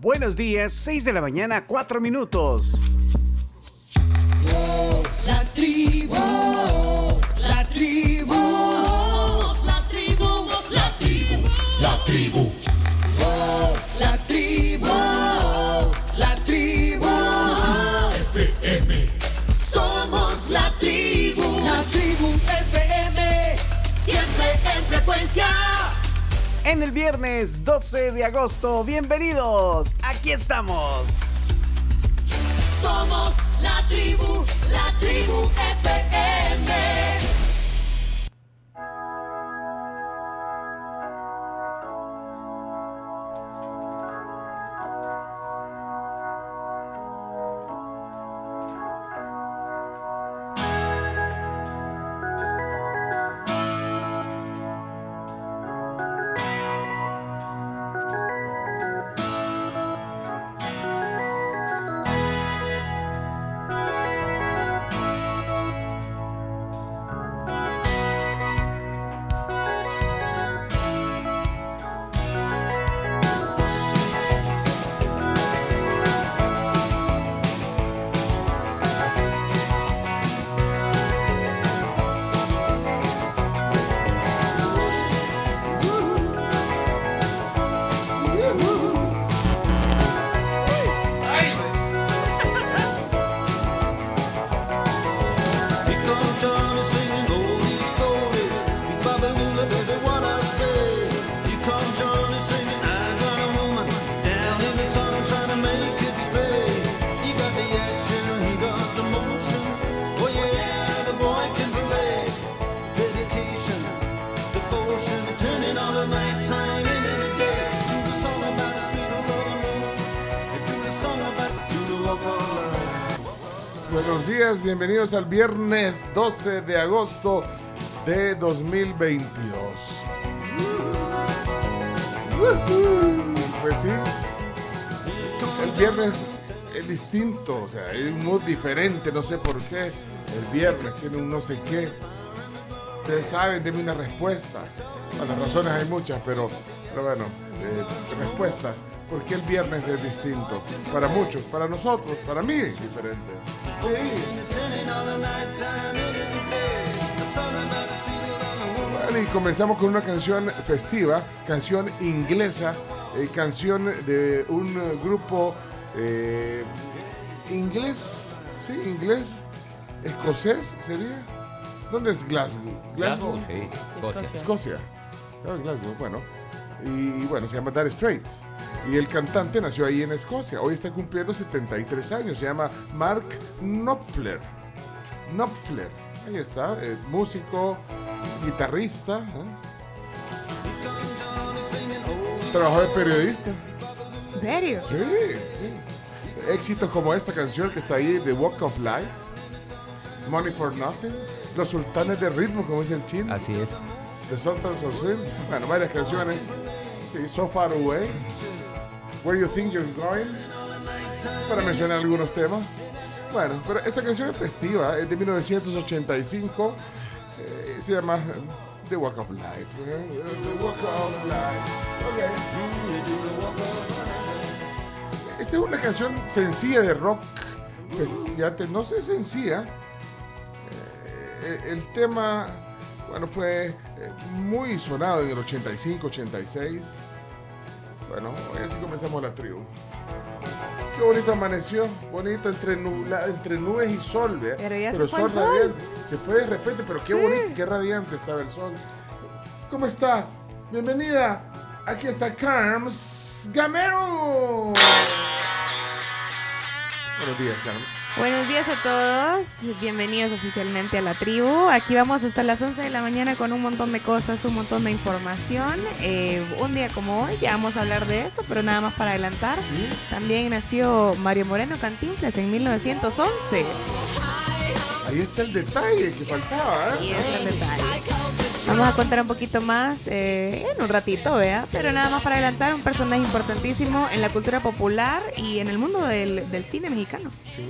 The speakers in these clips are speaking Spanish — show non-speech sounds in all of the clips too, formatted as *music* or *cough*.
Buenos días, 6 de la mañana, 4 minutos. La tribu, En el viernes 12 de agosto, bienvenidos. Aquí estamos. Somos la tribu, la tribu bienvenidos al viernes 12 de agosto de 2022. Ujú, Pues sí, el viernes es distinto, o sea, hay un mood diferente, no sé por qué. El viernes tiene un no sé qué. Ustedes saben, denme una respuesta. Bueno, razones hay muchas, pero, pero bueno, eh, respuestas. ¿Por qué el viernes es distinto? Para muchos, para nosotros, para mí es diferente. Sí. Y comenzamos con una canción festiva, canción inglesa, eh, canción de un grupo eh, inglés, ¿sí? Inglés, escocés sería. ¿Dónde es Glasgow? Glasgow, sí, Escocia. Escocia. Ah, Glasgow, bueno. Y, bueno, se llama Dire Straits. Y el cantante nació ahí en Escocia. Hoy está cumpliendo 73 años. Se llama Mark Knopfler. Knopfler. Ahí está. eh, músico, guitarrista. ¿eh? Trabajó de periodista. ¿En serio? Sí, sí. Éxitos como esta canción que está ahí, The Walk of Life. Money for Nothing. Los sultanes de ritmo, como es el chino. Así es. The Sultans of Swing. Bueno, varias canciones. Sí, So Far Away. Where You Think You're Going. Para mencionar algunos temas. Bueno, pero esta canción es festiva, es de 1985. eh, se llama eh, The Walk of Life. eh, The Walk of Life. Ok. Esta es una canción sencilla de rock. pues, fíjate, no sé, sencilla. Eh, el tema, bueno, fue eh, muy sonado en el 85, 86. Bueno, así comenzamos la tribu. Qué bonito amaneció, bonito entre, nubla, entre nubes y sol, ¿vea? Pero ya se fue el sol. radiante. Se fue de repente, pero qué Sí. bonito, qué radiante estaba el sol. ¿Cómo está? Bienvenida. Aquí está Carms Gamero. Buenos días, Carms. Buenos días a todos, bienvenidos oficialmente a la tribu. Aquí vamos hasta las 11 de la mañana con un montón de cosas, un montón de información. Eh, un día como hoy, ya vamos a hablar de eso, pero nada más para adelantar. Sí. También nació Mario Moreno Cantinflas en 1911. Ahí está el detalle que faltaba, ¿eh? Es el detalle. Vamos a contar un poquito más eh, en un ratito, vea. Pero nada más para adelantar, un personaje importantísimo en la cultura popular y en el mundo del, del cine mexicano. Sí.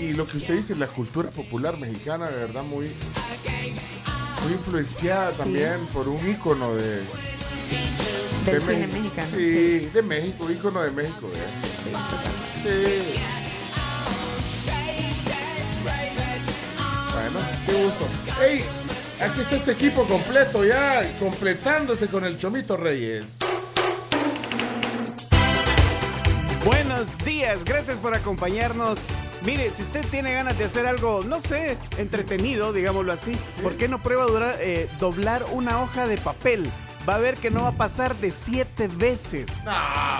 Y, y lo que usted dice, la cultura popular mexicana, de verdad, muy, muy influenciada también por un ícono de, Del de cine México. mexicano, Sí, sí. de México, ícono de México. ¿eh? Sí. Bueno, qué gusto. ¡Ey! Aquí está este equipo completo ya, completándose con el Chomito Reyes. Buenos días, gracias por acompañarnos. Mire, si usted tiene ganas de hacer algo, no sé, entretenido, digámoslo así, ¿por qué no prueba durar- eh, doblar una hoja de papel? Va a ver que no va a pasar de siete veces.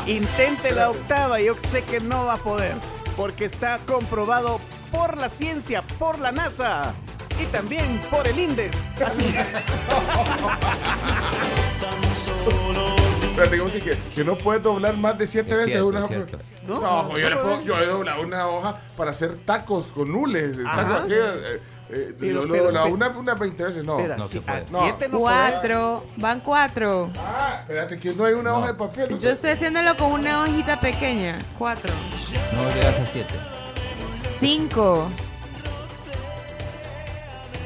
Intente la octava, yo sé que no va a poder, porque está comprobado por la ciencia, por la NASA y también por el INDES. Así. Pero digamos así que, que no puedes doblar más de siete Es veces cierto, una hoja. cierto. ¿No? No, yo, le No puedo- yo he doblado una hoja para hacer tacos con nules. Tacos aquellos, eh, eh, Pero- yo lo he pero- doblado pero- una, unas 20 veces, no. Espera, no si a siete no, podés. Cuatro. Van cuatro. Ah, espérate, que no hay una hoja de papel. Yo estoy haciéndolo con una hojita pequeña. Cuatro. No llegas a 7. Cinco.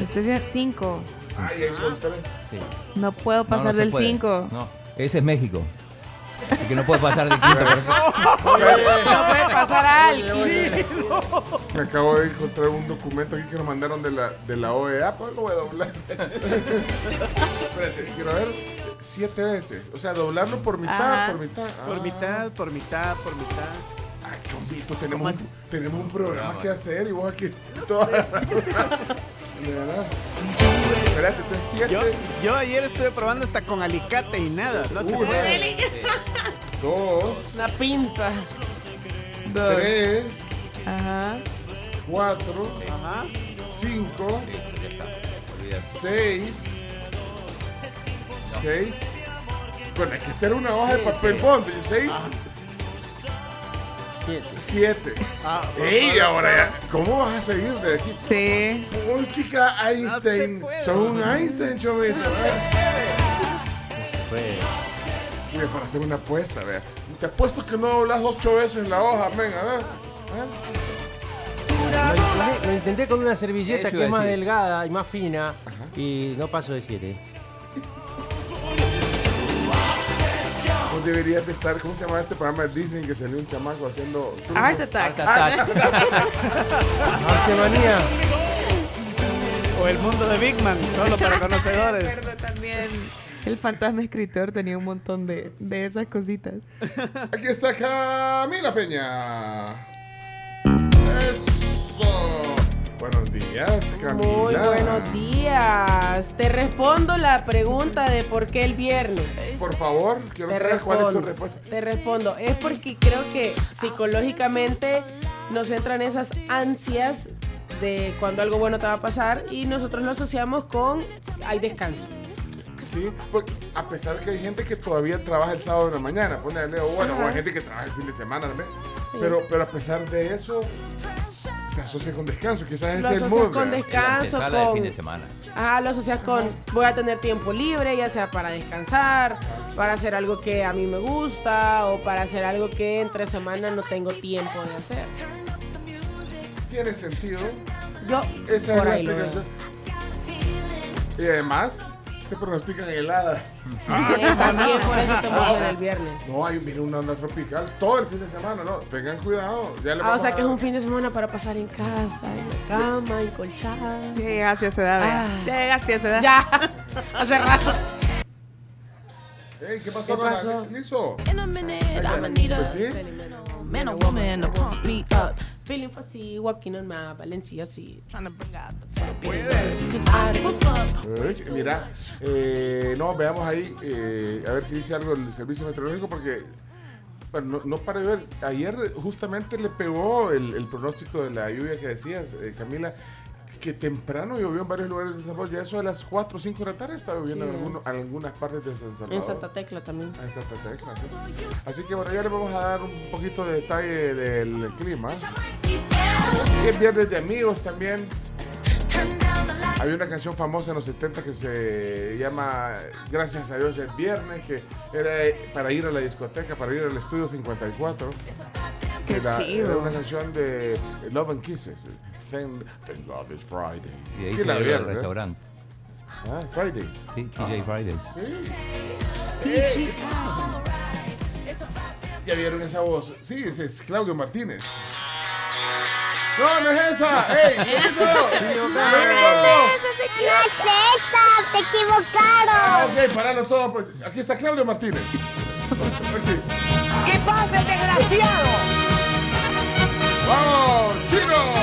Estoy haciendo cinco. Ay, ahí son tres. Sí. No puedo No, pasar no del puede. cinco. No, ese es México. Y que no puede pasar de quinto. No puede pasar a alguien. Me acabo de encontrar un documento aquí que nos mandaron de la, de la OEA, pues lo voy a doblar. Espérate, quiero ver. Siete veces. O sea, doblarlo por mitad, Ajá. por mitad. Por Ah. mitad, por mitad, por mitad. Ay, chombito, tenemos, tenemos un programa que hacer y vos aquí. toda- De verdad. Espérate, te siete, Yo, yo ayer estuve probando hasta con alicate y nada. No puede. dos, Una pinza. Dos. tres, Ajá. cuatro, Ajá. cinco, Sí. Olvídate. seis, seis. Bueno, hay que estar una hoja de papel bond. Seis, Siete. siete. Ah, ¡Ey! Ahora ya, ¿cómo vas a seguir de aquí? Sí. Un chica Einstein. puede. Son un Einstein, chovito. ¿verdad? Mira, para hacer una apuesta, vea. Te apuesto que no doblas ocho veces la hoja, venga, ¿verdad? Lo intenté, lo intenté con una servilleta Eso que es más decir. delgada y más fina y no paso de siete. Vos deberías de estar, ¿cómo se llama este programa de Disney que salió un chamaco haciendo... Art Attack. Ataque. *laughs* Arte manía. O el mundo de Big Man, solo para conocedores. Recuerdo también. El fantasma escritor tenía un montón de, de esas cositas. *laughs* Aquí está Camila Peña. Eso. Buenos días, Camila. Muy buenos días. Te respondo la pregunta de por qué el viernes. Por favor, quiero Te saber cuál es tu respondo. respuesta. Te respondo. Es porque creo que psicológicamente nos entran esas ansias de cuando algo bueno te va a pasar y nosotros lo asociamos con hay descanso. Sí, porque a pesar que hay gente que todavía trabaja el sábado en la mañana, ponele, o bueno, o hay gente que trabaja el fin de semana también. Sí. Pero, pero a pesar de eso, se asocia con descanso. Quizás Lo es el asocias mood. con descanso, con fin de semana. Ah, lo asocias con voy a tener tiempo libre, ya sea para descansar, para hacer algo que a mí me gusta o para hacer algo que entre semana no tengo tiempo de hacer. Tiene sentido. Yo Esa es por la ahí lo veo. explicación. Y además, se pronostican heladas. Eh, También por eso te emociona el viernes. No, hay viene una onda tropical todo el fin de semana, no. Tengan cuidado. Ya le Ah, o vamos sea a que es un fin de semana para pasar en casa, en la cama, encolchada. Ya llegaste a esa edad. Ah. Ya llegaste a esa edad. Ya, *laughs* hace rato. Ey, ¿qué pasó, ¿Qué con la- pasó? A Pues sí. Feeling for sí, walking on my Valencia, sí. Trying to bring out the fuck. Eh, Mira, eh, no, veamos ahí, eh, a ver si dice algo el servicio meteorológico, porque, bueno, no, no para de ver, ayer justamente le pegó el, el pronóstico de la lluvia que decías, eh, Camila, que temprano llovió en varios lugares de San Salvador, ya eso a las 4 o 5 de la tarde estaba lloviendo Sí. en, en algunas partes de San Salvador. En Santa Tecla también. Ah, en Santa Tecla, sí. Así que bueno, ya le vamos a dar un poquito de detalle del clima. Es viernes de amigos también. Había una canción famosa en los 70 que se llama Gracias a Dios es viernes, que era para ir a la discoteca, para ir al estudio 54. Qué Era, chido. era una canción de Love and Kisses. Thank, thank God it's Friday. Y ahí Sí, se la el vieron, ¿eh? restaurante. Ah, Fridays. Sí, TJ Fridays. Sí. Ya vieron esa voz. Sí, ese es Claudio Martínez. No, no es esa. ¡Ey! Chomito! ¡Te equivocaron! Ah, ok, paralo todo. Pues. Aquí está Claudio Martínez. Sí. ¿Qué pasa, desgraciado? ¡Vamos, chino!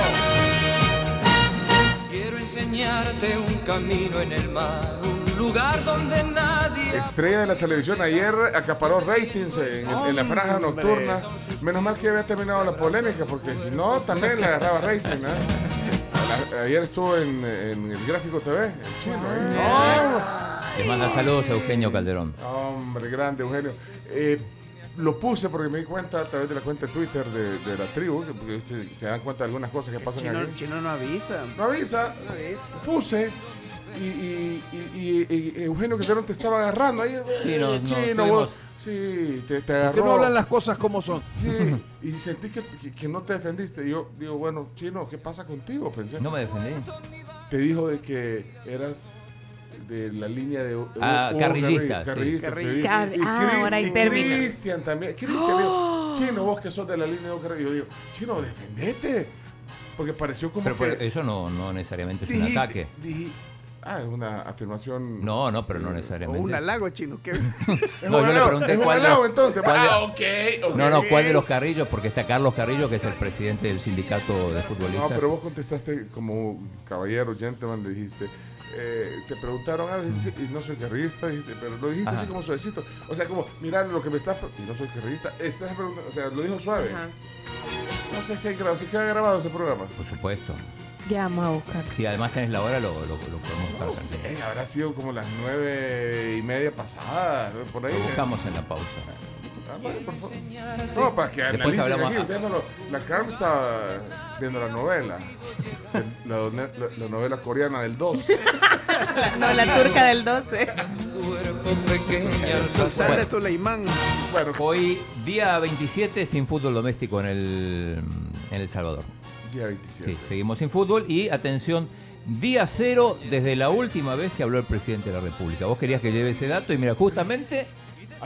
Enseñarte un camino en el mar, un lugar donde nadie. Estrella de la televisión ayer acaparó ratings en, en la franja nocturna. Menos mal que había terminado la polémica, porque si no, también le agarraba rating. ¿eh? Ayer estuvo en, en el Gráfico TV, el chino. ahí. Les manda saludos a Eugenio Calderón. Hombre, grande, Eugenio. Eh, lo puse porque me di cuenta a través de la cuenta de Twitter de, de la tribu, que- porque se, se dan cuenta de algunas cosas que pasan Chino, aquí. chino no avisa. No avisa, puse y, y- y- y- y Eugenio Calderón te estaba agarrando ahí. Sí, no, no, chino, vos. Sí, te, te ¿Por agarró. qué no hablan las cosas como son? Sí, y sentí que, que- que no te defendiste. Y yo digo, bueno, chino, ¿qué pasa contigo? Pensé. No me defendí. Te dijo de que eras de la línea de Hugo- Ah, Hugo carrillista, Carri- sí. Car- Y ah, Chris- ahora hay términos. Cristian también. Cristian dijo, chino, vos que sos de la línea de Carrillo. Yo digo, chino, defendete. Porque pareció como Pero, que... pero eso no, no necesariamente es un dijiste- ataque. diji- ah, es una afirmación... No, no, pero no O necesariamente. un halago, chino. ¿qué? *laughs* No, un yo le pregunté es un cuál de- halago, entonces. cuál de- Ah, ok, ok. No, no, ¿cuál de los Carrillos? Porque está Carlos Carrillo, que es el presidente del sindicato de No, futbolistas. pero vos contestaste como caballero, gentleman, le dijiste. Eh, te preguntaron algo y no soy carrillista, dijiste, pero lo dijiste Ajá. así como suavecito. O sea, como, mira lo que me estás. Y no soy carrillista. Estás preguntando, o sea, lo dijo suave. Ajá. No sé si hay grabado, si queda grabado ese programa. Por supuesto. Ya vamos a buscar. Si además tenés la hora, lo, lo, lo podemos buscar. No sé, habrá sido como las nueve y media pasadas, por ahí. Lo buscamos en la pausa. Ah, vale, por favor. No, para que Después analicen hablamos- aquí. Ustedes no lo- la Carmen está viendo la novela. El- la, la- la novela coreana del 2. No, la turca del 12. Cuerpo pequeño, Sultán de Bueno. Suleimán. Bueno, Hoy, día 27, sin fútbol doméstico en el, en el Salvador. día 27. Sí, seguimos sin fútbol y atención, día cero desde la última vez que habló el presidente de la República. Vos querías que lleve ese dato y mira, justamente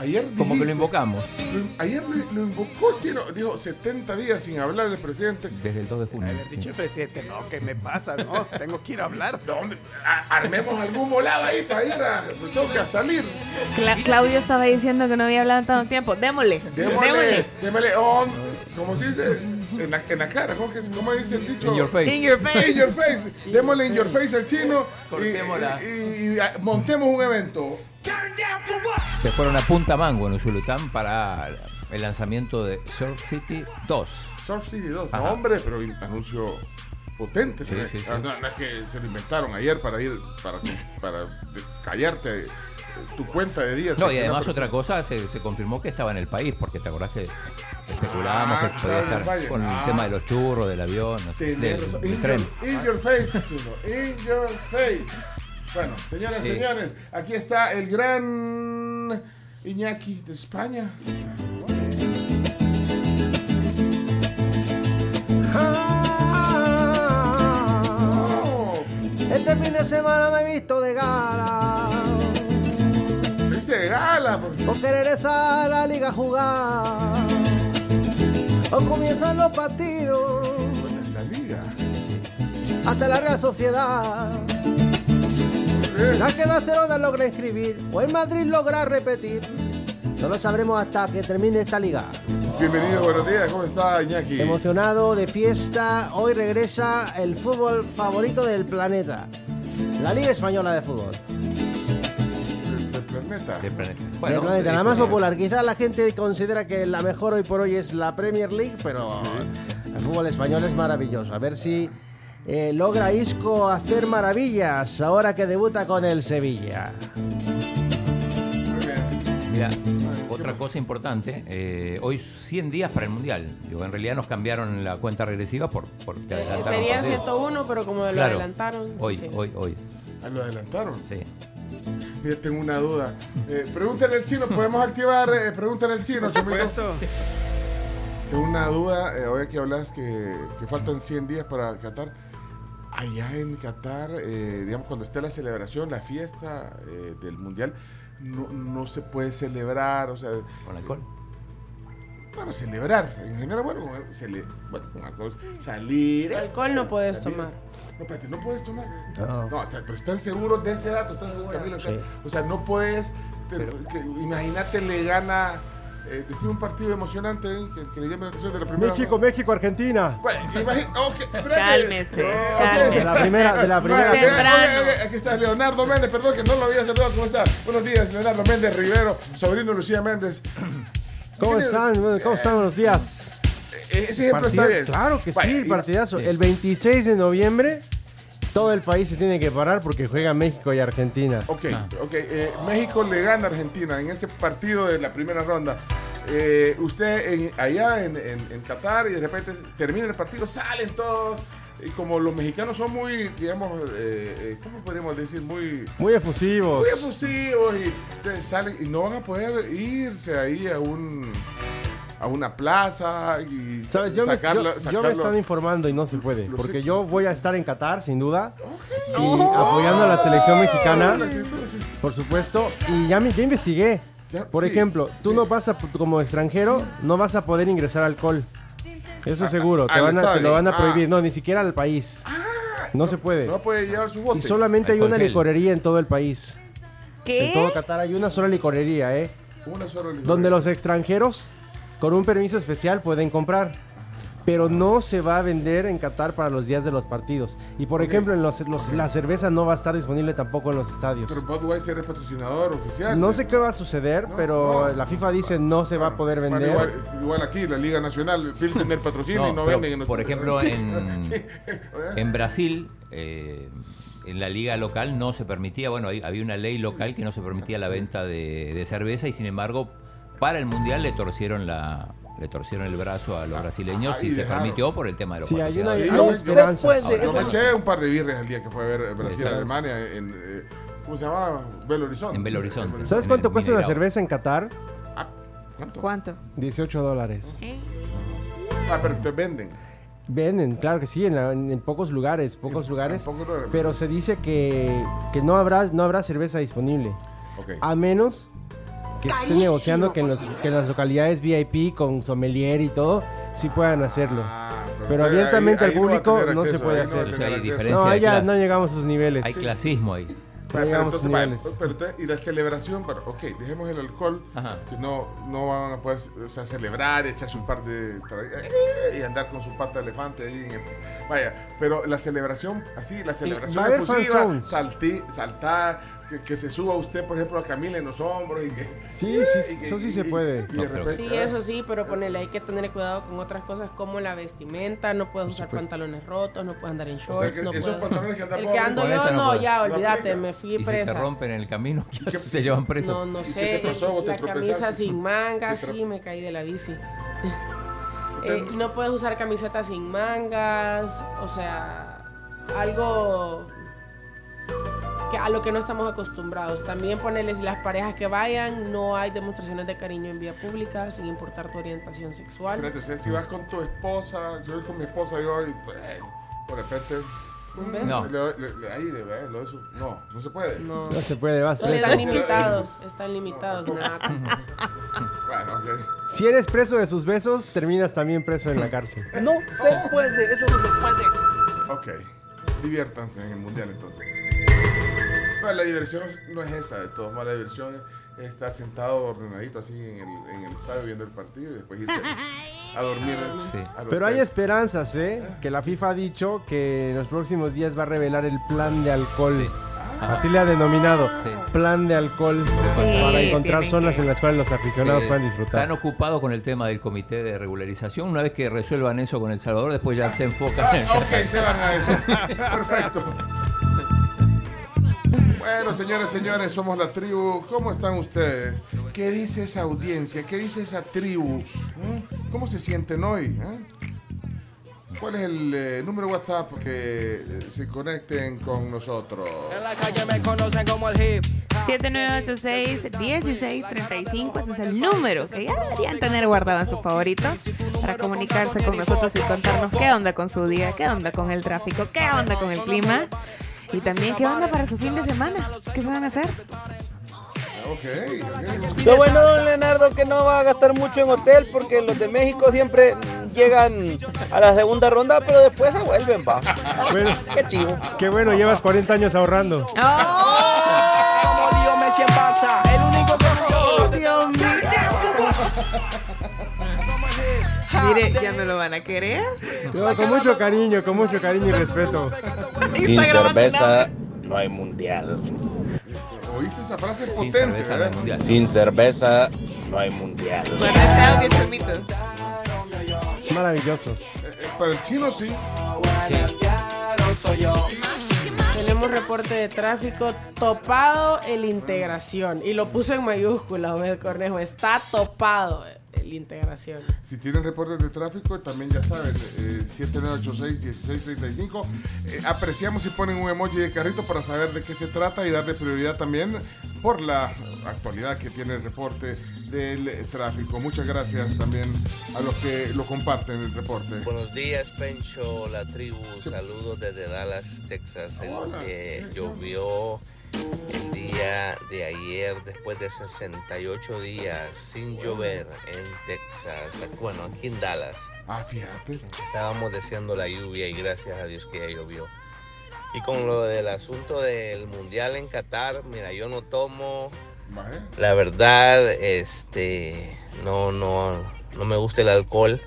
Ayer como que lo invocamos Lo- Ayer lo, lo invocó Chino. Dijo 70 días sin hablar el presidente. desde el 2 de junio. Haber dicho el presidente, no, ¿qué me pasa? No, tengo que ir a hablar. No, a- armemos algún volado ahí para ir a. Tengo que salir. Cla- Claudio estaba diciendo que no había hablado en tanto tiempo. Démosle. Démosle, démosle on. Como se dice, en la, en la cara. ¿Cómo, que, ¿Cómo dice el dicho? In your face. In your face. In your face. Démosle in your face al chino. y- Cortémosla. Y, y- y montemos un evento. Se fueron a Punta Mango en Usulután para el lanzamiento de Surf City 2. Surf City 2. No, hombre, pero anuncio potente. Sí, ¿no? sí, sí. Ah, No, no es que se lo inventaron ayer para ir, para, para callarte eh, tu cuenta de días. No, y además otra cosa, se, se confirmó que estaba en el país, porque te acordás que especulábamos Ah, que podía el estar con el Ah. tema de los churros, del avión, no sé, Tenés del, razón. del In, tren. your, in your face, chino. In your face. Bueno, señoras y Sí. señores, aquí está el gran Iñaki de España. Oh, Este fin de semana me he visto de gala. se viste de gala. por- Por querer esa la liga a jugar. O comienzan los partidos. Bueno, en la liga. Hasta la Real Sociedad. La que el Barcelona logra inscribir o el Madrid logra repetir. No lo sabremos hasta que termine esta liga. Bienvenido, buenos días. ¿Cómo está Iñaki? Emocionado de fiesta, hoy regresa el fútbol favorito del planeta. La Liga Española de Fútbol. Del, planeta. del planeta. del Bueno, planeta, la más popular. Quizás la gente considera que la mejor hoy por hoy es la Premier League, pero el fútbol español es maravilloso. A ver si eh, logra Isco hacer maravillas ahora que debuta con el Sevilla. Muy bien. Mira, otra cosa importante, eh, hoy 100 días para el Mundial. Digo, en realidad nos cambiaron la cuenta regresiva por, porque Eh, adelantaron sería partidos. 101, pero como lo Claro. adelantaron. Hoy, sí. hoy, hoy. Ah, lo adelantaron. Sí. Mira, tengo una duda. Eh, pregúntale al chino, ¿podemos activar? Eh, pregúntale al chino, supuesto. Tengo una duda, eh, ahora que hablas que, que faltan 100 días para Qatar. Allá en Qatar, eh, digamos, cuando esté la celebración, la fiesta eh, del Mundial, no, no se puede celebrar, o sea, Con alcohol. Bueno, celebrar. En general, bueno, cele- bueno, una cosa, salir. Alcohol no puedes salir. tomar. No, espérate, no puedes tomar. No. Pero están seguros de ese dato, están seguros, Camila. Sí. O sea, no puedes. imagínate, le gana. Eh, decir un partido emocionante eh, que, que le llame la atención de la primera. México, México, Argentina. Bueno. *laughs* Cálmese, Oh, cálmese. De la primera, de la primera. Bueno, Aquí está Leonardo Méndez, perdón que no lo había saludado. ¿Cómo está? Buenos días, Leonardo Méndez Rivero, sobrino Lucía Méndez. ¿Cómo ¿Qué están? ¿Cómo están los días? Eh, Ese ejemplo Partida- está bien. Claro que Vaya, sí, partidazo. El 26 de noviembre, todo el país se tiene que parar porque juega México y Argentina. Ok, ok. eh, México le gana a Argentina en ese partido de la primera ronda. Eh, usted en- allá en, en- en Qatar y de repente termina el partido, salen todos. Y como los mexicanos son muy, digamos, eh, ¿cómo podríamos decir? Muy, Muy efusivos. muy efusivos y ustedes salen y no van a poder irse ahí a un a una plaza y Sabes, yo, me, sacarlo- yo- yo me sacarlo. están informando y no se puede. Lo Porque sé. yo voy a estar en Qatar, sin duda. Y apoyando a la selección mexicana, por supuesto. Y ya, me, ya investigué. Ya, Por sí, ejemplo, tú sí. no vas a, como extranjero, no vas a poder ingresar alcohol. Eso es seguro. Te, al van a, te estadio. lo van a Ah. prohibir. No, ni siquiera al país. No se puede. No puede llevar su bote. Y solamente hay Alcohol una licorería en todo el país. En todo ¿Qué? Qatar hay una sola licorería, ¿eh? Una sola licorería. Donde los extranjeros, con un permiso especial, pueden comprar. Pero no se va a vender en Qatar para los días de los partidos. Y por ejemplo, en los, los- la cerveza no va a estar disponible tampoco en los estadios. Pero Budweiser es patrocinador oficial. No sé qué va a suceder, No, pero no. la FIFA dice no se va a poder Bueno, vender. igual, igual aquí, la Liga Nacional, Pilsener patrocina y no pero, venden en por nuestro- ejemplo, en, *laughs* Sí. en Brasil, eh, en la liga local no se permitía, bueno, hay- había una ley local que no se permitía la venta de, de cerveza y sin embargo, para el Mundial le torcieron la le torcieron el brazo a los brasileños ahí y se dejaron. permitió por el tema de los Sí, hay una, hay no una se puede. Yo me eché un par de birres el día que fue a ver eh, Brasil Esas- Alemania en, eh, ¿cómo se llamaba? Belo Horizonte. En Belo Horizonte. ¿Sabes en cuánto cuesta una cerveza en Qatar? Ah, ¿Cuánto? ¿Cuánto? 18 dólares. ¿Eh? Ah, pero te venden. Venden, claro que sí, en, la- en pocos lugares, pocos lugares. Tampoco lo- Pero se dice que, que no, habrá, no habrá cerveza disponible. Ok. A menos que se esté negociando que en, los, que en las localidades VIP con sommelier y todo, sí puedan hacerlo. Ah, Pero abiertamente ahí- al ahí no público no se acceso, puede ahí no va a hacer. Sí, hay diferencia. No, ya clase. no llegamos a esos niveles. Hay clasismo ahí. No Pero esos entonces, pero y la celebración, pero, ok, dejemos el alcohol, Ajá. que no, no van a poder o sea, celebrar, echarse un par de eh, y andar con su pata de elefante ahí. en el- vaya, pero la celebración, así, la celebración efusiva, saltar, que, que se suba usted, por ejemplo, a Camila en los hombros y que... Sí, *laughs* sí, y que- eso sí y- se puede. y de No, pero- repente- Sí, eso sí, pero ponele, hay que tener cuidado con otras cosas como la vestimenta, no puedes usar pantalones rotos, no puedes andar en O sea, shorts, que no esos puedes... pantalones que andan El que ando yo, no ya, olvídate, me fui Y si te rompen el camino, *laughs* te llevan preso. No, no ¿Y qué sé, te pasó? ¿Vos te la camisa sin manga, Te tro- sí, me caí de la bici. *laughs* Eh, no puedes usar camisetas sin mangas, o sea, algo que a lo que no estamos acostumbrados. También ponerles las parejas que vayan, no hay demostraciones de cariño en vía pública, sin importar tu orientación sexual. Espérate, o sea, si vas con tu esposa, si voy con mi esposa yo y pues, de repente... ¿Un mm, beso? No. le- le- le- ahí, de verdad, lo eso. No, no se puede. No. No se puede, vas Son- preso. Están limitados, están limitados, No, nada. *laughs* Bueno, ok. Si eres preso de sus besos, terminas también preso en la cárcel. No se puede, eso no se puede. Ok. Diviértanse en el mundial entonces. Bueno, la diversión no es esa, de todos modos. La diversión es estar sentado ordenadito así en el, en el estadio viendo el partido y después irse *laughs* a dormir. Sí. Pero hay esperanzas, ¿eh? Que la FIFA ha dicho que en los próximos días va a revelar el plan de alcohol. Sí. Así le ha denominado. Sí. Plan de alcohol. Sí, para encontrar zonas que- en las cuales los aficionados puedan disfrutar. Están ocupados con el tema del comité de regularización. Una vez que resuelvan eso con El Salvador, después ya se enfocan en Ah, ok, se van a eso. *laughs* Perfecto. Bueno, señores, señores, somos la tribu. ¿Cómo están ustedes? ¿Qué dice esa audiencia? ¿Qué dice esa tribu? ¿Mm? ¿Cómo se sienten hoy? eh? ¿Cuál es el eh, número de WhatsApp que eh, se conecten con nosotros? En la calle me conocen como el hip. 7986-1635, ese es el número que ya deberían tener guardado en sus favoritos para comunicarse con nosotros y contarnos qué onda con su día, qué onda con el tráfico, qué onda con el clima y también qué onda para su fin de semana, qué se van a hacer. Ok. Lo bueno, don Leonardo, que no va a gastar mucho en hotel porque los de México siempre llegan a la segunda ronda, pero después se vuelven, va. Bueno, Qué chivo. qué bueno, llevas 40 años ahorrando. Como Mire, ya no lo van a querer. No, con mucho cariño, con mucho cariño y respeto. Sin cerveza no hay mundial. ¿Oíste esa frase Sin potente, cerveza no mundial. Sin cerveza no hay mundial. Bueno, Chomito. Maravilloso. Eh, eh, para el chino sí. Tenemos reporte de tráfico topado el integración. Y lo puso en mayúsculas, Obed Cornejo. Está topado el integración. Si tienen reportes de tráfico, también ya saben, eh, 7986-1635. Eh, apreciamos si ponen un emoji de carrito para saber de qué se trata y darle prioridad también por la actualidad que tiene el reporte del eh, tráfico. Muchas gracias también a los que lo comparten el reporte. Buenos días, Pencho, la tribu. Saludos desde Dallas, Texas, en Hola. donde llovió el día de ayer, después de 68 días sin llover en Texas. Bueno, aquí en Dallas. Ah, fíjate. Estábamos deseando la lluvia y gracias a Dios que ya llovió. Y con lo del asunto del mundial en Qatar, mira, yo no tomo, la verdad, este, no, no, no me gusta el alcohol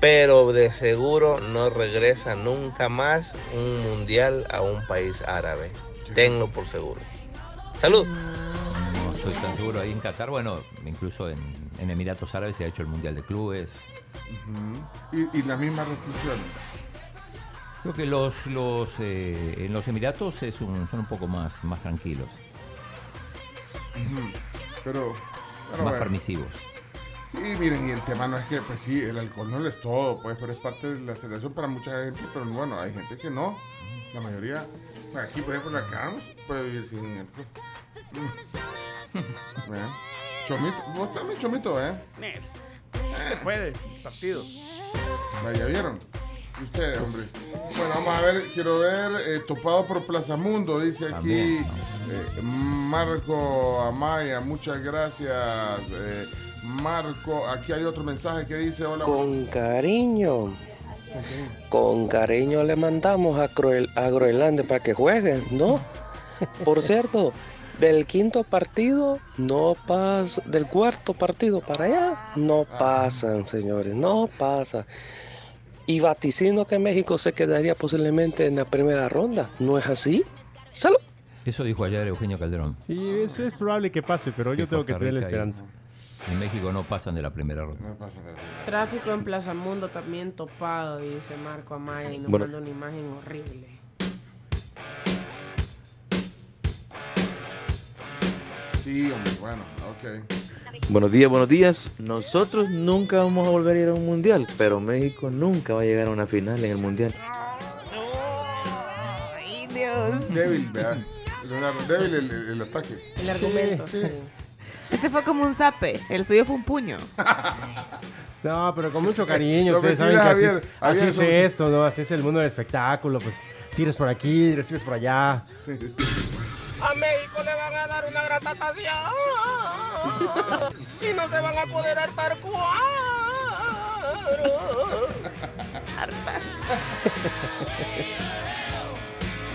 pero de seguro no regresa nunca más un mundial a un país árabe. Tenlo por seguro. Salud. No estoy tan seguro ahí en Qatar. Bueno, incluso en, en Emiratos Árabes se ha hecho el Mundial de Clubes. Y, y las mismas restricciones. Creo que los, los eh, en los Emiratos es un- son un poco más, más tranquilos. Pero, pero más bueno. permisivos. Sí, miren, y el tema no es que, pues sí, el alcohol no lo es todo, pues, pero es parte de la celebración para mucha gente, pero bueno, hay gente que no. La mayoría, pues, aquí, por ejemplo, la Carms puede vivir sin. Vean. Chomito, vos también chomito, ¿eh? Se puede, partido. Vaya, ¿vieron? Y ustedes, hombre. Bueno, vamos a ver, quiero ver, eh, topado por Plaza Mundo, dice aquí También, eh, Marco Amaya, muchas gracias. eh, Marco, aquí hay otro mensaje que dice, hola. Con cariño. Con cariño le mandamos a, a Groenlandia para que jueguen, ¿no? Por *laughs* cierto, del quinto partido no pasa, del cuarto partido para allá no pasan, señores, no pasa. Y vaticino que México se quedaría posiblemente en la primera ronda, ¿no es así? Salud. Eso dijo ayer Eugenio Calderón. Sí, eso es probable que pase, pero yo tengo que tener la esperanza. En México no pasan de la primera ronda. No pasa nada. Tráfico en Plaza Mundo también topado, dice Marco Amaya. Y nos Bueno. manda una imagen horrible. Sí, hombre, bueno, ok. Buenos días, buenos días. Nosotros nunca vamos a volver a ir a un mundial, pero México nunca va a llegar a una final en el mundial. Ay, Dios. Débil, ¿verdad? Leonardo, débil el, el- el ataque. El argumento, sí. sí. Ese fue como un zape. El suyo fue un puño. *laughs* No, pero con mucho cariño. Ustedes saben que así, es, así esto, ¿no? Así es el mundo del espectáculo. Pues tiras por aquí, recibes por allá. Sí. A México le van a dar una gratatación. Y no se van a poder hartar cuadros.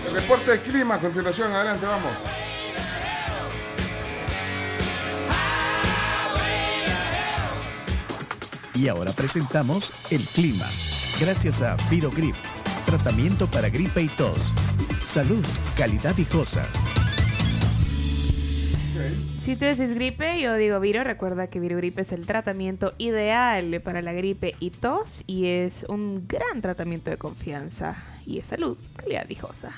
El reporte de clima a continuación, adelante, vamos. Y ahora presentamos el clima. Gracias a Virogrip, tratamiento para gripe y tos. Salud, calidad y cosa. Si tú dices gripe, yo digo Viro. Recuerda que Viro Gripe es el tratamiento ideal para la gripe y tos y es un gran tratamiento de confianza y es salud, calidad viejosa.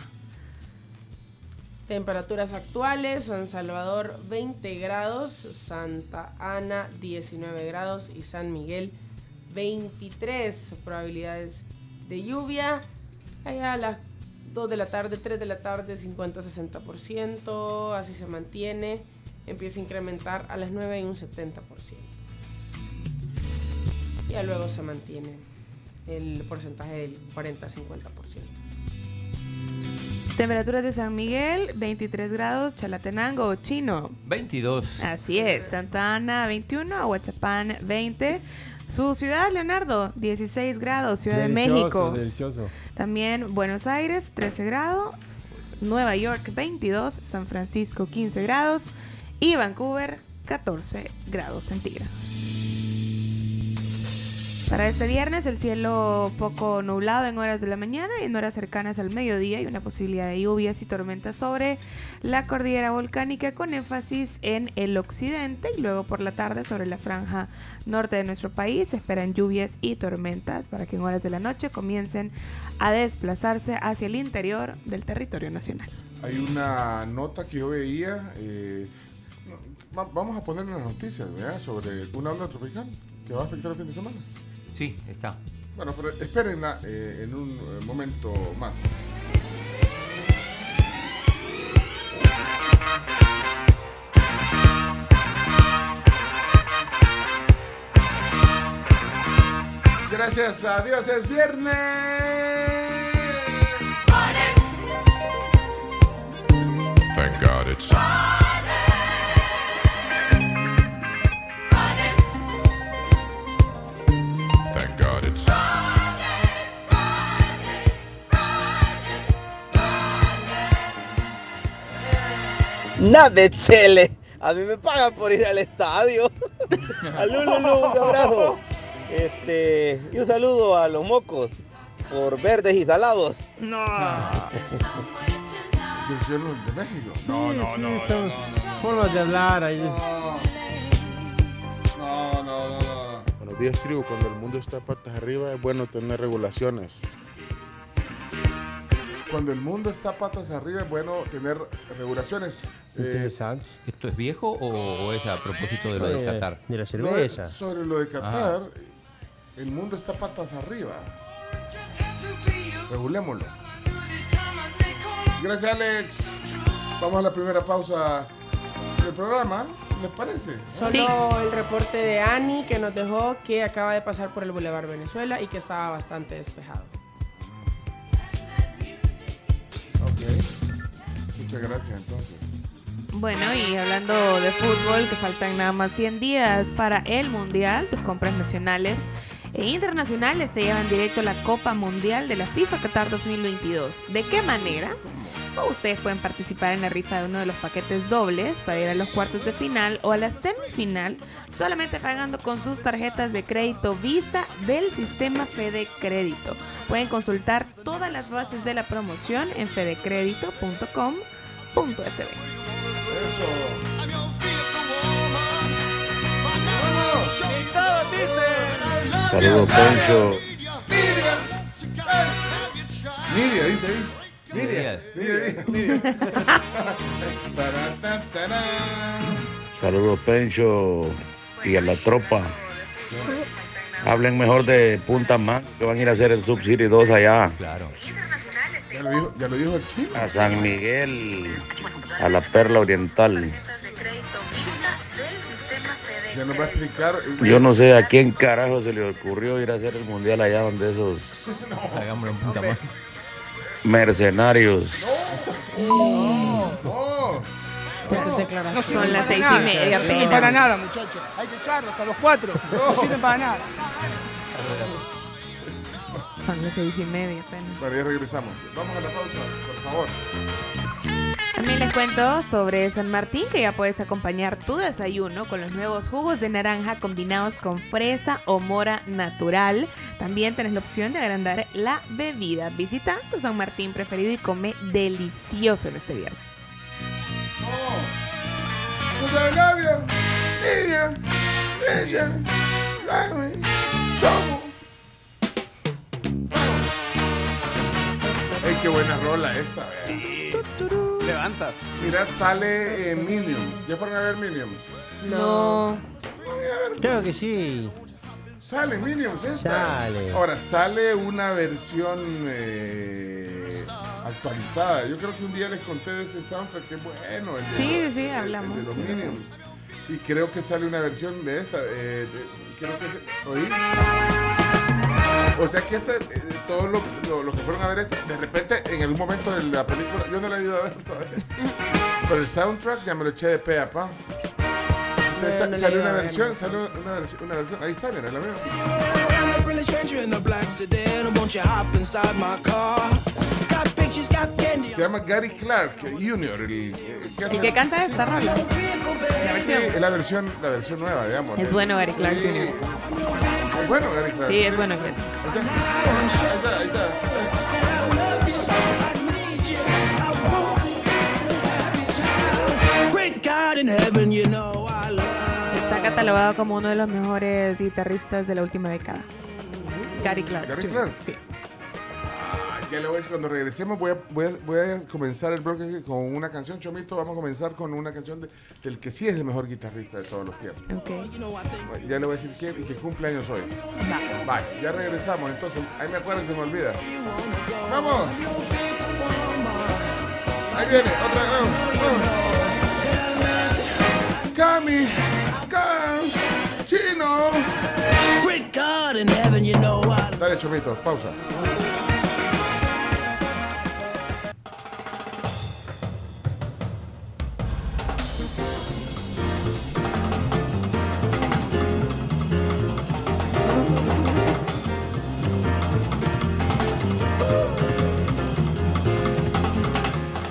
Temperaturas actuales, San Salvador 20 grados, Santa Ana 19 grados y San Miguel 23. Probabilidades de lluvia. Allá a las 2 de la tarde, 3 de la tarde, 50-60%. Así se mantiene. Empieza a incrementar a las 9 y un 70%. Ya luego se mantiene el porcentaje del 40-50%. Temperaturas de San Miguel, 23 grados, Chalatenango Chino. 22. Así es, Santa Ana 21, Aguachapán 20. Su ciudad, Leonardo, 16 grados, Ciudad de Delicioso, México. Delicioso. También Buenos Aires, 13 grados. Nueva York, 22. San Francisco, 15 grados. Y Vancouver, 14 grados centígrados. Para este viernes, el cielo poco nublado en horas de la mañana y en horas cercanas al mediodía y una posibilidad de lluvias y tormentas sobre la cordillera volcánica con énfasis en el occidente y luego por la tarde sobre la franja norte de nuestro país. Se esperan lluvias y tormentas para que en horas de la noche comiencen a desplazarse hacia el interior del territorio nacional. Hay una nota que yo veía, eh, va- vamos a poner en las noticias, ¿verdad? Sobre una onda tropical que va a afectar el fin de semana. Sí, está. Bueno, pero espérenla eh, en un eh, momento más. Gracias a Dios es viernes. Thank God it's Nada, chele. A mí me pagan por ir al estadio. *laughs* a Lulu, un abrazo. Este, y un saludo a los mocos por verdes y salados. No. De México. Sí, sí, son formas de hablar ahí. No, no, no, no. Buenos días, tribu. Cuando el mundo está patas arriba es bueno tener regulaciones. Cuando el mundo está patas arriba es bueno tener regulaciones. Eh, Interesante. ¿Esto es viejo o, o es a propósito de lo de Eh, Qatar? De la lo de- cerveza. sobre lo de Qatar, el mundo está patas arriba. Regulémoslo. Gracias, Alex. Vamos a la primera pausa del programa. ¿Les parece? Solo el reporte de Ani que nos dejó que acaba de pasar por el Boulevard Venezuela y que estaba bastante despejado. Ok. Muchas gracias, entonces. Bueno, y hablando de fútbol, que faltan nada más 100 días para el Mundial, tus compras nacionales e internacionales te llevan directo a la Copa Mundial de la FIFA Qatar 2022. ¿De qué manera? Pues ustedes pueden participar en la rifa de uno de los paquetes dobles para ir a los cuartos de final o a la semifinal solamente pagando con sus tarjetas de crédito Visa del sistema Fede Crédito. Pueden consultar todas las bases de la promoción en fedecredito.com.sb. Saludos, Poncho. Nidia, dice ahí. Nidia. Nidia, Nidia. *laughs* Saludos, Pencho. Y a la tropa. Hablen mejor de Punta Man, que van a ir a hacer el Sub-City 2 allá. Claro. Ya lo dijo, ya lo dijo el chino. A San Miguel, a la Perla Oriental. Ya nos va a explicar. Yo no sé a quién carajo se le ocurrió ir a hacer el mundial allá donde esos Hagámoslo más. mercenarios. Declaraciones. Son las seis nada. y media No sirven para nada, muchachos. Hay que echarlos a los cuatro. No sirven para nada. Son las seis y media apenas. Bueno, ya regresamos. Vamos a la pausa, por favor. También les cuento sobre San Martín que ya puedes acompañar tu desayuno con los nuevos jugos de naranja combinados con fresa o mora natural. También tenés la opción de agrandar la bebida. Visita tu San Martín preferido y come delicioso en este viernes. Ella, dame, chomo. Qué buena rola esta, vea. Levanta. Mira, sale en Minions. ¿Ya fueron a ver Minions? No. Creo que sí. Sale Minions esta. Sale. Ahora, sale una versión eh, actualizada. Yo creo que un día les conté de ese soundtrack que es bueno. el de Sí, los- sí, el- hablamos. El de los Minions. Y creo que sale una versión de esta. eh, de- creo que ¿Oí? O sea que este, eh, todos los lo, lo que fueron a ver este, de repente en algún momento de la película, yo no la he ido a ver todavía, pero el soundtrack ya me lo eché de pe a pa. Entonces No, sa- no la salió iba una versión, salió una versión, una versión, ahí está, mira, la veo. I'm a friendly stranger in a black sedan. Won't you hop inside my car? Got pictures, got candy. Se llama Gary Clark Jr. el- el que hace- ¿Y qué canta esta rola? Sí, es la versión, la versión nueva, digamos. Es bueno Gary Clark Sí. Jr. Es bueno Gary Clark. Sí, es bueno. Ahí está, ahí está. Great God in heaven, you know I love. Está catalogado como uno de los mejores guitarristas de la última década. Gary Clark. Gary Jr. Clark. Sí. Ah, ya le voy a decir, cuando regresemos voy a, voy, a, voy a comenzar el bloque con una canción, Chomito, vamos a comenzar con una canción de- del que sí es el mejor guitarrista de todos los tiempos. Ok. Bueno, Ya le voy a decir quién y que cumple años hoy. Bye, ya regresamos, entonces, ahí me acuerdo y se me olvida. ¡Vamos! Ahí viene, otra vez, vamos, vamos. Cami, Cam, Chino. Great God in heaven, you know Dale, Chomito, pausa.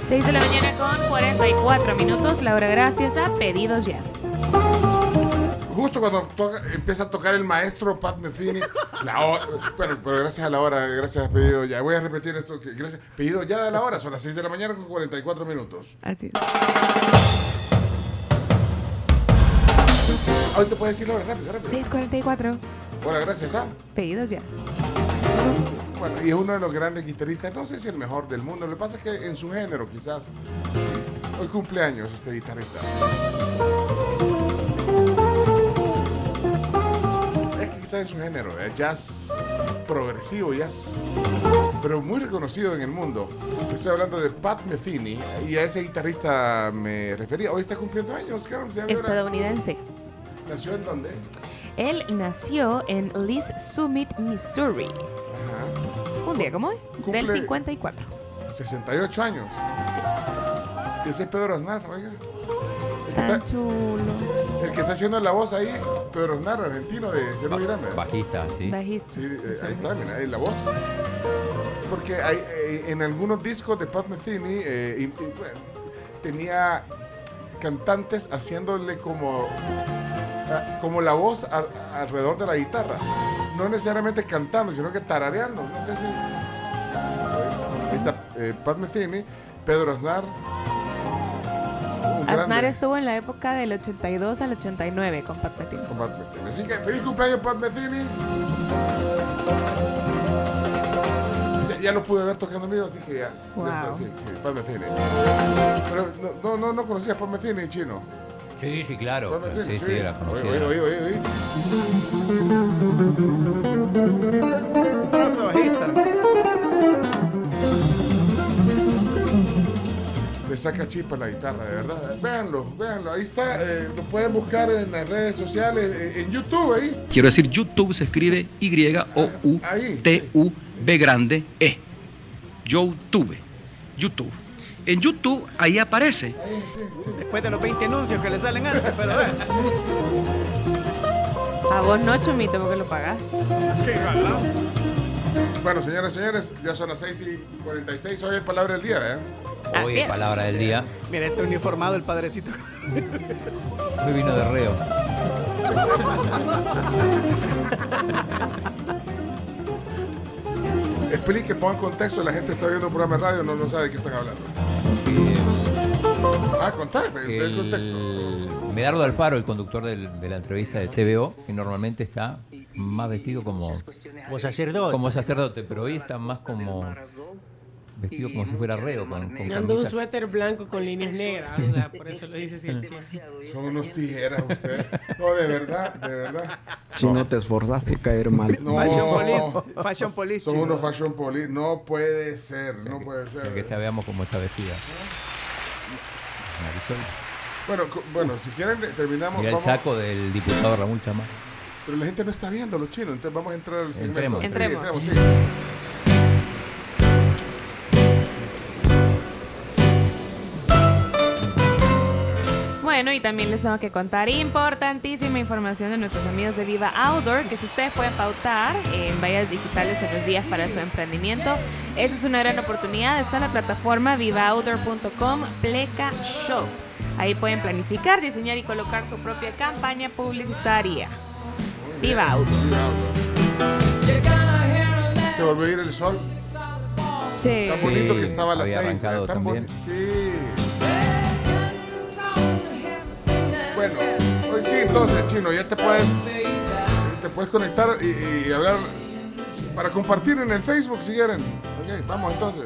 Seis de la mañana con 44 minutos. Laura, gracias a Pedidos Ya. Justo cuando toca- empieza a tocar el maestro Pat Metheny, la hora, bueno, pero gracias a la hora, gracias a pedido ya. Voy a repetir esto, que gracias, pedido ya de la hora, son las 6 de la mañana con 44 minutos. Así es. Hoy te puedes decir la hora, rápido, rápido. 644. Hola, gracias a. Pedidos Ya. Bueno, y es uno de los grandes guitarristas, no sé si el mejor del mundo, lo que pasa es que en su género quizás. sí. Hoy cumpleaños este guitarrista. Quizás en su género, es jazz progresivo, jazz, pero muy reconocido en el mundo. Estoy hablando de Pat Metheny y a ese guitarrista me refería. Hoy está cumpliendo años, claro. llama- Estadounidense. ¿Nació en dónde? Él nació en Lee's Summit, Missouri. Un día como hoy, del Cumple- 54. 68 años. Y ese es Pedro Aznar, oiga. El que, Tan está, chulo. el que está haciendo la voz ahí, Pedro Aznar, argentino de Cielo Grande. Bajista, sí. Bajista. Sí, eh, ahí está, mira, ahí la voz. Porque hay, eh, en algunos discos de Pat Metheny eh, y- y, bueno, tenía cantantes haciéndole como, como la voz a- alrededor de la guitarra. No necesariamente cantando, sino que tarareando. No sé si. Ahí está eh, Pat Metheny, Pedro Aznar. Un Aznar grande. estuvo en la época del 82 al 89 con Pat Metheny. con Pat Metheny. Así que feliz cumpleaños, Pat Metheny. Ya, lo pude ver tocando en vivo, así que ya. Wow. sí, sí, Pat Metheny. Pero no, no, no, no conocía a Pat Metheny chino. Sí, sí, claro. Metheny, Sí, sí, era conocido. oye, oye, oye, oye. Le saca chispa la guitarra, de verdad. Véanlo, véanlo. Ahí está. eh, lo pueden buscar en las redes sociales, eh, en YouTube ahí. Quiero decir, YouTube se escribe Y-O-U-T-U-B grande E. YouTube. YouTube. En YouTube, ahí aparece. Después de los 20 anuncios que le salen antes, pero. A vos no, Chomito, porque lo pagás. Qué galán. Bueno, señoras y señores, ya son las 6 y 46. Hoy es palabra del día, ¿eh? Hoy es palabra del día. Mira, este uniformado, el padrecito. Hoy vino de reo. Explique, ponga en contexto. La gente está viendo un programa de radio, no, no sabe de qué están hablando. Ah, contame, el, contexto. El Medardo Alfaro, el conductor del- de la entrevista de TVO, que normalmente está más vestido como, Como sacerdote. como sacerdote, pero hoy está más como vestido como si fuera reo, con, con Ando un suéter blanco con líneas negras, o sea, por eso lo dice chino. Son unos tijeras ustedes. No, de verdad, de verdad. Si no te esforzas por caer mal. No. Fashion police. Fashion police. Son unos fashion police. No puede ser, no puede ser. Que esta veamos cómo está vestida. Marisol. Bueno, bueno, si quieren terminamos. Mira el vamos- saco del diputado Ramón Chamá. Pero la gente no está viendo los chinos, entonces vamos a entrar al segmento. Entremos. Sí, Entremos. entremos, sí. Bueno, y también les tengo que contar importantísima información de nuestros amigos de Viva Outdoor, que si ustedes pueden pautar en vallas digitales en los días para su emprendimiento, esa es una gran oportunidad. Está en la plataforma vivaoutdoor.com Pleca Shop. Ahí pueden planificar, diseñar y colocar su propia campaña publicitaria. Viva Outdoor. Se volvió a ir el sol. Sí. Tan bonito que estaba a las había 6. arrancado Tan también. bonito. Sí. Bueno, hoy sí, entonces, chino, ya te puedes, te puedes conectar y, y hablar para compartir en el Facebook si quieren. Ok, vamos entonces.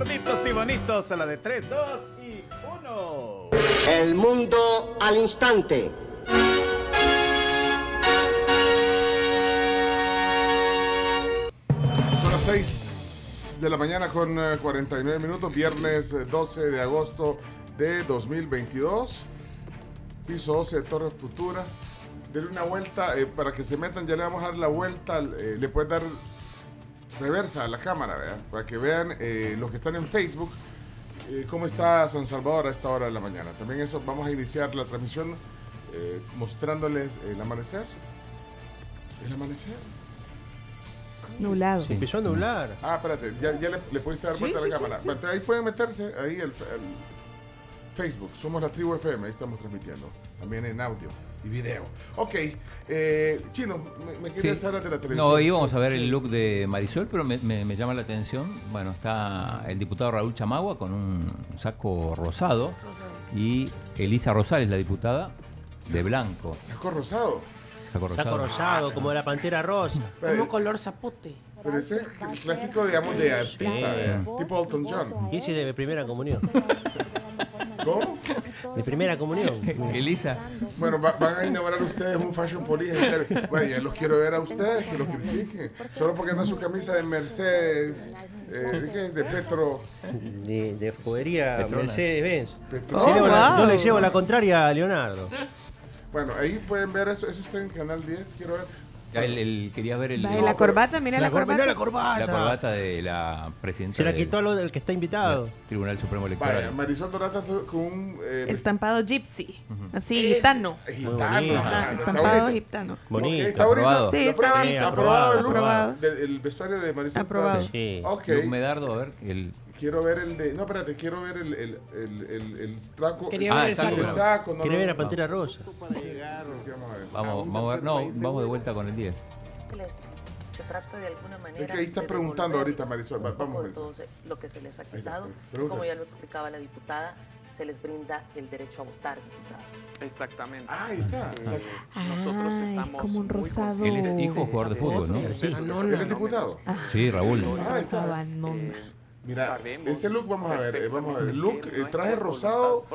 Gorditos y bonitos a la de 3, 2 y 1. El mundo al instante. Son las 6 de la mañana con eh, 49 minutos, viernes eh, 12 de agosto de 2022. Piso 12 de Torre Futura. Denle una vuelta, eh, para que se metan, ya le vamos a dar la vuelta, eh, le puedes dar reversa a la cámara, ¿verdad? para que vean eh, los que están en Facebook eh, cómo está San Salvador a esta hora de la mañana. También eso, vamos a iniciar la transmisión eh, mostrándoles el amanecer. El amanecer. Nublado. Se empezó a nublar. Ah, espérate, ya, ya le, le pudiste dar Sí, vuelta a sí, la sí, cámara. sí. Bueno, ahí pueden meterse, ahí el, el Facebook, somos la tribu FM, ahí estamos transmitiendo, también en audio y video. Ok, eh, Chino, me, me querías Sí. hablar de la televisión. No, íbamos Sí, a ver sí. el look de Marisol, pero me, me- me llama la atención. Bueno, está el diputado Raúl Chamagua con un saco rosado y Elisa Rosales, la diputada, de blanco. ¿Saco rosado? Saco rosado. Saco rosado, como la pantera rosa. *laughs* Como color zapote. Pero ese es el clásico, digamos, de artista, tipo Elton John. Y ese de primera comunión. *laughs* ¿Cómo? De primera comunión. Elisa. Bueno, va- van a inaugurar ustedes un Fashion Police. en serio. Bueno, ya los quiero ver a ustedes, que los critiquen. Solo porque anda su camisa de Mercedes, eh, ¿de qué? De Petro. De, de jodería. Mercedes-Benz. Sí, le- Oh, le llevo la contraria a Leonardo. Bueno, ahí pueden ver eso. Eso está en Canal 10. Quiero ver. Ya el, el- quería ver el, la corbata, mira la, La cor- corbata. mirá la corbata. la corbata de la presidenta Se la quitó al el que está invitado. Tribunal Supremo Electoral. Vaya, Marisol Dorata con un. eh, Estampado gypsy. Así, Es- gitano. Gitano. Ajá, está estampado gitano. Bonito. Está bonito. Aprobado. Sí, ¿Lo está bonito. Aprobado el Aprobado. del el vestuario de Marisol. Aprobado. Sí. Ok. Luke Medardo, a ver, el, Quiero ver el de. No, espérate, quiero ver el, el, el, el, el saco. Quería Ah, ver el el saco. El saco, no, Quiere no, ver a Pantera Rosa. Vamos a ver. vamos, a ver, no, vamos de vuelta con el 10. les- se trata de alguna manera Es que ahí está de preguntando ahorita Marisol. Vamos, Marisol. todo lo que se les ha quitado como ya lo explicaba la diputada se les brinda el derecho a votar diputado Exactamente. Ah, ahí está. Nosotros Ay, estamos como un muy rosado. Él es hijo jugador de fútbol, ¿no? ¿Él es diputado? Sí, Raúl. Ah, ahí está. Mira, ese look vamos a ver, eh, vamos a ver. Look, eh, traje rosado,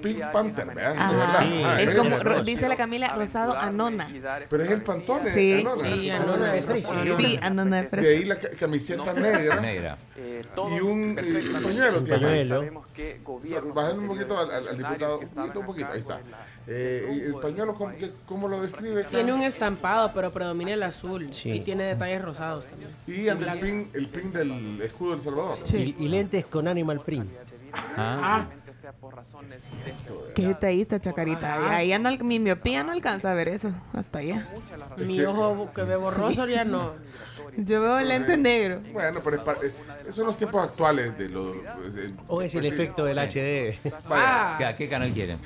Pink Panther, ¿verdad? De Ajá. verdad. Ah, es eh, como, eh, ro- dice la Camila, rosado anona. Pero es el pantone. Sí, Anona. sí, Anona de fresa. Sí, anona de De fresa. ahí la ca- camiseta negra Negra. y un, pañuelo. Bájale un poquito al diputado, un poquito, un poquito, ahí está. Eh, y el pañuelo, ¿cómo, qué- cómo lo describe? Tiene un estampado, pero predomina el azul. Sí. Y tiene detalles rosados también. Y anda el pin, el pin del escudo del Salvador. Y, y lentes con Animal Print. Ah, Qué detallista, Chacarita. Ahí al- mi miopía no alcanza a ver eso. Hasta allá. Mi ojo que ve borroso ya no. *laughs* Yo veo lente negro. Bueno, pero eh, esos son los tiempos actuales de los... pues, eh, O es el pues sí. efecto del HD. Vaya, ¿qué, qué canal quieren?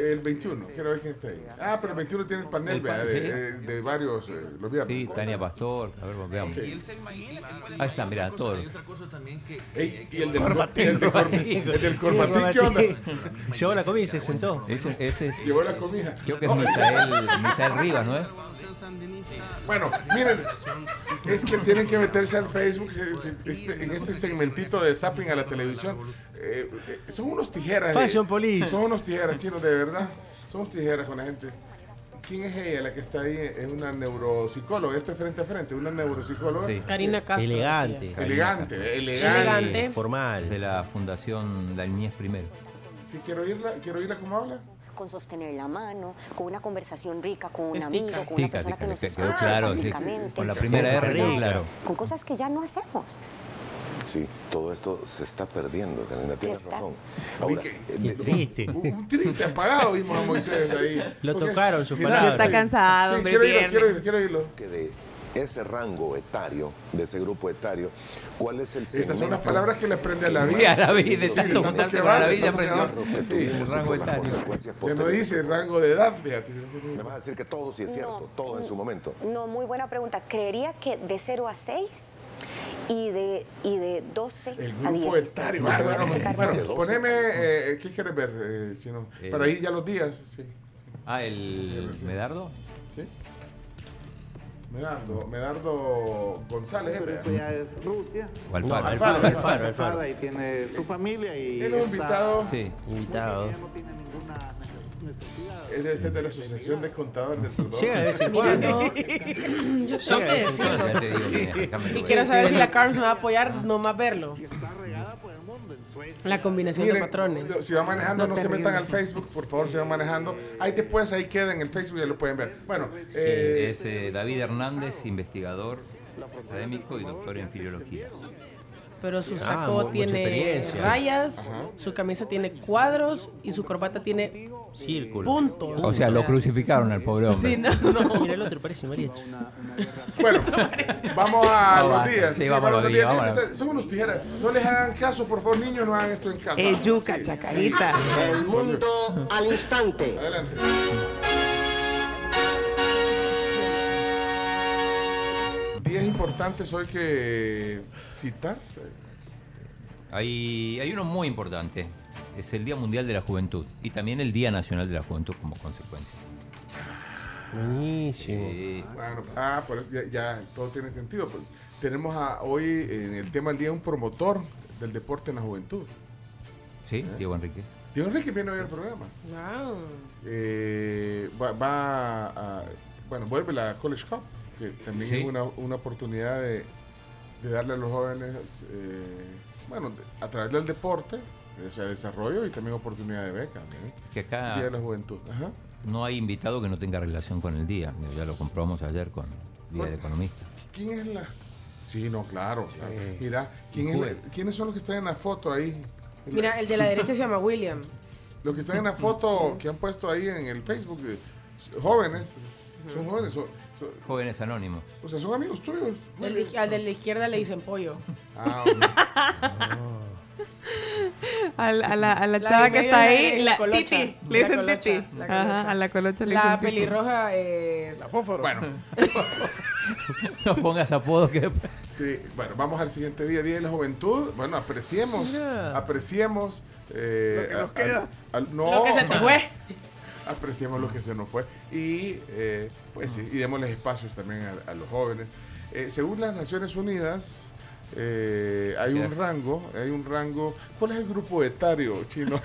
el 21, quiero ver quién está ahí. Ah, pero el 21 tiene el panel, El de, sí. eh, de varios, eh, los viernes. Sí, Tania Pastor, a ver, veamos. Ahí está, mira, todo. Ey, y el del corbatín, el, del corbatín, el del corbatín, ¿qué onda? Llevó la comida y se sentó. Ese, ese es. Llevó la comida. Creo que es Misael, Misael Rivas, ¿no es? Bueno, miren, es que tienen que meterse al Facebook se- este- en este segmentito de zapping a la televisión. Eh, eh, son unos tijeras. eh, Fashion Police. Son unos tijeras, chinos, de verdad. Son unos tijeras con la gente. ¿Quién es ella, la que está ahí? Es una neuropsicóloga. Esto es frente a frente, una neuropsicóloga. Sí. Karina Castro. Elegante. decía. Elegante, elegante. Elegante. Formal. De la Fundación La Niñez Primero. Sí, quiero oírla, quiero oírla cómo habla. Con sostener la mano, con una conversación rica con un amigo, con una persona que nos escucha quedó claro. sí, sí. pacíficamente, Con la primera R claro. con cosas que ya no hacemos. Sí, todo esto se está perdiendo, Karina, tienes está- razón. Ahora, eh, Qué triste. Un, un triste apagado vimos a Moisés ahí. Lo tocaron sus palabras. Está cansado, Sí, hombre, quiero viernes. quiero oírlo, quiero que de ese rango etario, de ese grupo etario, ¿cuál es el Esas son las segmento palabras que le aprende a la vida. Sí, a la vida, de Sí, tanto tanto juntarse que con la va, vida, tanto que Sí, el rango etario. Que no dice rango de edad, fíjate. Me vas a decir que todo sí es cierto, No. todo en su momento. No, muy buena pregunta. Creería que de 0 a 6 y de, y de 12 El a grupo 16. etario. Te voy a Bueno, explicar bueno, qué. poneme, eh, ¿qué quieres ver, eh, chino? Eh, Para ahí ya los días, sí. Ah, el Medardo. ¿Sí? Medardo, Medardo González. Pero eso ya es Rusia. O Alfaro. Alfaro, Alfaro, Alfaro. Alfaro, y tiene su familia y un está- invitado. Sí. Invitado. ella no tiene ninguna necesidad. Es de ser de la Asociación de Contadores del Salvador. Llega de vez en cuando. yo tengo que decirlo. Ya Y quiero saber si la Carms me va a apoyar, nomás verlo. La combinación de patrones. si va manejando, no, No se metan al. Facebook, por favor, si va manejando. Ahí después, ahí queda en el Facebook, ya lo pueden ver. Bueno, Sí, eh, es eh, David Hernández, investigador, académico y doctor en filología. Pero su Ah, saco tiene rayas, su camisa tiene cuadros y su corbata tiene Círculo. puntos. O sea, lo crucificaron al pobre hombre. Sí, no, no. *laughs* Mira el otro, parece mariachi. *laughs* bueno, vamos a No, los días. Sí, vamos a los días, vamos a los- Son unos tijeras. No les hagan caso, por favor, niños, no hagan esto en casa. Eh, yuca, Sí, chacarita. El mundo al instante. Adelante. Días importantes hoy que citar. Hay, hay uno muy importante. Es el Día Mundial de la Juventud y también el Día Nacional de la Juventud como consecuencia. Buenísimo. Eh, Bueno, ah, por eso ya, ya todo tiene sentido. pues. tenemos a, hoy en el tema del día un promotor del deporte en la juventud. sí, Diego Enríquez. Diego Enrique viene hoy al programa. Wow. Eh, va, va a, bueno, vuelve la College Cup, que también Sí. es una, una oportunidad de, de darle a los jóvenes, eh, bueno, a través del deporte, eh, o sea, desarrollo y también oportunidad de becas. ¿eh? Que acá Día de la Juventud. Ajá. no hay invitado que no tenga relación con el día. Ya lo comprobamos ayer con Día del Economista. ¿Quién es la...? Sí, no, claro. Mira, ¿quién es la- Joven. ¿quiénes son los que están en la foto ahí? Mira, el de la derecha se llama William. Los que están en la foto que han puesto ahí en el Facebook, de jóvenes, son jóvenes, son- son- Jóvenes Anónimos. o sea, son amigos tuyos. El de- al de la izquierda le dicen pollo. Ah, hombre. *laughs* *laughs* A la, a la, a la La chava que está es ahí, la la colocha. titi. Le La dicen colocha, titi. la colocha. Ajá, a la colocha le La dicen titi. pelirroja es. Fósforo. Bueno, *laughs* No pongas apodos que sí, bueno, vamos al siguiente día, Día de la Juventud. Bueno, apreciemos, Mira. apreciemos. eh, Lo que nos al- queda. al- no, Lo que se te fue. *laughs* apreciemos lo que se nos fue. Y, eh, pues sí, y démosles espacios también a, a los jóvenes. Eh, según las Naciones Unidas, eh, hay un rango, hay un rango. ¿Cuál es el grupo etario chino?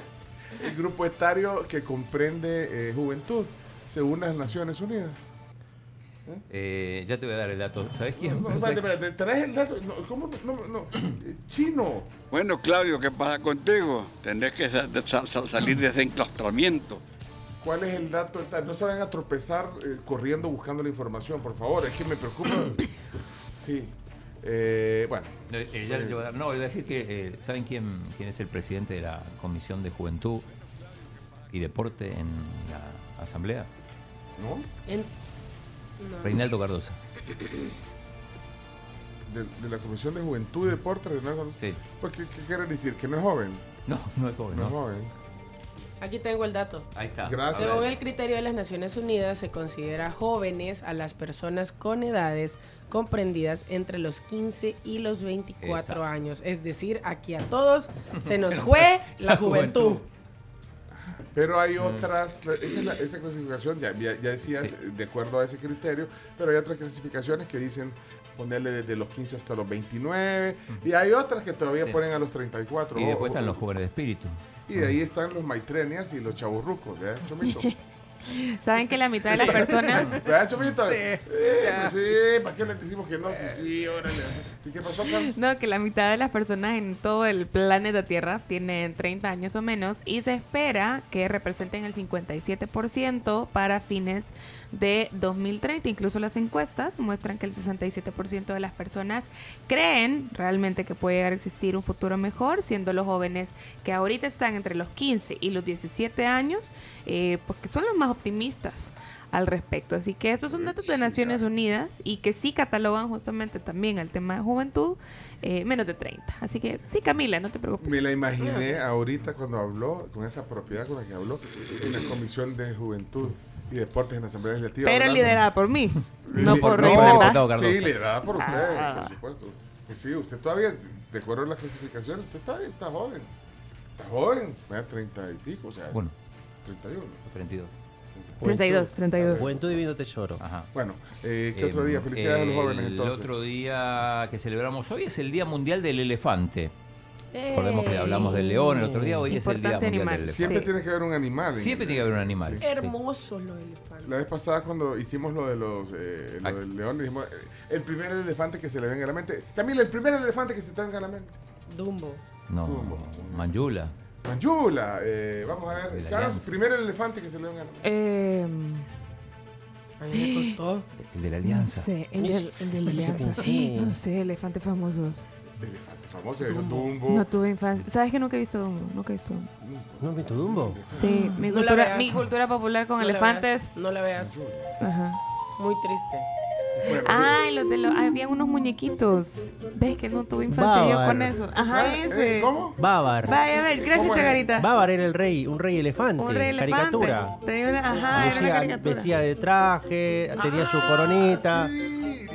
*laughs* el grupo etario que comprende eh, juventud, según las Naciones Unidas. Eh, ya te voy a dar el dato. ¿Sabes quién? No, espérate, espérate, traes el dato. No, ¿Cómo? No, no, no. *clears throat* Chino. Bueno, Claudio, ¿qué pasa contigo? Tendrás que sa- sal- sal- salir de ese enclaustramiento. ¿Cuál es el dato? etario? No se vayan a tropezar eh, corriendo buscando la información, por favor. Es que me preocupa. *clears throat* Sí. Eh, bueno. No, eh, ya le voy a dar- no, voy a decir que, eh, ¿saben quién, quién es el presidente de la Comisión de Juventud y Deporte en la Asamblea? ¿No? En- no. Reinaldo Cardosa. De, de la Comisión de Juventud y Deporte, Reinaldo. Sí. Pues, ¿qué, qué quiere decir? ¿Que no es joven? No, no es joven, No es no. joven. Aquí tengo el dato. Ahí está. Gracias. Según el criterio de las Naciones Unidas, se considera jóvenes a las personas con edades comprendidas entre los 15 y los 24 Exacto. años. Es decir, aquí a todos se nos *laughs* fue la juventud. Pero hay otras, esa, es la- esa clasificación, ya, decías, de acuerdo a ese criterio, pero hay otras clasificaciones que dicen ponerle desde los 15 hasta los 29, y hay otras que todavía Sí. ponen a los 34. Y después o- están los jóvenes de espíritu. Y de ahí están los maitrenials y los chaburrucos, ¿verdad, Chomito? *laughs* Saben que la mitad de las personas *laughs* ¿Verdad, Chomito? Sí. Eh, pues sí, ¿para qué le decimos que no? Sí, sí, órale. ¿Y qué pasó, Carlos? No, que la mitad de las personas en todo el planeta Tierra tienen 30 años o menos y se espera que representen el 57% para fines de 2030. Incluso las encuestas muestran que el 67% de las personas creen realmente que puede llegar a existir un futuro mejor, siendo los jóvenes que ahorita están entre los 15 y los 17 años, eh, porque son los más optimistas al respecto. Así que esos son datos de Naciones Unidas y que sí catalogan justamente también el tema de juventud eh, menos de 30. Así que sí, Camila, no te preocupes. Me la imaginé ahorita cuando habló, con esa propiedad con la que habló, en la Comisión de Juventud y Deportes en la Asamblea Legislativa. Pero hablando- liderada por mí, no por no, Reinalda. Sí, liderada por usted, Ah. por supuesto. Pues sí, usted todavía, de acuerdo a las clasificaciones, usted todavía está joven. Está joven, vaya 30 y pico, o sea, Bueno. 31. 32. 32, 32. Juventud Divino Tesoro. Bueno, eh, ¿qué otro Em, día? Felicidades a los jóvenes El entonces. otro día que celebramos hoy es el Día Mundial del Elefante. Recordemos que hablamos del león el otro día, hoy es el Día Importante Mundial animal. del Elefante. Siempre tiene que haber un animal. en- Siempre tiene que haber un animal. Hermosos los elefantes. La vez pasada cuando hicimos lo de los eh, lo del león, le dijimos eh, el primer elefante que se le venga a la mente. Camila, el primer elefante que se te venga a la mente. Dumbo. No, Manjula. Manjula, eh, vamos a ver. De la Carlos, Alianza. primer elefante que se le venga a la mente. Eh, A mí me costó. El de la no Alianza. sé, el, del- el de la alianza. No sé, elefantes famosos. Elefante famoso, Dumbo. No tuve infancia. ¿Sabes que nunca he visto Dumbo? Nunca he visto Dumbo. ¿No has visto Dumbo? Sí, mi, No la cultura, veas. mi cultura popular con No la elefantes. veas, No la veas. Ajá. Muy triste. Ay, los de los. Habían unos muñequitos. ¿Ves que no tuve infancia yo con eso? Ajá, ese. Bávar. Vaya, a ver, gracias, Chagarita. Bávar era el rey, un rey elefante. Un rey elefante. Caricatura. Tenía una- ajá, era una Lucía caricatura. vestía de traje, tenía su coronita.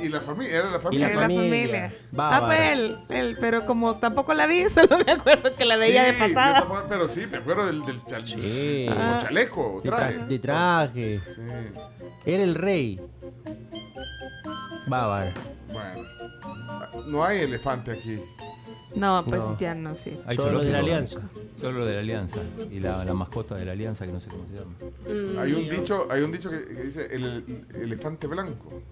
Y la familia, era la Y familia. Era la familia. Ah, pues él, él, pero como tampoco la vi, *laughs* solo me acuerdo que la veía Sí, de pasada. tampoco- pero sí, me acuerdo del, del chal- Sí. como Ah. chaleco, De, tra- traje. de traje. Era el rey. Bávar. Bueno, no hay elefante aquí. No, pues No. ya no, sí. Hay Solo de la zoológico, Alianza. Solo lo de la Alianza. Y la, la mascota de la Alianza, que no sé cómo se llama. Hay un dicho, hay un dicho que, que dice el, el elefante blanco.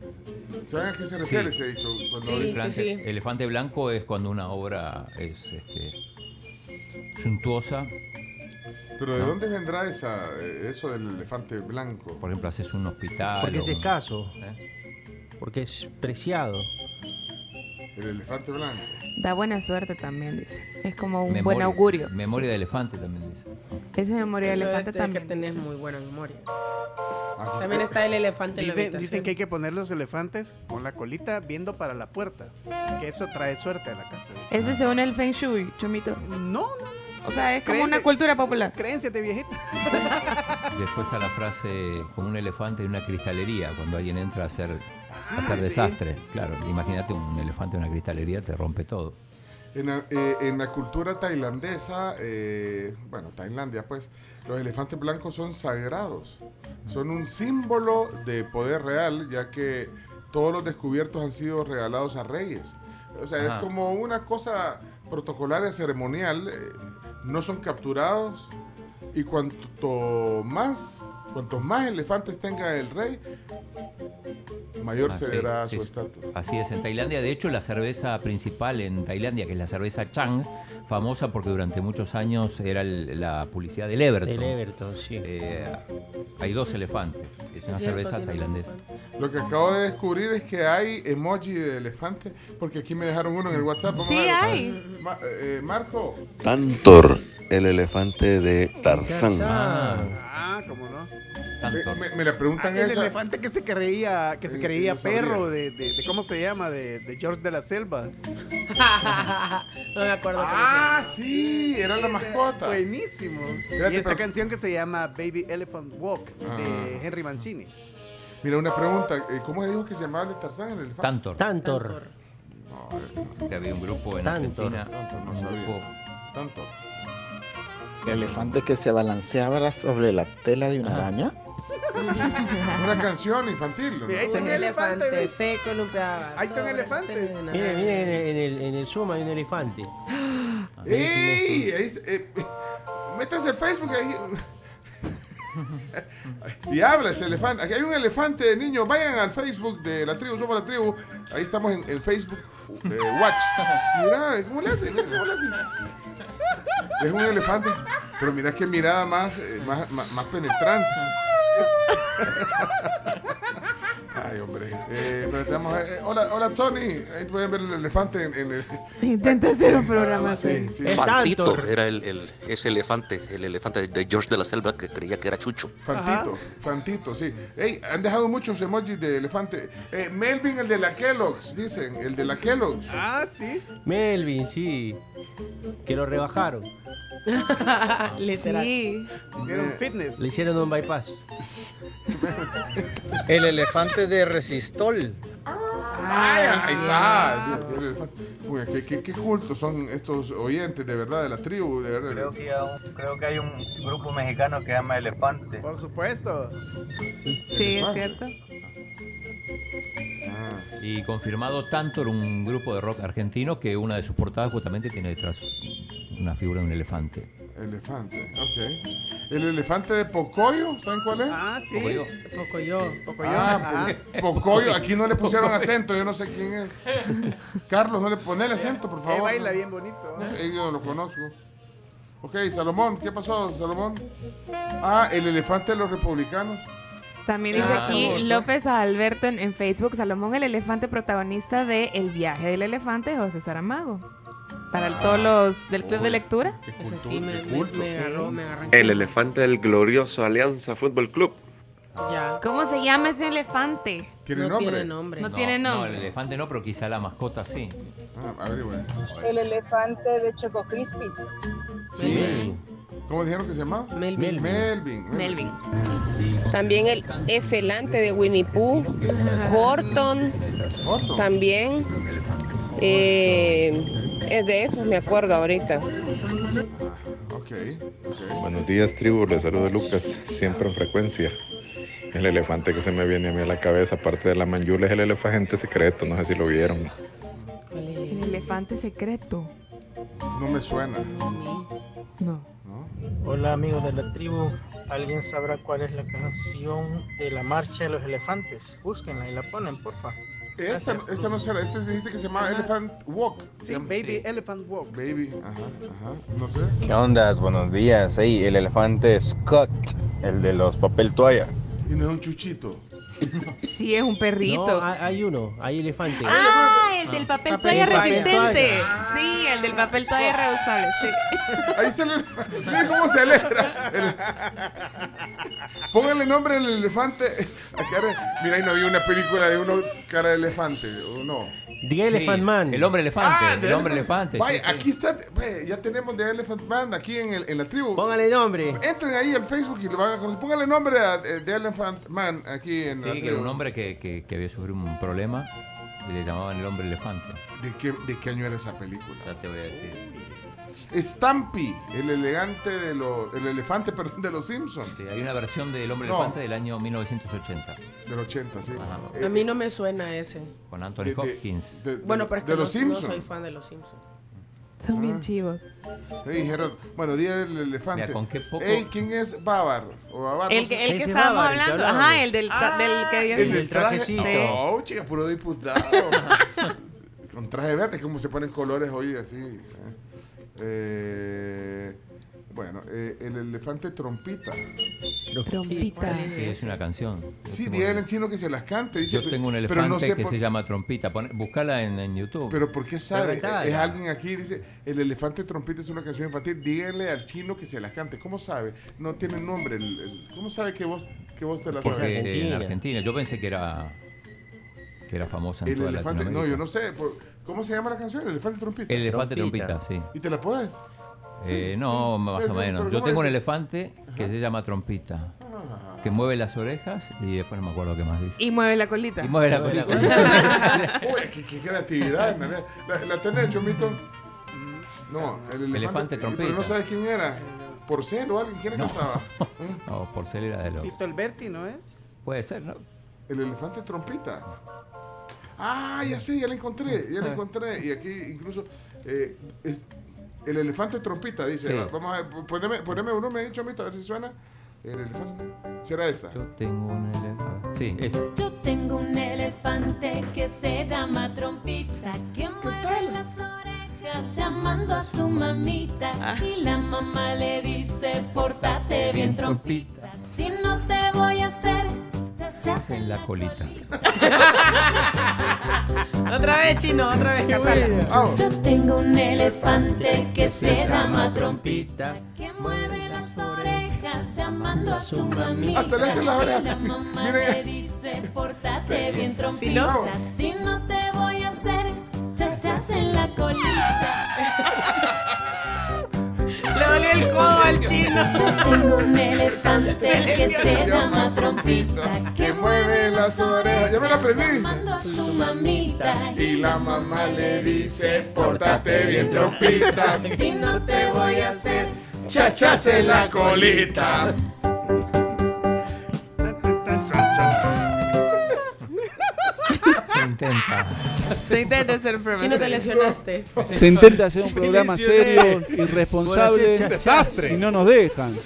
¿Saben a qué se refiere Sí. ese dicho? Cuando Sí, elefante, elefante blanco es cuando una obra es este, suntuosa. Pero ¿de ¿no? dónde vendrá esa, eh, eso del elefante blanco? Por ejemplo, haces un hospital. Porque o es un- escaso. ¿eh? Porque es preciado. El elefante blanco. Da buena suerte también, dice. Es como un Memoria- buen augurio. Memoria de elefante también dice. Esa es memoria de elefante es de también. que tenés muy buena memoria. Aquí También está el elefante en la Dicen, que hay que poner los elefantes con la colita viendo para la puerta. Que eso trae suerte a la casa. Ese según el Feng Shui, Chomito. No, no. O sea, es como una cultura popular. Creencia de viejita. Después está la frase como un elefante en una cristalería, cuando alguien entra a hacer, a hacer sí. desastre. Claro, imagínate un elefante en una cristalería, te rompe todo. En la, eh, en la cultura tailandesa, eh, bueno, Tailandia, pues, los elefantes blancos son sagrados. Son un símbolo de poder real, ya que todos los descubiertos han sido regalados a reyes. O sea, Ajá. es como una cosa protocolaria, ceremonial. eh, no son capturados. Y cuanto más, cuantos más elefantes tenga el rey, mayor Ah, será sí, su sí. estatus. Así es, en Tailandia, de hecho, la cerveza principal en Tailandia, que es la cerveza Chang, famosa porque durante muchos años era el- la publicidad del Everton. Del Everton, sí. Eh, hay dos elefantes, es una cerveza tailandesa. Lo que acabo de descubrir es que hay emoji de elefante, porque aquí me dejaron uno en el WhatsApp. Vamos Sí a ver. hay. Ma- eh, Marco, Tantor, el elefante de Tarzán. Ah, cómo no. Tanto. me, me la preguntan Ah, el esa. elefante que se creía, que se creía perro de, de- de- ¿cómo se llama? De, de George de la Selva. *laughs* no me acuerdo Ah, sí, era la mascota. Buenísimo. Y esta pero- canción que se llama Baby Elephant Walk Ah. de Henry Mancini. Mira, una pregunta. eh, ¿Cómo dijo que se llamaba el Tarzán, el elefante? Tantor. Tantor. Que había un grupo en Tantor. Argentina. Tantor, no un sabía. grupo Tanto. El elefante que se balanceaba sobre la tela de una araña. *laughs* Una canción infantil. ¿no? Mira, ahí está Un un elefante. se columpiaba. Ahí está un elefante. araña. miren, en el, en el, en el Zoom hay un elefante. *gasps* ¡Ey! Eh, eh, métanse a Facebook ahí. *laughs* y habla ese elefante. Aquí hay un elefante, niños. Vayan al Facebook de la tribu, somos la tribu. Ahí estamos en, en Facebook eh, Watch. *laughs* Mira, ¿cómo le hace? Mira, ¿Cómo le hace? *laughs* Es un elefante. Pero mira qué mirada más, eh, más, más, más penetrante. *laughs* Ay, hombre. Eh, pero eh, eh, hola, hola, Tony. Ahí pueden ver el elefante en, en el. Se intenta hacer un programa Sí, así. sí. Fantito era el, el- ese elefante, el elefante de George de la Selva que creía que era Chucho. Fantito, Fantito, sí. Ey, han dejado muchos emojis de elefante. Eh, Melvin, el de la Kellogg's, dicen, el de la Kellogg's. Ah, sí. Melvin, sí. Que lo rebajaron. *laughs* Literal. Sí. Hicieron fitness. Le hicieron un bypass. *laughs* El elefante de Resistol. Ay, ahí está. Uy, qué, qué, qué cultos son estos oyentes, de verdad, de la tribu, de verdad. Creo que, hay un- creo que hay un grupo mexicano que se llama Elefante. Por supuesto. Sí, es cierto. Y confirmado Tantor, un grupo de rock argentino que una de sus portadas justamente tiene detrás una figura de un elefante. Elefante, ok. El elefante de Pocoyo, ¿saben cuál es? Ah, sí. Pocoyo. Poco yo. Ah, po- Pocoyo, aquí no le pusieron acento, yo no sé quién es. *laughs* Carlos, no le pone el acento, por favor. baila bien bonito. No sé, yo lo conozco. Ok, Salomón, ¿qué pasó, Salomón? Ah, el elefante de los republicanos. También dice Ah, aquí hermoso. López Alberto en, en Facebook, Salomón el elefante protagonista de El viaje del elefante, José Saramago. Para el- todos los del club de lectura. Sí me, agarró, me agarró. El elefante del glorioso Alianza Fútbol Club. Ya. ¿Cómo se llama ese elefante? ¿Tiene no nombre? tiene nombre. No tiene No, nombre. el elefante no, pero quizá la mascota sí. Ah, averigüen. El elefante de Choco Crispis. Sí. ¿Cómo dijeron que se llama? Melvin. Melvin. Melvin. También el efelante de Winnie Pooh. *laughs* Horton. Horton. También. eh, es de esos, me acuerdo ahorita. Ok, ok. Buenos días, tribu. Les saludo Lucas, siempre en frecuencia. El elefante que se me viene a mí a la cabeza, aparte de la manjula, es el elefante secreto. No sé si lo vieron. El elefante secreto. No me suena. No. Hola amigos de la tribu. ¿Alguien sabrá cuál es la canción de la marcha de los elefantes? Búsquenla y la ponen, porfa. Esta, esta no será, esta dijiste que se llama Elephant Walk. Sí, Baby Elephant Walk. Baby, ajá, ajá, no sé. ¿Qué onda? Buenos días. Hey, el elefante Scott, el de los papel toalla. Y no es un chuchito. Sí, es un perrito. No, hay, uno, hay elefante. Ah, el del papel Papel toalla resistente. Sí, el del papel toalla reusable, sí. Ahí está el elefante. Miren cómo se alegra. El- Póngale nombre al elefante. *laughs* Mira, ahí no había una película de uno cara de elefante, ¿o no? The Elephant Man. El hombre elefante, Ah, el hombre elefante. Vaya, sí, sí. aquí está. ve, ya tenemos The Elephant Man aquí en, el- en la tribu. Póngale nombre. Entren ahí al Facebook y lo van a conocer. Póngale nombre a eh, The Elephant Man aquí en la Sí, que tribu. era un hombre que, que, que había sufrido un problema y le llamaban el hombre elefante. ¿De qué, ¿De qué año era esa película? Ya te voy a decir. Stampy, el elegante de los. El elefante, *laughs* perdón, de los Simpsons. Sí, hay una versión del hombre No. elefante del año 1980 Del 80, sí. Ajá. Eh, A mí no me suena ese. con Anthony de- Hopkins. de- de- Bueno, pero es que los no Simpsons. soy fan de los Simpsons. Son Ah. bien chivos. Le dijeron, bueno, día del elefante. Mira, con qué poco- Ey, ¿quién es Bávar? O Bávar, El no que, sé. el que Ese estábamos el hablando. Ajá, el del, sa- del que El del traje. trajecito. No, chica, puro diputado. *laughs* Con traje verde, como se ponen colores hoy así. ¿eh? Eh, bueno, eh, el elefante trompita. Trompita. Sí, es una canción. Sí, dígale en chino que se las cante. Dice, Yo tengo un pero elefante no sé que por- se llama Trompita. Pon- Búscala en, en YouTube. Pero ¿por qué sabe? Es ya. alguien aquí dice, el elefante trompita es una canción infantil, díganle al chino que se las cante. ¿Cómo sabe? No tiene nombre. el- el- ¿Cómo sabe que vos, que vos te la Porque sabes? en Argentina. Argentina. Yo pensé que era que era famosa en El toda elefante, no, yo no sé. por- ¿Cómo se llama la canción? El elefante trompita. El elefante Trompita. trompita, sí. ¿Y te la puedes? Eh, no, más Pero, o menos. pero Yo ¿cómo tengo un elefante que se llama Trompita, Ah. que mueve las orejas y después no me acuerdo qué más dice. Y mueve la colita. Y mueve la Mueve la colita. *laughs* Uy, qué, qué creatividad. man. ¿La, la tenés, Chomito? No, el elefante, Elefante Pero trompita. no sabes quién era. Porcel o alguien. ¿Quién que estaba? *laughs* No, Porcel era de los. Tito Alberti, ¿no es? Puede ser, ¿no? El elefante trompita. Ah, ya sé, ya la encontré, ya la encontré. Y aquí incluso eh, es el elefante trompita, dice. Sí. Vamos a ver, poneme, poneme uno, me ha dicho Mito, a ver si suena. El elefante. ¿Será esta? Yo tengo un elefante. Sí, es. Yo tengo un elefante que se llama Trompita, que mueve las orejas llamando a su mamita. Y la mamá le dice, pórtate bien, Trompita, si no te voy a hacer chas chas en la colita. *laughs* Otra vez, chino, otra vez, Catala. Yo tengo un elefante que se llama Trompita, que mueve las orejas llamando a su mamita. Hasta le hace la oreja. La mamá *laughs* le dice, pórtate bien, ¿Sí, Trompita, no? si no te voy a hacer chas chas en la colita. *laughs* Le dolió el codo al chino. Yo tengo un elefante que se llama Trompita, Que mueve las orejas. Ya me la aprendí. llamando a su mamita. Y la mamá le dice, pórtate bien, trompita. Si no te voy a hacer Chachas en la colita. Intenta. Se intenta ser profesor. Chino, te lesionaste. Se intenta hacer un programa serio, Por irresponsable. hacer chas- Desastre. Y no nos dejan.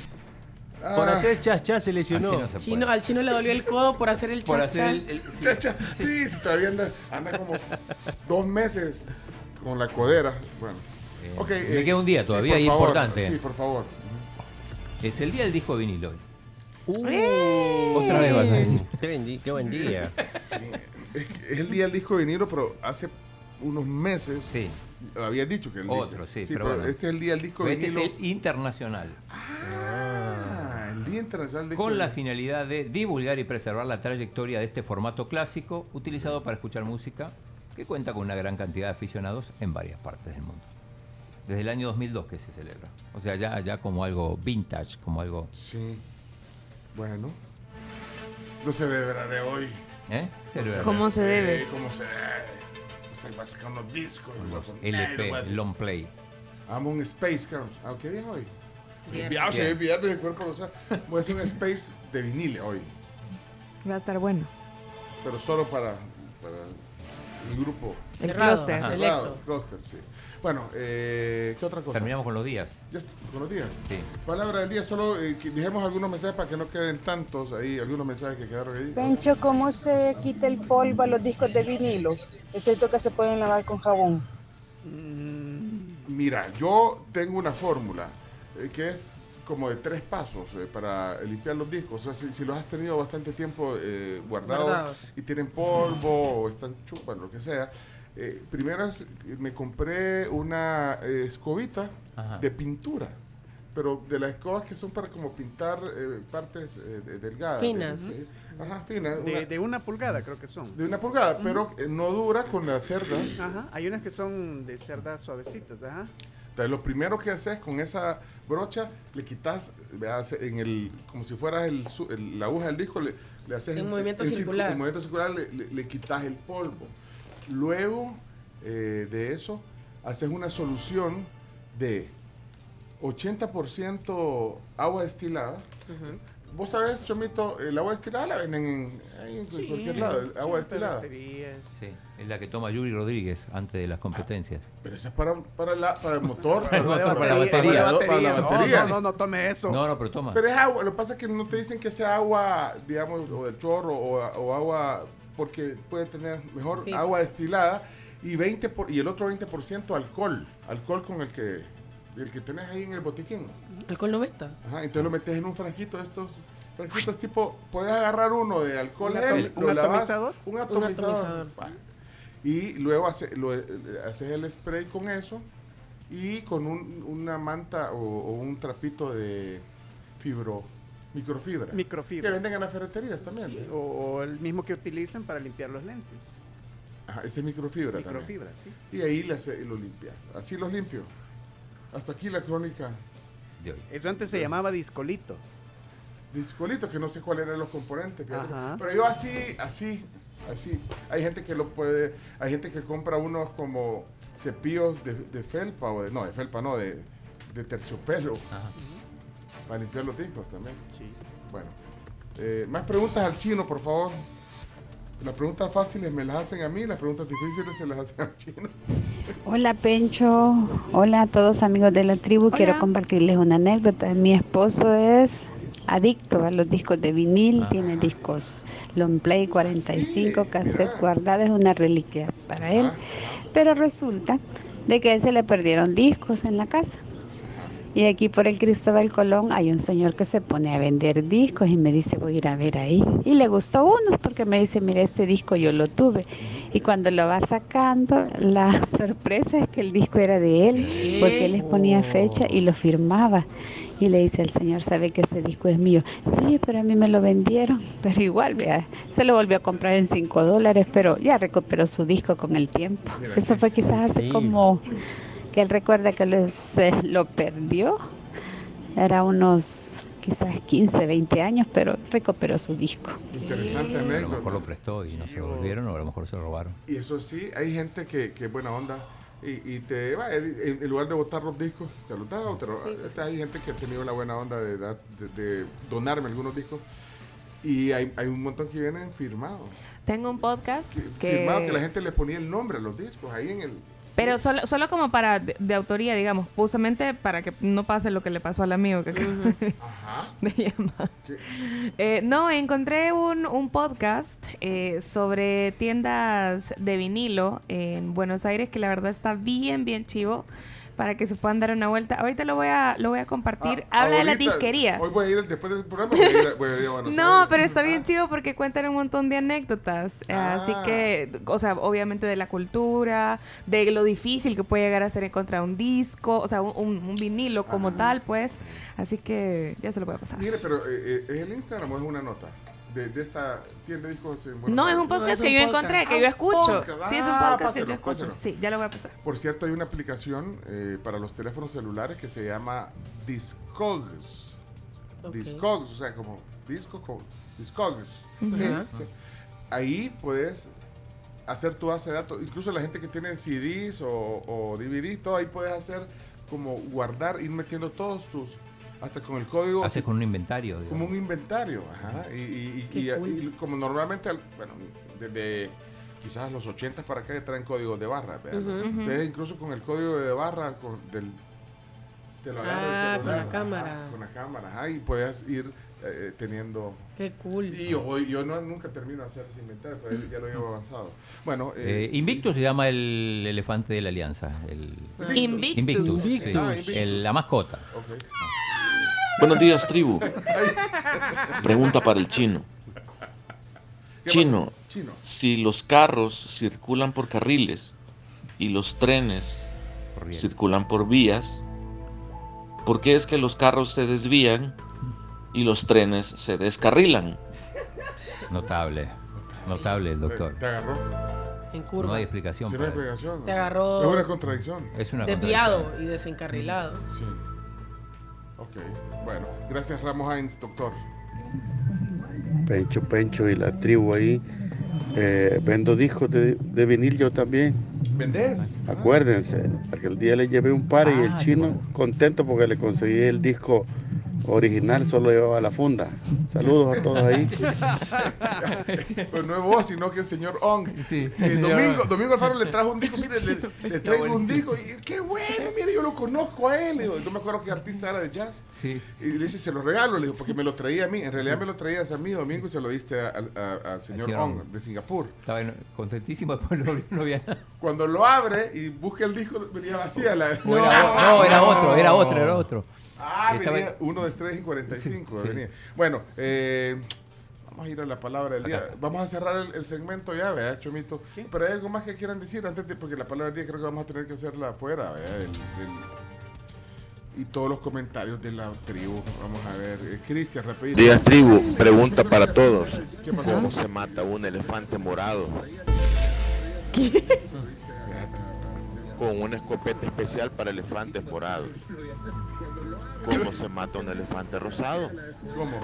Por hacer chas se lesionó. No se Chino, al chino le dolió el codo por hacer el Por chas hacer el. el- Cha, cha. Sí, sí, todavía anda, anda como dos meses con la codera. Bueno. Ok, me eh, queda un día sí, todavía por favor, importante. Sí, por favor. Es el día del disco vinilo hoy. Uh. Otra vez vas a decir. Qué buen día. Qué buen día. Sí, es, el día del disco de vinilo, pero hace unos meses Sí. había dicho que el Otro, sí, pero bueno. este es el día del disco de Este es vinilo. el internacional. Ah, el día internacional del Con disco la de- finalidad de divulgar y preservar la trayectoria de este formato clásico utilizado para escuchar música que cuenta con una gran cantidad de aficionados en varias partes del mundo. Desde el año 2002 que se celebra. O sea, ya, ya como algo vintage, como algo... Sí. Bueno. Lo celebraré hoy. ¿Eh? ¿Cómo se debe? ¿Cómo se debe? Se va a sacar unos discos. a LP, a- long play. Amo un Space, Carlos. Ah, ¿Qué día hoy? Viernes. Sí, es viernes, el cuerpo lo sabe. Voy a hacer un Space de vinil hoy. Va a estar bueno. Pero solo para, para el grupo. El Cerrado, clúster. ajá. Cerrado, cluster, sí. Bueno, eh, ¿qué otra cosa? Terminamos con los días. Ya está, con los días. Sí. Palabra del día, solo eh, que dejemos algunos mensajes para que no queden tantos ahí, algunos mensajes que quedaron ahí. Pencho, ¿cómo se quita el polvo a los discos de vinilo? Excepto que se pueden lavar con jabón. Mira, yo tengo una fórmula eh, que es como de tres pasos eh, para limpiar los discos. O sea, si, si los has tenido bastante tiempo eh, guardados Guardados. y tienen polvo o están chu- bueno, lo que sea. Eh, primero es- me compré una eh, escobita Ajá. de pintura. Pero de las escobas que son para como pintar eh, partes eh, de- delgadas. Finas. eh, ajá, finas. De, una- de una pulgada creo que son. de una pulgada, pero eh, no dura con las cerdas. Ajá, hay unas que son de cerdas suavecitas, ajá. Entonces, lo primero que haces con esa brocha, le quitas, en el, como si fuera el, su- el- la aguja del disco, le, le haces En movimiento circu- circular. En movimiento circular le, le- le quitas el polvo. Luego eh, de eso, haces una solución de 80% agua destilada. Vos sabés, Chomito, el agua destilada la venden en, ahí en Sí, cualquier lado, el agua sí, destilada. Sí, es la que toma Yuri Rodríguez antes de las competencias. Pero esa es para, para, la, para el motor, Para el motor, para la batería. la- para la No, batería. No, no, no tome eso. No, no, pero toma. Pero es agua, lo que pasa es que no te dicen que sea agua, digamos, o del chorro o, o agua, porque puede tener mejor Sí. agua destilada y 20 por- y el otro 20% alcohol, alcohol con el que el que tenés ahí en el botiquín. Alcohol 90. Ajá, entonces lo metes en un frasquito de estos frasquitos tipo, puedes agarrar uno de alcohol ¿Un gel, atom- lo un lavas- atomizador? un atomizador, y luego hace- lo- haces el spray con eso y con un- una manta o, o un trapito de fibro microfibra Microfibra. que venden en las ferreterías también Sí, o, o el mismo que utilizan para limpiar los lentes. Ajá, ese es microfibra, Microfibra, sí. también y ahí le hace- lo limpias así los limpio hasta aquí la crónica De hoy. Eso antes se llamaba discolito. discolito que no sé cuáles eran los componentes pero yo así así así hay gente que lo puede hay gente que compra unos como cepillos de, de felpa o de no de felpa no de, de terciopelo Ajá. Para limpiar los discos también. Sí. Bueno. Eh, más preguntas al chino, por favor. Las preguntas fáciles me las hacen a mí, las preguntas difíciles se las hacen al chino. Hola Pencho, hola a todos amigos de la tribu. Quiero compartirles una anécdota. Mi esposo es adicto a los discos de vinil, tiene discos long play 45, cassette guardada, es una reliquia para él. Pero resulta de que a él se le perdieron discos en la casa. Y aquí por el Cristóbal Colón hay un señor que se pone a vender discos y me dice voy a ir a ver ahí. Y le gustó uno porque me dice, mira, este disco yo lo tuve. Y cuando lo va sacando, la *laughs* sorpresa es que el disco era de él, porque él les ponía fecha y lo firmaba. Y le dice al señor, sabe que ese disco es mío. Sí, pero a mí me lo vendieron. *laughs* Pero igual, vea, se lo volvió a comprar en 5 dólares, pero ya recuperó su disco con el tiempo. Eso fue quizás hace como que él recuerda que lo, se lo perdió. Era unos quizás 15, 20 años, pero recuperó su disco. Interesante A lo anécdota. mejor lo prestó y no se lo volvieron o a lo mejor se lo robaron. Y eso sí, hay gente que, que es buena onda y, y te va, en, en lugar de botar los discos, te los da o te lo- Hay gente que ha tenido la buena onda de, de- de donarme algunos discos y hay, hay un montón que vienen firmados. Tengo un podcast que... Firmados que la gente le ponía el nombre a los discos ahí en el... Pero solo, solo como para de, de autoría, digamos, justamente para que no pase lo que le pasó al amigo que acaba *laughs* de llamar. Eh, no, encontré un, un podcast eh, sobre tiendas de vinilo en Buenos Aires que la verdad está bien, bien chivo para que se puedan dar una vuelta. Ahorita lo voy a, lo voy a compartir. Habla de las disquerías. Hoy voy a ir, después del programa, voy a ir, a- voy a ir a Buenos No, pero está bien chido porque cuentan un montón de anécdotas. Así Ah. que, o sea, obviamente de la cultura, de lo difícil que puede llegar a ser encontrar un disco, o sea, un, un- un vinilo como tal, pues. Así que ya se lo voy a pasar. Mire, pero eh, eh, ¿es el Instagram o es una nota? De, de esta tienda de discos en Buenos No, es un podcast que yo encontré, que yo escucho. podcast. Sí, es un Ah, podcast que yo escucho. páselo. Sí, ya lo voy a pasar. Por cierto, hay una aplicación eh, para los teléfonos celulares que se llama Discogs. Discogs, o sea, como disco con Discogs. Eh. Ahí puedes hacer tu base de datos, incluso la gente que tiene CDs o, o DVD, todo ahí puedes hacer como guardar, ir metiendo todos tus, hasta con el código. Hace con un inventario. digamos. Como un inventario, ajá. Y, y- y- y- cool. y como normalmente, al- bueno, desde quizás los 80 para acá ya traen códigos de barra. Entonces, incluso con el código de barra con, del, te lo Ah, con la ajá, cámara. con la cámara, ajá, y puedes ir eh, teniendo. Qué cool. Y yo, yo no, nunca termino de hacer ese inventario, pero ya lo llevo avanzado. Bueno, Eh, eh, Invictus se llama el elefante de la alianza. El Invictus. Invictus. Invictus. Ah, Invictus. El- la mascota. Buenos días, tribu. Pregunta para el chino. ¿Qué Chino, si los carros circulan por carriles y los trenes circulan por vías, ¿por qué es que los carros se desvían y los trenes se descarrilan? Notable. Notable el doctor. Te agarró. En curva. No hay explicación. Sí, no hay para eso. explicación. Te agarró Es una contradicción. Es una desviado y desencarrilado. Sí. Ok. Bueno, gracias Ramos Heinz, doctor. Pencho, Pencho y la tribu ahí. Eh, vendo discos de, de vinil yo también. ¿Vendés? Acuérdense, aquel día le llevé un par y el Ah, chino contento porque le conseguí el disco original, solo llevaba la funda. Saludos a todos ahí. *laughs* pues no es vos, sino que el señor Ong. Sí. Eh, Domingo. Domingo Alfaro le trajo un disco, mire, le, *laughs* le traigo un disco y qué bueno, mire, yo lo conozco a él. Le digo, no me acuerdo qué artista era de jazz. Sí. Y le dice, se lo regalo, le digo, porque me lo traía a mí. En realidad me lo traías a mí, Domingo, y se lo diste al, a- al señor señor Ong Ong. de Singapur. Estaba en- contentísimo, después no, no había nada. Cuando lo abre y busca el disco, venía vacía la. Era no, era otro, era otro, era otro. Ah, Estaba- venía uno de 3 y 45. Sí, sí. venía. Bueno, eh, vamos a ir a la palabra del día. Vamos a cerrar el, el segmento ya, ¿verdad, Chomito? Pero hay algo más que quieran decir antes de, porque la palabra del día creo que vamos a tener que hacerla afuera, ¿verdad? Del- del- y todos los comentarios de la tribu. Vamos a ver. Eh, Cristian, rapidito. Días tribu, pregunta para todos. ¿Qué pasó? ¿Cómo se mata un elefante morado? con una escopeta especial para elefantes morados. ¿Cómo se mata un elefante rosado? ¿Cómo?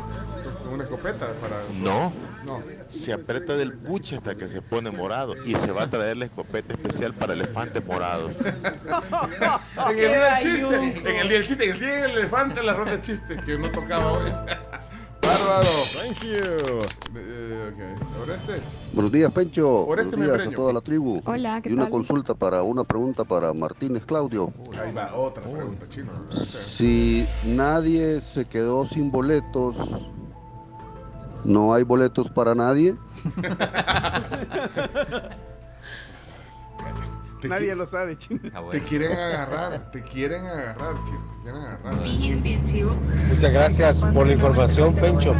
¿Con una escopeta para.? No. No. Se aprieta del puche hasta que se pone morado y se va a traer la escopeta especial para elefantes morados. en el día del chiste. En el día del chiste. En el día del elefante, la ronda de chistes que no tocaba hoy. Bárbaro. Thank you. Eh, ok. Oreste. Buenos días, Pencho. Oreste Buenos días a toda la tribu. Hola, ¿qué y una tal? consulta para una pregunta para Martínez Claudio. Ahí va otra pregunta, chino. Si nadie se quedó sin boletos, ¿no hay boletos para nadie? *laughs* Te Nadie lo sabe, chino. Te quieren agarrar, te quieren agarrar, chino. Te quieren agarrar. Muchas gracias por la información, Pencho.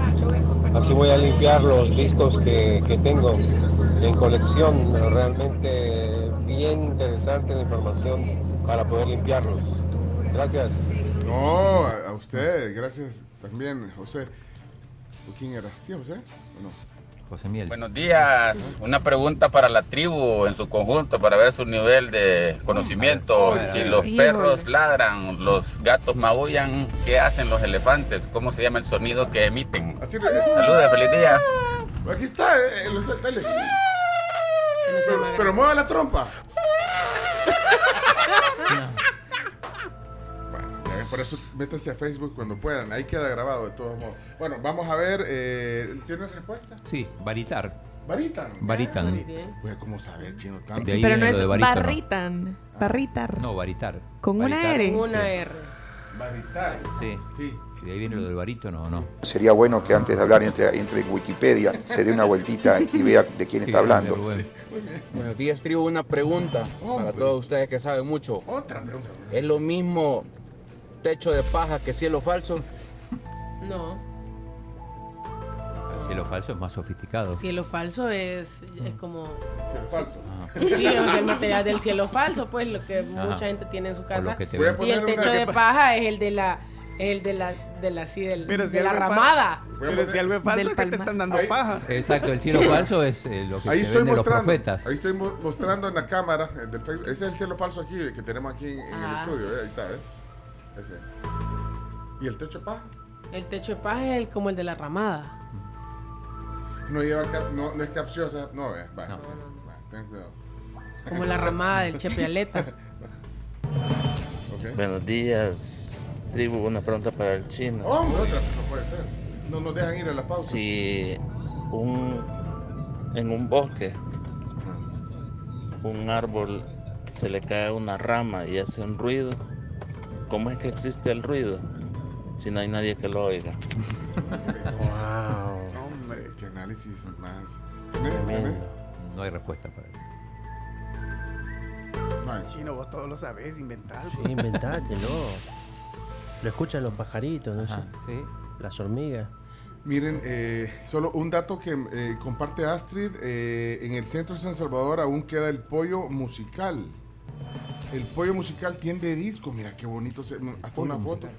Así voy a limpiar los discos que, que tengo en colección. Realmente bien interesante la información para poder limpiarlos. Gracias. No, a, a usted, gracias también, José. ¿O ¿Quién era? ¿Sí, José? ¿O no? José Miel. Buenos días. Una pregunta para la tribu en su conjunto para ver su nivel de conocimiento. Si los perros ladran, los gatos maullan, ¿qué hacen los elefantes? ¿Cómo se llama el sonido que emiten? Saludos, feliz día. Aquí está, eh, eh, dale. Pero, pero mueva la trompa. *laughs* Por eso métanse a Facebook cuando puedan. Ahí queda grabado de todos modos. Bueno, vamos a ver. Eh, ¿Tienes respuesta? Sí, Baritar. Baritan. Baritan. Pues, ¿cómo sabe chino tanto? De ahí Pero no es barítono. barritan. Barritar. No, baritar. Con una Baritar. R. Con una Sí. R. Baritar. Sí. Sí. Y de ahí viene lo del barítono, ¿o no? Sería bueno que antes de hablar entre, entre en Wikipedia se dé una vueltita y vea de quién está hablando. Buenos días, tribu. Una pregunta para todos ustedes que saben mucho. Otra pregunta. ¿Es lo mismo techo de paja que cielo falso? No. El cielo falso es más sofisticado. Cielo falso es, es como. Cielo falso. Sí, o sea, el material del cielo falso, pues lo que mucha gente tiene en su casa. Y el techo de que- paja es el de la, el de la, de la, sí, del- Pero si de la ramada. Pero si algo es falso Del es que te están dando Ahí- paja. Exacto, el cielo falso es eh, lo que Ahí se estoy los profetas. Ahí estoy mo- mostrando en la cámara del. Ese es el cielo falso aquí que tenemos aquí en, en el Ah. estudio. eh, Ahí está, ¿eh? Ese es. ¿Y el techo de paja? El techo de paja es el- como el de la ramada. No lleva cap, no, no es capciosa. No, eh, vale. vale, ten cuidado. Como la ramada del Chepe Aleta. *laughs* Ok. Buenos días, tribu. Una pregunta para el chino. Hombre, otra, no puede ser. No nos dejan ir a la pausa. Si un, en un bosque un árbol se le cae una rama y hace un ruido, ¿cómo es que existe el ruido si no hay nadie que lo oiga? Hombre, qué análisis más. No hay respuesta para eso. No. Chino, vos todo lo sabés, inventar. Sí, inventátelo. Lo escuchan los pajaritos, no Ajá, sé. sí. Las hormigas. Miren, eh, solo un dato que eh, comparte Astrid. eh, en el centro de San Salvador aún queda el pollo musical. El pollo musical tiene disco. Mira qué bonito. se- hasta una foto. musical.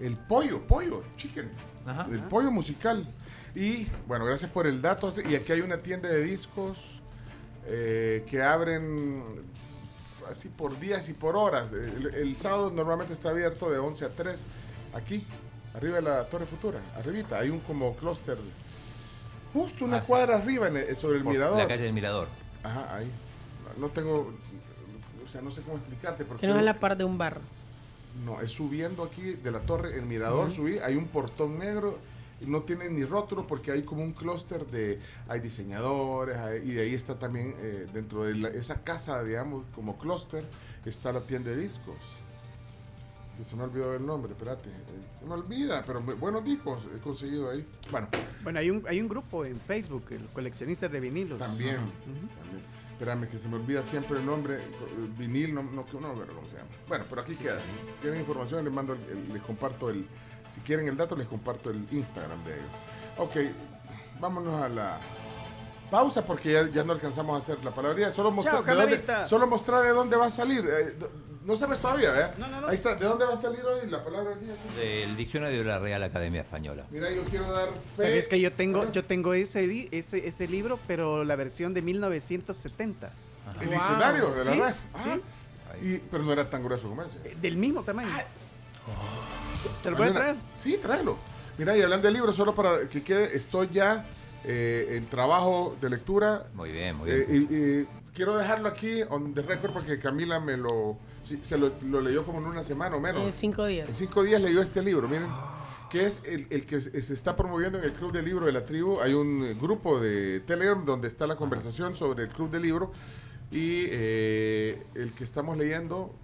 El pollo, pollo, chicken. Ajá. El pollo musical. Y bueno, gracias por el dato. Y aquí hay una tienda de discos eh, que abren así por días y por horas. El, el sábado normalmente está abierto de 11 a 3 aquí, arriba de la Torre Futura, arribita. Hay un como clúster justo una Ah, sí. cuadra arriba en el- sobre el Por mirador. La calle del Mirador. Ajá, ahí. No tengo, sea, no sé cómo explicarte. Porque Que no es a la par de un bar. no, es subiendo aquí de la torre, el mirador, Ujú. subí, hay un portón negro, y no tiene ni rótulo porque hay como un clúster de, hay diseñadores, hay- y de ahí está también, eh, dentro de la- esa casa, digamos, como clúster, está la tienda de discos. Que se me olvidó el nombre, espérate. eh, se me olvida, pero me- buenos discos he conseguido ahí. Bueno, Bueno, hay un, hay un grupo en Facebook, el coleccionistas de vinilos. también. También. Espérame, que se me olvida siempre el nombre. Vinil, no, no, no, pero ¿cómo se llama? Bueno, pero aquí queda. Tienen información, les mando, el- el- les comparto el. Si quieren el dato, les comparto el Instagram de ellos. Ok, vámonos a la pausa porque ya, ya no alcanzamos a hacer la palabrería. Solo mostrar, Chao, de dónde, solo mostrar de dónde va a salir. eh, no sabes todavía, ¿eh? No, no, no. Ahí está, ¿de dónde va a salir hoy la palabra del día? Del diccionario de la Real Academia Española. Mira, yo quiero dar fe. ¿Sabes que yo tengo, yo tengo ese, ese, ese libro, pero la versión de 1970? El diccionario de la ¿Sí? red. ¿Sí? Y, pero no era tan grueso como ese. Del mismo tamaño. ¿Se lo puede Mañana- traer? Sí, tráelo. Mira, y hablando de libros, solo para que quede, estoy ya eh, en trabajo de lectura. Muy bien, muy Eh, bien. y, y quiero dejarlo aquí on the record porque Camila me lo, se lo, lo leyó como en una semana o menos. En cinco días. En cinco días leyó este libro, miren, que es el, el que se está promoviendo en el Club de Libro de la Tribu. Hay un eh, grupo de Telegram donde está la conversación sobre el Club de Libro y eh, el que estamos leyendo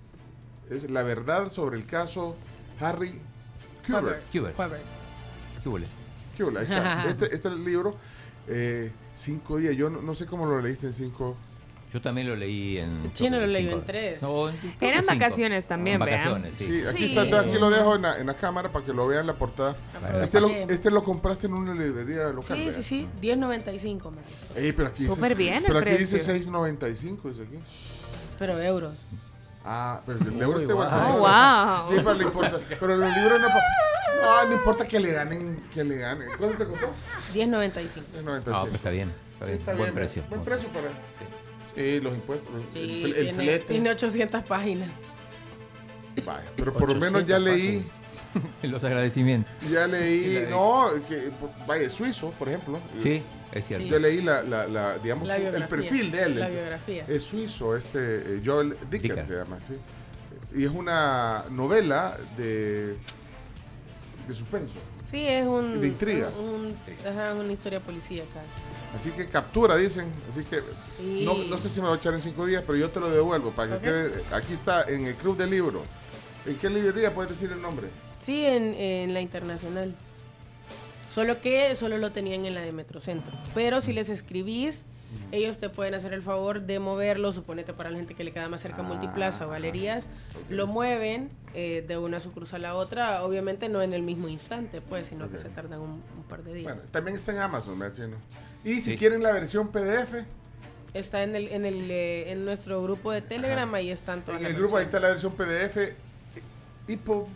es La verdad sobre el caso Harry Kuber. Kuber. Kuber. ¿Qué huele? ¿Qué hola? Ahí está. *laughs* Este, este es el libro, eh, cinco días. Yo no, no sé cómo lo leíste en cinco. Yo también lo leí en. Chino lo cinco- leyó en tres. No, en- Eran vacaciones también, En vean. vacaciones, sí. Sí, aquí Sí. está, aquí lo dejo en la, en la cámara para que lo vean la portada. Para Este lo, Sí. este lo compraste en una librería local. Sí, ¿verdad? sí, sí. 10.95 me. Ey, pero aquí Súper dice, bien el Pero aquí dice precio. 6.95, dice aquí. Pero euros. Ah, pero el euro está igual. wow. Oh, wow. Sí, pero le importa. Pero los libros no. No, no importa que le ganen, que le ganen. ¿Cuánto te costó? 10.95. 10.95. Ah, pues está bien. Está Sí, bien. está Buen bien, precio. Buen precio para. Sí, los impuestos, los- Sí, el, el tiene, flete. tiene 800 páginas. Vaya, pero por lo menos ya 800 leí. *laughs* Los agradecimientos. Ya leí. No, que, vaya, es suizo, por ejemplo. Sí, es cierto. Sí. Ya leí la, la, la, digamos, La el perfil de él. La biografía. Es suizo, este eh, Joel Dicker Dicker. se llama, sí. Y es una novela de, de suspenso. Sí, es un. De intrigas. un- ajá, una historia policíaca. Así que captura, dicen. Así que Sí. no, no sé si me lo voy a echar en cinco días, pero yo te lo devuelvo para que quede. Aquí está, en el Club de Libro. ¿En qué librería puedes decir el nombre? Sí, en, en la internacional. Solo que solo lo tenían en la de Metrocentro. Pero si les escribís, ellos te pueden hacer el favor de moverlo. Suponete para la gente que le queda más cerca Multiplaza o Galerías. Lo mueven eh, de una sucursal a otra. Obviamente no en el mismo instante, pues, sino que se tardan un, un par de días. Bueno, también está en Amazon, me imagino. Y si Sí. quieren la versión PDF, Está en, el, en, el, eh, en nuestro grupo de Telegram, ahí están todas en las el grupo ahí está la versión PDF, EPUB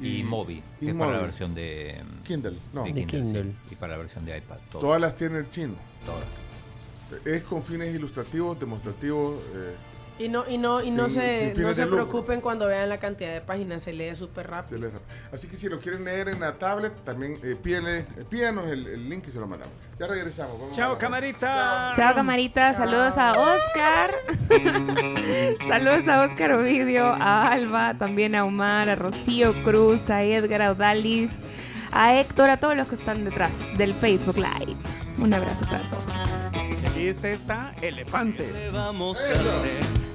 Y Mobi, y que es para la versión de, Kindle. No, de Kindle, sí, y para la versión de iPad. todo, todas las tiene el chino. todas. Es con fines ilustrativos, demostrativos. eh, Y no, y no, y no Sin- se, no se preocupen cuando vean la cantidad de páginas, se lee súper se rápido. lee rápido. Así que si lo quieren leer en la tablet, también eh, pídele- eh, pídanos el, el link y se lo mandamos. Ya regresamos. vamos Chao, camarita. Chao, camarita. Saludos a Oscar. *laughs* Saludos a Oscar Ovidio, a Alba, también a Omar, a Rocío Cruz, a Edgar, a Odalis, a Héctor, a todos los que están detrás del Facebook Live. Un abrazo para todos. Y este está Elefante. vamos a hacer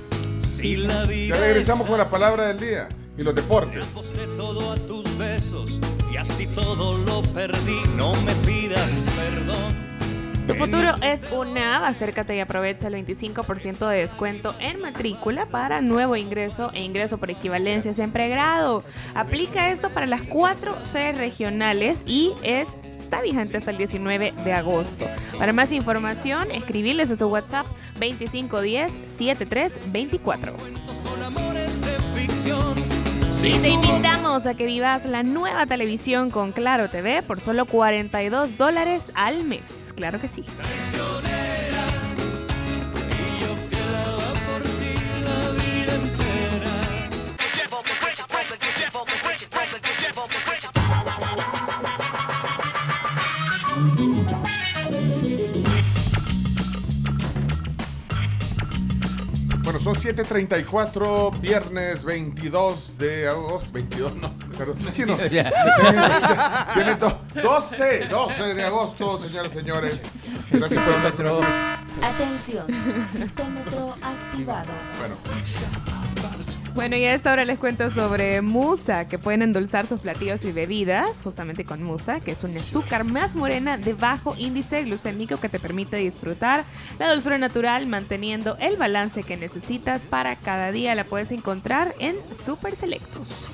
si la vida Ya regresamos con la palabra del día y los deportes. aposté todo a tus besos y así todo lo perdí no me pidas perdón Tu futuro es una, acércate y aprovecha el 25% de descuento en matrícula para nuevo ingreso e ingreso por equivalencias en pregrado. Aplica esto para las cuatro sedes regionales y es está vigente hasta el 19 de agosto. Para más información, escribirles a su WhatsApp 2510-7324. con amores de ficción Y te invitamos a que vivas la nueva televisión con Claro TV por solo 42 dólares al mes. Claro que sí. Son 7.34, viernes 22 de agosto. 22, no, perdón. Chino. *laughs* Viene do- 12, 12 de agosto, señoras y señores. Gracias por estar con nosotros. Atención, fotómetro activado. Bueno, Bueno, y a esta hora les cuento sobre Musa, que pueden endulzar sus platillos y bebidas, justamente con Musa, que es un azúcar más morena de bajo índice glucémico que te permite disfrutar la dulzura natural, manteniendo el balance que necesitas para cada día. La puedes encontrar en Super Selectos.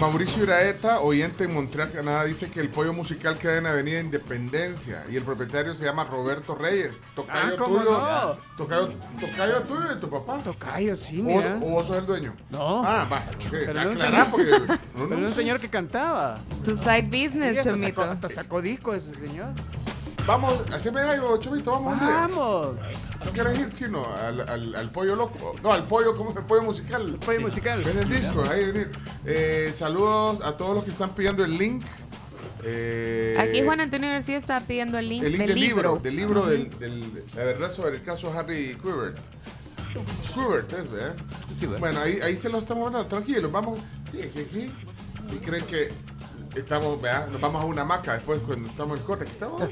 Mauricio Iraeta, oyente en Montreal, Canadá, dice que el pollo musical queda en Avenida Independencia y el propietario se llama Roberto Reyes. Tocayo Ah, ¿cómo tuyo. no? Tocayo, tocayo tuyo de tu papá. Tocayo, sí, ¿O, mira. o vos sos el dueño? No. Ah, va. ok, Pero era un aclará, señor- porque no, Pero no un sé. señor que cantaba. Tu side Sí, business, hasta, Chomito. sacó, hasta sacó disco ese señor. Vamos, haceme algo, Chomito, vamos. hombre. Vamos. ¿No quieres ir, chino? Al, al, al pollo loco. No, al pollo, ¿cómo es? El pollo musical. El pollo musical. Ven el disco, ahí, ahí. Eh, saludos a todos los que están pidiendo el link. Eh, Aquí Juan Antonio García está pidiendo el link el link del del libro, libro. del libro del, del- la verdad sobre el caso Harry Quibert. Quibert es, ¿verdad? Bueno, ahí, ahí se lo estamos mandando, tranquilos, vamos. Sí, aquí, aquí. Y creen que estamos, ¿verdad? Nos vamos a una hamaca después cuando estamos en corte. Aquí estamos.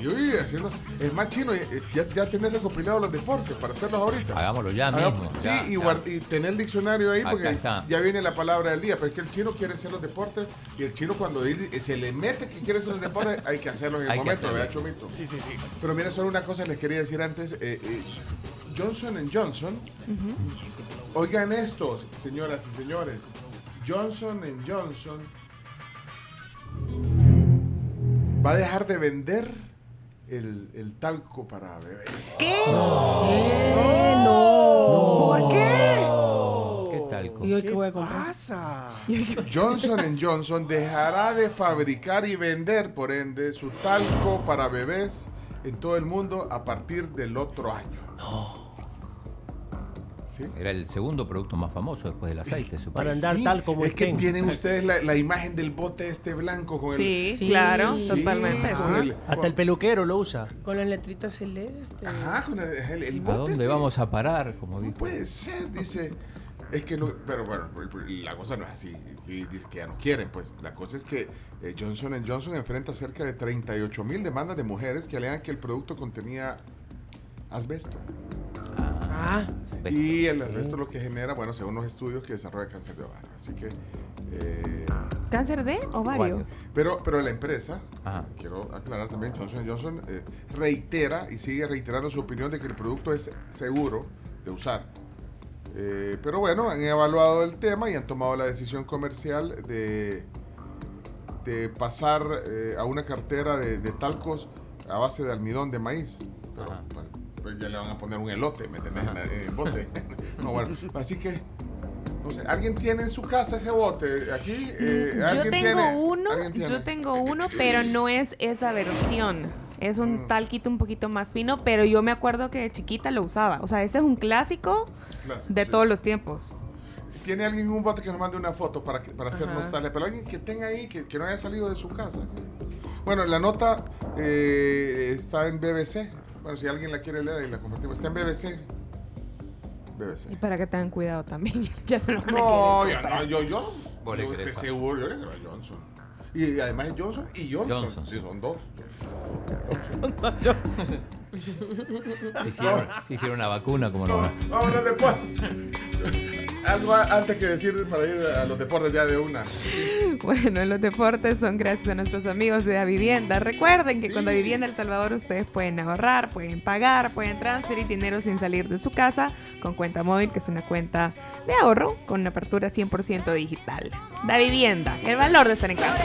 Y uy, haciendo. Es más chino, es ya, ya tener recopilados los deportes para hacerlos ahorita. Hagámoslo ya Hagamos- mismo. Sí, ya, y, ya. guard- y tener el diccionario ahí porque ya viene la palabra del día. Pero es que el chino quiere hacer los deportes y el chino cuando se le mete que quiere hacer los deportes hay que hacerlos en el Hay momento. ¿verdad, Chomito? Sí, sí, sí. Pero mira, solo una cosa les quería decir antes. eh, eh, Johnson Johnson, oigan estos, señoras y señores. Johnson Johnson va a dejar de vender el, el talco para bebés. ¿Qué? ¿Qué? No. ¿Por qué? ¿Qué tal? ¿Y hoy qué voy a comprar? pasa? Johnson Johnson dejará de fabricar y vender, por ende, su talco para bebés en todo el mundo a partir del otro año. ¿Sí? Era el segundo producto más famoso después del aceite, supongo. Sí, Es que tienen ustedes la, la imagen del bote este blanco con Sí, el... sí, claro, totalmente, el- Hasta el peluquero lo usa. Con las letritas celestes. Ajá, con el, el- el ¿A bote dónde este. vamos a parar? Como dijo. Puede ser, dice. Es que no, pero bueno, la cosa no es así. Y dice que ya no quieren, pues. La cosa es que eh, Johnson Johnson enfrenta cerca de 38 mil demandas de mujeres que alegan que el producto contenía asbesto. Ah. Y el asbesto lo que genera, bueno, según los estudios, que desarrolla cáncer de ovario. Así que. eh, ¿Cáncer de ovario? pero, pero la empresa, quiero aclarar también, Johnson Johnson eh, reitera y sigue reiterando su opinión de que el producto es seguro de usar. Eh, pero bueno, han evaluado el tema y han tomado la decisión comercial de, de pasar eh, a una cartera de, de talcos a base de almidón de maíz. Pero pues, pues ya le van a poner un elote, ¿me entendés? En, el bote. *laughs* *laughs* no, bueno, así que, no sé, ¿alguien tiene en su casa ese bote? Aquí, eh, Yo ¿alguien tengo tiene? uno, ¿Alguien tiene? yo tengo uno, pero no es esa versión. Es un talquito un poquito más fino, pero yo me acuerdo que de chiquita lo usaba. O sea, ese es un clásico Clásico, de sí. todos los tiempos. ¿Tiene alguien un bote que nos mande una foto para, que- para hacer Ajá. nostalgia? Pero alguien que tenga ahí, que, que no haya salido de su casa. Bueno, la nota eh, está en BBC. Bueno, si alguien la quiere leer, ahí la compartimos. Está en BBC. Y BBC. para que tengan cuidado también. *laughs* ya se lo van No, ya no, yo, yo. Vos yo estoy seguro, yo le creo a Johnson. Y además es Johnson y Johnson. Johnson. Sí, son dos. *laughs* Se hicieron, se hicieron una vacuna, como no. Vámonos después. Algo antes que decir para ir a los deportes ya de una. Bueno, los deportes son gracias a nuestros amigos de la vivienda. Recuerden que con la vivienda El Salvador ustedes pueden ahorrar, pueden pagar, pueden transferir dinero sin salir de su casa con cuenta móvil, que es una cuenta de ahorro con apertura 100% digital. Da vivienda, el valor de estar en casa.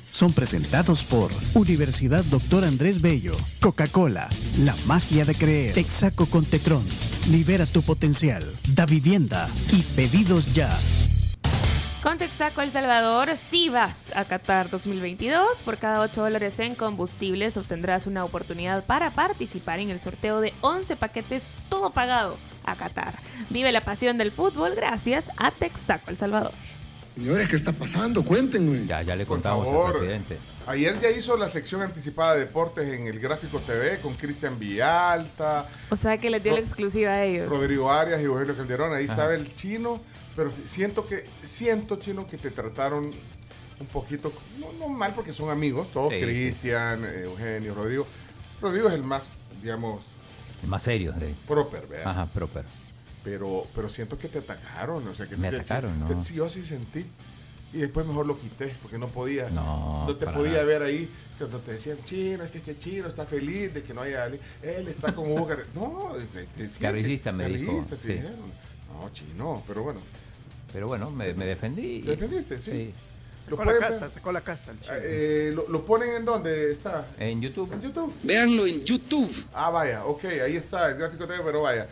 son presentados por Universidad Doctor Andrés Bello, Coca-Cola, La Magia de Creer, Texaco con Tetrón, Libera tu Potencial, Da Vivienda y Pedidos Ya. Con Texaco El Salvador, si vas a Qatar 2022, por cada 8 dólares en combustibles obtendrás una oportunidad para participar en el sorteo de 11 paquetes todo pagado a Qatar. Vive la pasión del fútbol gracias a Texaco El Salvador. Señores, ¿qué está pasando? Cuéntenme. Ya, ya le Por contamos favor. al presidente. Ayer ya hizo la sección anticipada de deportes en el Gráfico TV con Cristian Villalta, O sea que les dio la exclusiva a ellos. Rodrigo Arias y Eugenio Calderón. Ahí Ajá. estaba el chino, pero siento que, siento, chino, que te trataron un poquito, no, no mal porque son amigos, todos, Sí, sí. Cristian, Eugenio, Rodrigo. Rodrigo es el más, digamos, El más serio. De... proper, ¿verdad? Ajá, proper. Pero, pero siento que te atacaron, o sea, que Me te- atacaron, te- ¿no? sí, yo sí sentí. y después mejor lo quité porque no podía. No, te para podía nada. ver ahí cuando te decían, chino, es que este chino está feliz de que no haya. Él está como Hugo Carri-". No, te- te Carrillista me dijo, te sí. dijeron. No, chino, pero bueno. Pero bueno, me, me defendí. ¿Te defendiste? Sí. Lo Sacó la casta, ver. sacó la casta el chino. Eh, lo, lo ponen en dónde está? En YouTube. En YouTube. Véanlo en YouTube. Ah, vaya, ok, ahí está el gráfico TV, pero vaya.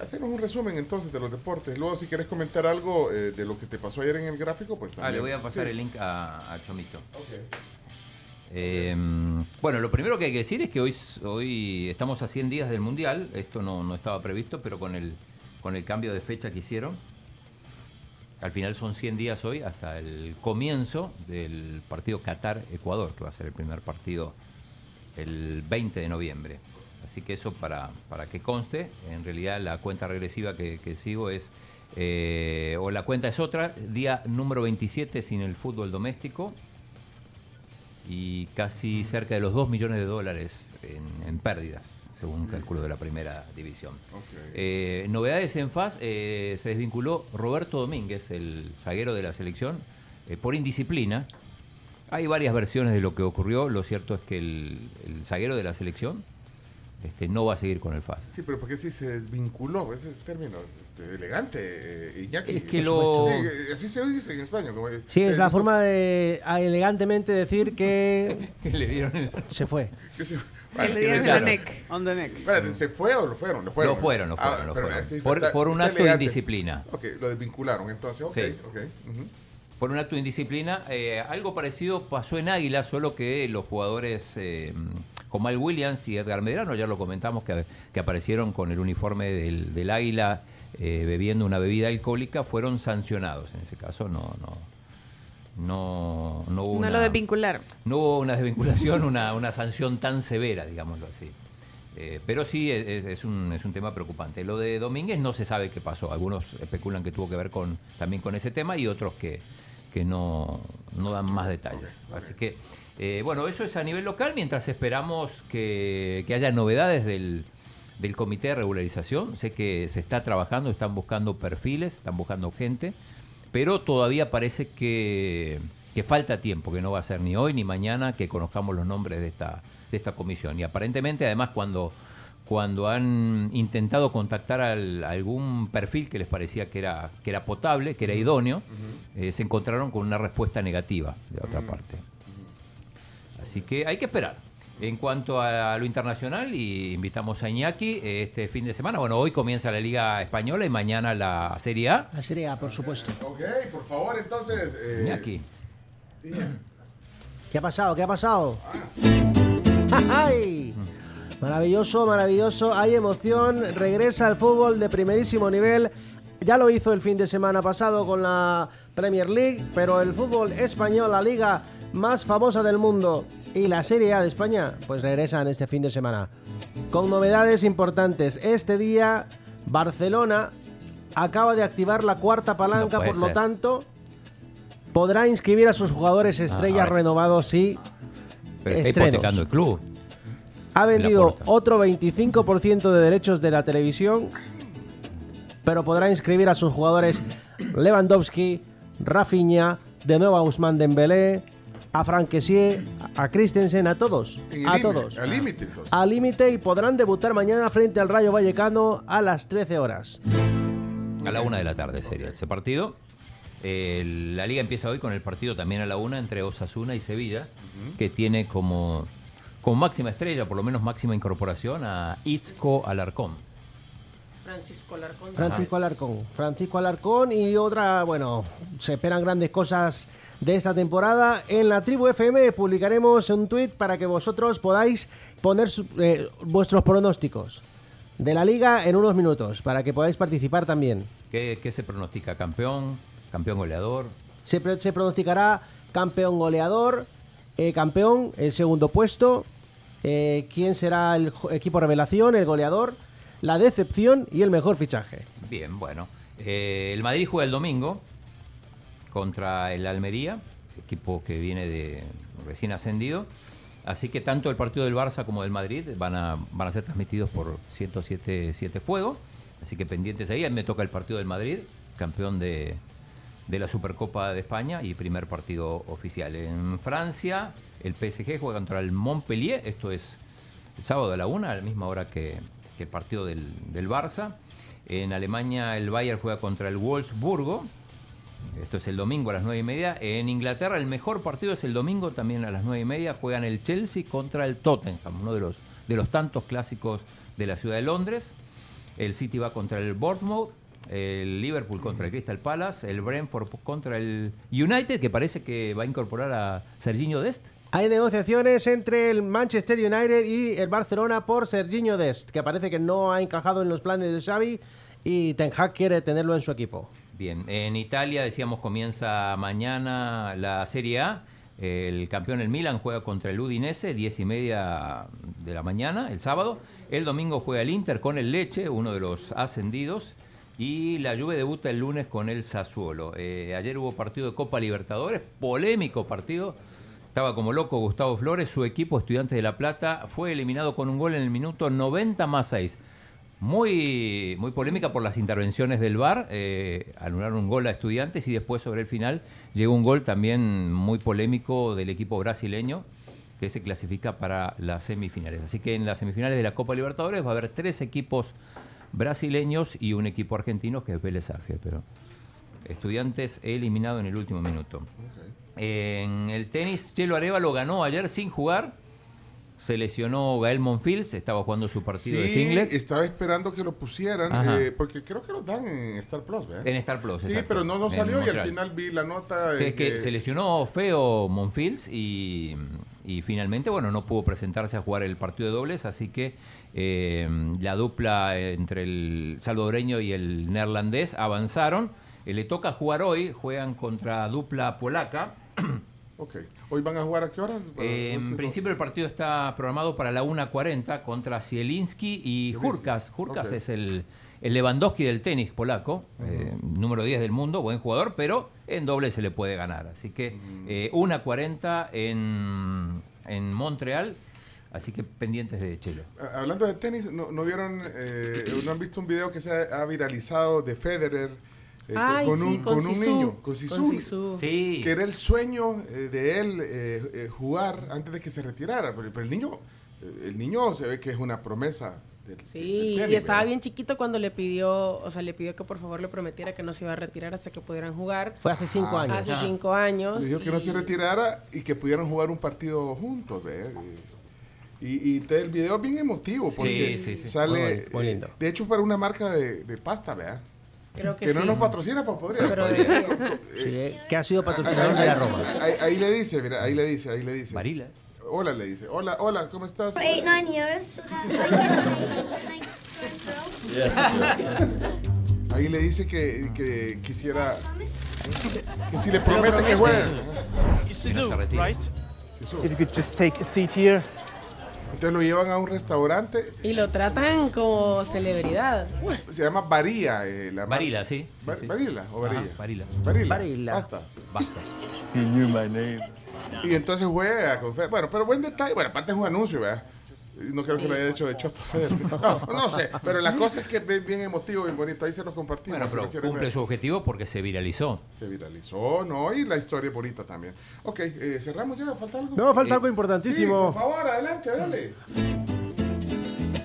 Hacenos un resumen entonces de los deportes. Luego, si quieres comentar algo eh, de lo que te pasó ayer en el gráfico, pues también. Ah, le voy a pasar Sí. el link a, a Chomito. Ok. Eh, bueno, lo primero que hay que decir es que hoy, hoy estamos a 100 días del Mundial. Esto no, no estaba previsto, pero con el, con el cambio de fecha que hicieron, al final son 100 días hoy hasta el comienzo del partido Qatar-Ecuador, que va a ser el primer partido el 20 de noviembre. Así que eso para, para que conste, en realidad la cuenta regresiva que, que sigo es, eh, o la cuenta es otra, día número 27 sin el fútbol doméstico y casi cerca de los 2 millones de dólares en, en pérdidas, según un cálculo de la primera división. Eh, novedades en FAS, eh, se desvinculó Roberto Domínguez, el zaguero de la selección, eh, por indisciplina. Hay varias versiones de lo que ocurrió, lo cierto es que el, el zaguero de la selección este, no va a seguir con el FAS. Sí, pero porque sí se desvinculó, ese término este, elegante, eh, Iñaki. Es que lo-. Sí, eh, así se dice en español. Como, Sí, es la forma de ah, elegantemente decir que *laughs* Que le dieron el- se fue. que se- Que le dieron neck. On the neck. Espérate, ¿se fue o lo fueron? Lo fueron, Lo fueron, lo fueron, Ah, lo pero fueron. Por- está- por un acto de indisciplina. Ok, lo desvincularon entonces, ok, Sí. ok. por un acto de indisciplina. Eh, algo parecido pasó en Águila, solo que los jugadores eh, como Al Williams y Edgar Medrano, ya lo comentamos, que, que aparecieron con el uniforme del, del Águila eh, bebiendo una bebida alcohólica, fueron sancionados. En ese caso no, no, no, no hubo No una, lo desvincularon. no hubo una desvinculación, *laughs* una, una sanción tan severa, digámoslo así. Eh, pero sí es un, es un tema preocupante. Lo de Domínguez no se sabe qué pasó. Algunos especulan que tuvo que ver con, también con ese tema y otros que, que no, no dan más detalles. Así que, eh, bueno, eso es a nivel local, mientras esperamos que, que haya novedades del, del comité de regularización. Sé que se está trabajando, están buscando perfiles, están buscando gente, pero todavía parece que, que falta tiempo, que no va a ser ni hoy ni mañana que conozcamos los nombres de esta, de esta comisión. Y aparentemente, además, cuando, cuando han intentado contactar al- algún perfil que les parecía que era, que era potable, que era idóneo, eh, se encontraron con una respuesta negativa de otra parte. Así que hay que esperar. En cuanto a lo internacional, y invitamos a Iñaki eh, este fin de semana. Bueno, hoy comienza la Liga Española y mañana la Serie A. La Serie A, por supuesto. Ok, por favor, entonces. eh, Iñaki. ¿Qué ha pasado? ¿Qué ha pasado? *laughs* ¡Ay! Maravilloso, maravilloso. Hay emoción. Regresa al fútbol de primerísimo nivel. Ya lo hizo el fin de semana pasado con la Premier League, pero el fútbol español, la liga más famosa del mundo y la Serie A de España, pues regresan este fin de semana. Con novedades importantes. Este día, Barcelona acaba de activar la cuarta palanca, por lo tanto, podrá inscribir a sus jugadores estrellas a ver. renovados y Pero está estrenos. hipotecando el club. Ha vendido otro 25% de derechos de la televisión, pero podrá inscribir a sus jugadores Lewandowski, Rafinha, de nuevo a Ousmane Dembélé, a Frank Kessié, a Christensen, a todos, el a todos. Al límite. Al límite y podrán debutar mañana frente al Rayo Vallecano a las 13 horas. A la una de la tarde sería ese partido. Eh, la liga empieza hoy con el partido también a la una entre Osasuna y Sevilla, que tiene como, como máxima estrella, por lo menos máxima incorporación, a Isco Alarcón. Francisco Alarcón. Francisco Alarcón. Francisco Alarcón y otra, bueno, se esperan grandes cosas de esta temporada. En la tribu FM publicaremos un tweet para que vosotros podáis poner su- eh, vuestros pronósticos de la liga en unos minutos, para que podáis participar también. ¿Qué, qué se pronostica? ¿Campeón? ¿Campeón goleador? Se, pronosticará campeón goleador, eh, campeón, el segundo puesto, eh, quién será el equipo revelación, el goleador, la decepción y el mejor fichaje. Bien, bueno. Eh, el Madrid juega el domingo contra el Almería, equipo que viene de recién ascendido. Así que tanto el partido del Barça como del Madrid van a, van a ser transmitidos por 107 7 Fuego. Así que pendientes ahí. Me toca el partido del Madrid, campeón de, de la Supercopa de España y primer partido oficial. En Francia, el PSG juega contra el Montpellier, esto es el sábado a la una, a la misma hora que, que el partido del, del Barça. En Alemania, el Bayern juega contra el Wolfsburgo. Esto es el domingo a las 9 y media. En Inglaterra, el mejor partido es el domingo también a las 9 y media. Juegan el Chelsea contra el Tottenham, uno de los, de los tantos clásicos de la ciudad de Londres. El City va contra el Bournemouth. El Liverpool contra el Crystal Palace. El Brentford contra el United, que parece que va a incorporar a Serginho Dest. Hay negociaciones entre el Manchester United y el Barcelona por Serginho Dest, que parece que no ha encajado en los planes de Xavi y Ten Hag quiere tenerlo en su equipo. Bien, en Italia decíamos comienza mañana la Serie A. El campeón el Milan juega contra el Udinese, 10 y media de la mañana, el sábado. El domingo juega el Inter con el Leche, uno de los ascendidos. Y la Juve debuta el lunes con el Sassuolo. Eh, ayer hubo partido de Copa Libertadores, polémico partido. Estaba como loco Gustavo Flores, su equipo, Estudiantes de La Plata, fue eliminado con un gol en el minuto 90 más 6. Muy, muy polémica por las intervenciones del VAR, eh, anularon un gol a Estudiantes y después sobre el final llegó un gol también muy polémico del equipo brasileño que se clasifica para las semifinales. Así que en las semifinales de la Copa Libertadores va a haber tres equipos brasileños y un equipo argentino que es Vélez Arfiel, pero Estudiantes eliminado en el último minuto. En el tenis, Chelo Arevalo ganó ayer sin jugar. Se lesionó Gael Monfils, estaba jugando su partido de singles. estaba esperando que lo pusieran, eh, porque creo que lo dan en Star Plus, ¿verdad? En Star Plus, Sí, exacto. pero no, no salió y al final vi la nota. Sí, eh, es que se lesionó feo Monfils y, y finalmente, bueno, no pudo presentarse a jugar el partido de dobles, así que eh, la dupla entre el salvadoreño y el neerlandés avanzaron. Eh, le toca jugar hoy, juegan contra dupla polaca. *clears throat* Ok. ¿Hoy van a jugar a qué horas? Eh, en principio el partido está programado para la 1.40 contra Zielinski y Jurkas. Jurkas es el, el Lewandowski del tenis polaco, eh, número 10 del mundo, buen jugador, pero en doble se le puede ganar. Así que eh, 1.40 en, en Montreal, así que pendientes de Chelo. Hablando de tenis, ¿no, no vieron, eh, no han visto un video que se ha, ha viralizado de Federer eh, con- Ay, con, sí, un, con con un Sisu. niño, con Con Sisu. Sí. que era el sueño eh, de él eh, eh, jugar antes de que se retirara, pero, pero el niño, eh, el niño se ve que es una promesa. Del, Sí, del tenis, y estaba ¿verdad? bien chiquito cuando le pidió, o sea, le pidió que por favor le prometiera que no se iba a retirar hasta que pudieran jugar. Fue hace cinco Ah. años. Hace cinco años. Le dijo que no se retirara y que pudieran jugar un partido juntos, ¿ve? Y, y te- el video es bien emotivo porque sí, sí. sale, Muy bonito, muy eh, de hecho para una marca de, de pasta, ¿verdad? Creo que, Que no nos patrocina, pues podría. Pero. Sí, que ha sido patrocinador de la Roma. Ahí, ahí le dice, mira, ahí le dice, ahí le dice. Marila. Hola, le dice. Hola, hola, ¿cómo estás? eight, nine years. Ahí le dice que, que quisiera. Que si le promete que juegue. Sisu. If you could just take a seat here. Entonces lo llevan a un restaurante. Y lo tratan como celebridad. Se llama Varía. eh, la Varila, sí. sí, Va- sí. ¿Varila o Varilla? Ajá, Varila. Varila. Varila. Basta. Basta. He knew my name. Y entonces juega con. Bueno, pero buen detalle. Bueno, aparte es un anuncio, ¿verdad? No creo que lo haya hecho de Choto. No, no sé. Pero la cosa es que es bien, bien emotivo, bien bonito. Ahí se los compartimos. Bueno, si pero quieren cumple ver. su objetivo porque se viralizó. Se viralizó, ¿no? Y la historia es bonita también. Ok, eh, cerramos ya. ¿Falta algo? No, falta Eh, algo Sí, importantísimo. por favor, adelante, dale.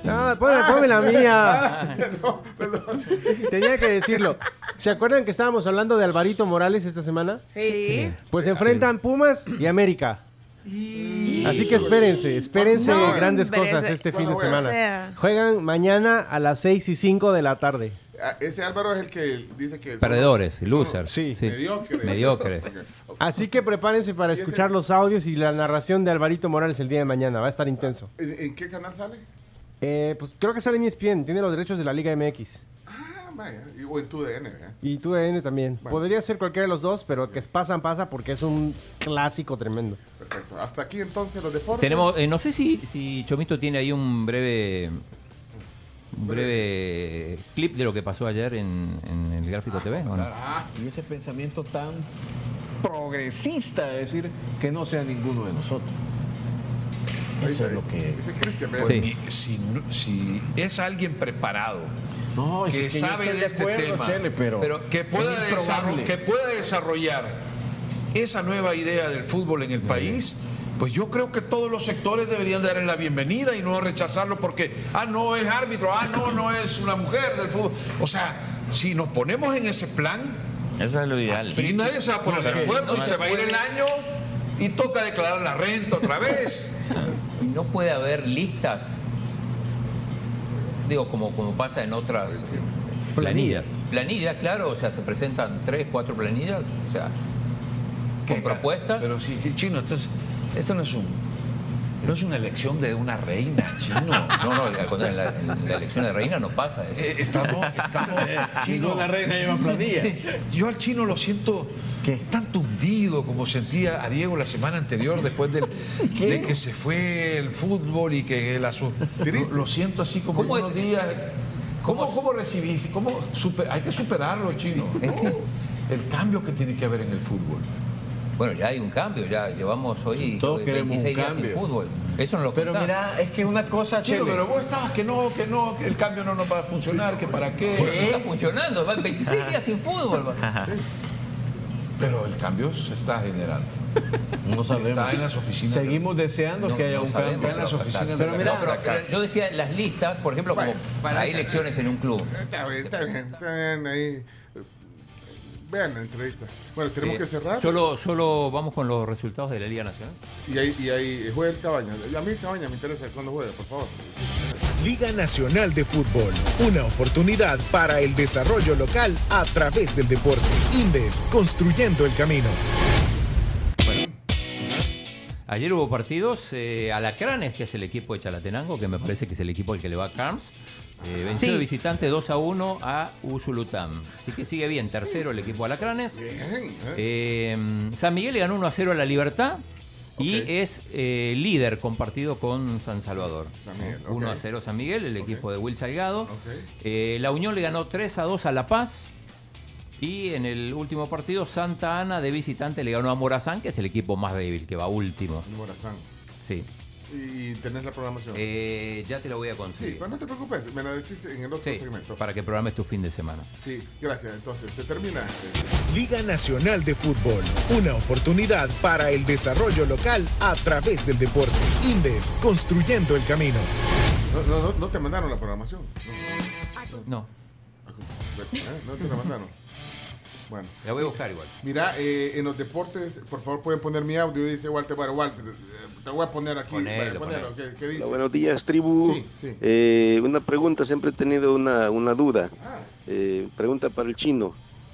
Ah, ponme, ponme la mía. *laughs* Ah, no, perdón. Tenía que decirlo. ¿Se acuerdan que estábamos hablando de Alvarito Morales esta semana? Sí. Pues se enfrentan Pumas y América. Así que espérense, espérense No, grandes hombre, cosas ese- este fin ¿Cuándo de semana. Sea. Juegan mañana a las 6 y 5 de la tarde. Ah, Ese Álvaro es el que dice que. son- Perdedores, losers. Sí. Mediocres. Mediocres. *laughs* Así que prepárense para ¿Y ese- escuchar los audios y la narración de Alvarito Morales el día de mañana. Va a estar intenso. ¿En, en qué canal sale? Eh, pues creo que sale en ESPN, tiene los derechos de la Liga MX. Ah, vaya. Y- O en tu DN, ¿verdad? Y TUDN también. Bueno. Podría ser cualquiera de los dos, pero que pasan, pasa porque es un clásico tremendo. Perfecto. Hasta aquí entonces los deportes. Tenemos, eh, no sé si, si Chomito tiene ahí un breve un breve clip de lo que pasó ayer en, en el Gráfico TV. ¿o no? Y ese pensamiento tan progresista de decir que no sea ninguno de nosotros. Eso es lo que... Si, si es alguien preparado No, es que, sabe de, este acuerdo, tema, Chele, pero que, pueda es que pueda desarrollar esa nueva idea del fútbol en el país, pues yo creo que todos los sectores deberían darle la bienvenida y no rechazarlo porque, ah, no es árbitro, ah, no, no es una mujer del fútbol. O sea, si nos ponemos en ese plan, Eso es lo ideal. y nadie se va a poner de acuerdo y se va a ir el año y toca declarar la renta otra vez. *laughs* Y no puede haber listas, digo, como, como pasa en otras Planillas. Planillas, claro, o sea, se presentan tres, cuatro planillas, o sea, con propuestas. Pero sí, sí, chino, esto, es- esto no es un. No es una elección de una reina, chino. No, no, en la, en la elección de reina no pasa eso. Eh, estamos, estamos, *laughs* chino. Ninguna reina lleva planillas. *laughs* Yo al chino lo siento tan tundido como sentía a Diego la semana anterior después del- *laughs* de que se fue el fútbol y que el asunto. Lo, lo siento así como ¿Cómo unos es? días. ¿Cómo, cómo recibiste? ¿Cómo super- hay que superarlo, chino. Es que- El cambio que tiene que haber en el fútbol. Bueno, ya hay un cambio, ya llevamos hoy Todos eh, queremos un 26 días sin fútbol. Eso no lo Pero contás. mira, es que una cosa, Chele. pero vos estabas que no, que no, que el cambio no nos va a funcionar, que para qué. ¿Qué? Está funcionando, va 26 días sin fútbol. Pero el cambio se está generando. No sabemos. Está en las oficinas. Seguimos deseando No- que haya no un cambio. Está en las oficinas Pero de mira, la No, pero yo decía las listas, por ejemplo, como Bueno, hay elecciones en un club. Está bien, está bien, está bien ahí. Vean la entrevista. Bueno, tenemos Eh, que cerrar. Solo, solo vamos con los resultados de la Liga Nacional. Y ahí, y ahí juega el Cabaña. A mí el Cabaña me interesa cuando juegue, por favor. Liga Nacional de Fútbol, una oportunidad para el desarrollo local a través del deporte. Indes, construyendo el camino. Ayer hubo partidos, eh, Alacranes, que es el equipo de Chalatenango, que me parece que es el equipo al que le va a Carms. Eh, venció Sí. de visitante 2 a 1 a Usulután. Así que sigue bien, tercero el equipo Alacranes. Bien, ¿eh? Eh, San Miguel le ganó 1 a 0 a la Libertad. Y es eh, líder compartido con San Salvador. San Miguel, 1 ok. a 0 San Miguel, el equipo de Will Salgado. Eh, la Unión le ganó 3 a 2 a La Paz. Y en el último partido, Santa Ana de visitante le ganó a Morazán, que es el equipo más débil, que va último. Morazán. Sí. Y tenés la programación. Eh, ya te lo voy a sí, conseguir. pero no te preocupes, me la decís en el otro Sí, segmento. para que programes tu fin de semana. Sí, gracias. Entonces, se termina. Liga Nacional de Fútbol, una oportunidad para el desarrollo local a través del deporte. Indes, construyendo el camino. No, no, no, no te mandaron la programación. No, No, ¿Eh? no te la mandaron. Bueno. la voy a buscar igual. Mira, eh, en los deportes, por favor pueden poner mi audio, dice Walter. Bueno, Walter, eh, te voy a poner aquí. Ponelo, ¿qué, qué dice? Hola, buenos días, tribu. Sí, sí. Eh, una pregunta, siempre he tenido una, una duda. Ah. Eh, pregunta para el chino.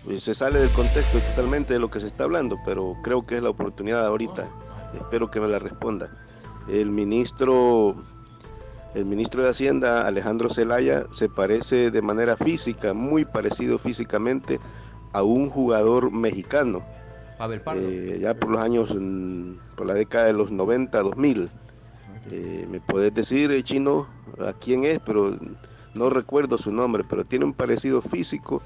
Eh, Se sale del contexto totalmente de lo que se está hablando, pero creo que es la oportunidad ahorita. Espero que me la responda. El ministro, el ministro de Hacienda, Alejandro Zelaya, se parece de manera física, muy parecido físicamente a un jugador mexicano. Pavel Pardo. Eh, ya por los años, por la década de los 90, 2000. Eh, ¿Me puedes decir, eh, chino, a quién es? Pero no recuerdo su nombre, pero tiene un parecido físico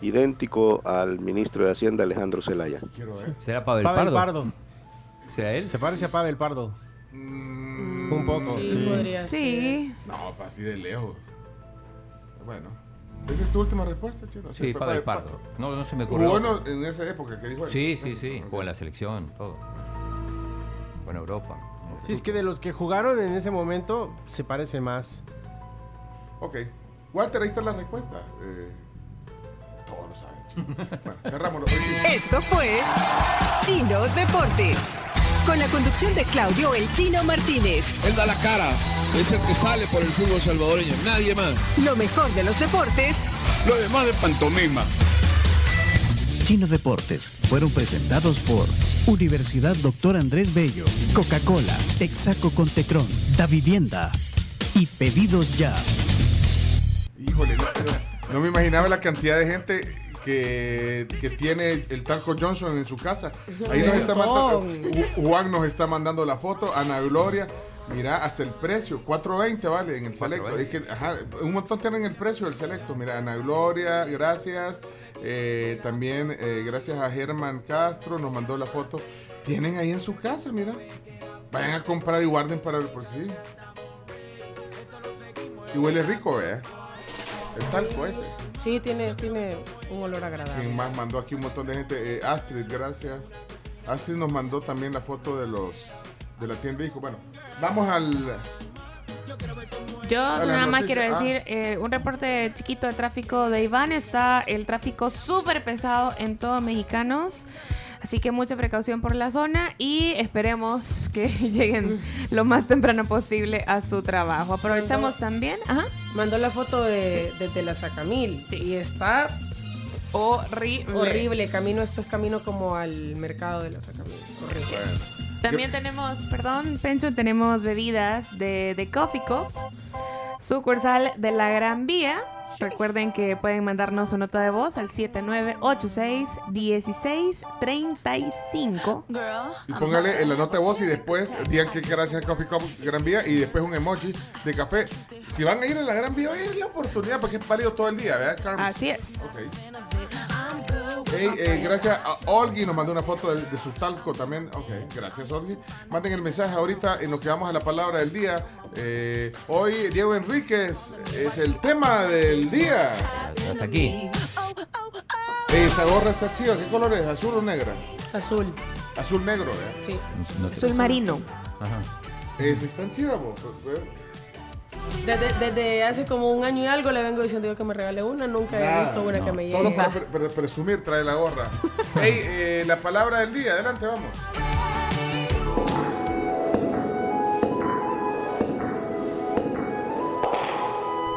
idéntico al ministro de Hacienda, Alejandro Zelaya. ¿Será Pavel, Pavel Pardo? Pardo. ¿Será él? Se parece a Pavel Pardo. Mm, Un poco. Sí, sí. podría Sí. No, para así de lejos. Bueno. ¿Esa es tu última respuesta, Chino? Sí, pa- Pavel pa- Pardo. No, no se me ocurrió. Jugó en, esa época que dijo él. Sí, sí, sí. Jugó en la selección, todo. En Europa. Sí, es que de los que jugaron en ese momento se parece más. Ok. Walter, ahí está la respuesta. Eh, todo lo sabe. Chino. *laughs* bueno, sí. Esto fue Chino Deportes. Con la conducción de Claudio El Chino Martínez. Él da la cara, es el que sale por el fútbol salvadoreño, nadie más. Lo mejor de los deportes Lo demás de pantomima. Chino Deportes fueron presentados por Universidad Doctor Andrés Bello, Coca-Cola, Texaco con Tecron, Da Vivienda y Pedidos Ya. Híjole, no, no me imaginaba la cantidad de gente que, que tiene el talco Johnson en su casa. Ahí nos está mandando, Ju- Juan nos está mandando la foto, Ana Gloria. Mira, hasta el precio, 4.20 vale en el selecto. Es que, ajá, un montón tienen el precio del selecto. Mira, Ana Gloria, gracias. Eh, también eh, gracias a Germán Castro, nos mandó la foto. Tienen ahí en su casa, mira. Vayan a comprar y guarden para el por sí. Y huele rico, ¿eh? El talco ese. Sí, tiene, tiene un olor Quien agradable. más mandó aquí un montón de gente. Eh, Astrid, gracias. Astrid nos mandó también la foto de los de la tienda y dijo, bueno, vamos al Yo nada más quiero Ah. decir eh, un reporte chiquito de tráfico de Iván. Está el tráfico súper pesado en todos mexicanos. Así que mucha precaución por la zona y esperemos que *laughs* lleguen lo más temprano posible a su trabajo. Aprovechamos también. Ajá. Mandó la foto de, desde la Sacamil y está horrible. Horrible. Camino, esto es camino como al mercado de la Sacamil. Horrible. También tenemos, perdón, Pencho, tenemos bebidas de, de Coffee Cup, sucursal de la Gran Vía. Recuerden que pueden mandarnos su nota de voz al 7986-1635. Y póngale en la nota de voz y después digan que gracias a Coffee Cup Gran Vía y después un emoji de café. Si van a ir a la Gran Vía, hoy es la oportunidad porque es válido todo el día, ¿verdad, Carmen? Así es. Ok. Hey, eh, gracias a Olgi, nos mandó una foto de, de su talco también. Ok, gracias Olgi. Manden el mensaje ahorita en lo que vamos a la palabra del día. Eh, hoy Diego Enríquez es el tema del día. Hasta aquí. Esa gorra está chida. ¿Qué color es? ¿Azul o negra? Azul. Azul negro, ¿eh? Sí. No Azul marino. Ajá. Eh, chidas, vos. Pues, Desde, desde hace como un año y algo le vengo diciendo yo que me regale una. Nunca he Nada, visto una que me llegue. Solo para pre- pre- presumir trae la gorra. *laughs* hey, eh, la palabra del día. Adelante, vamos.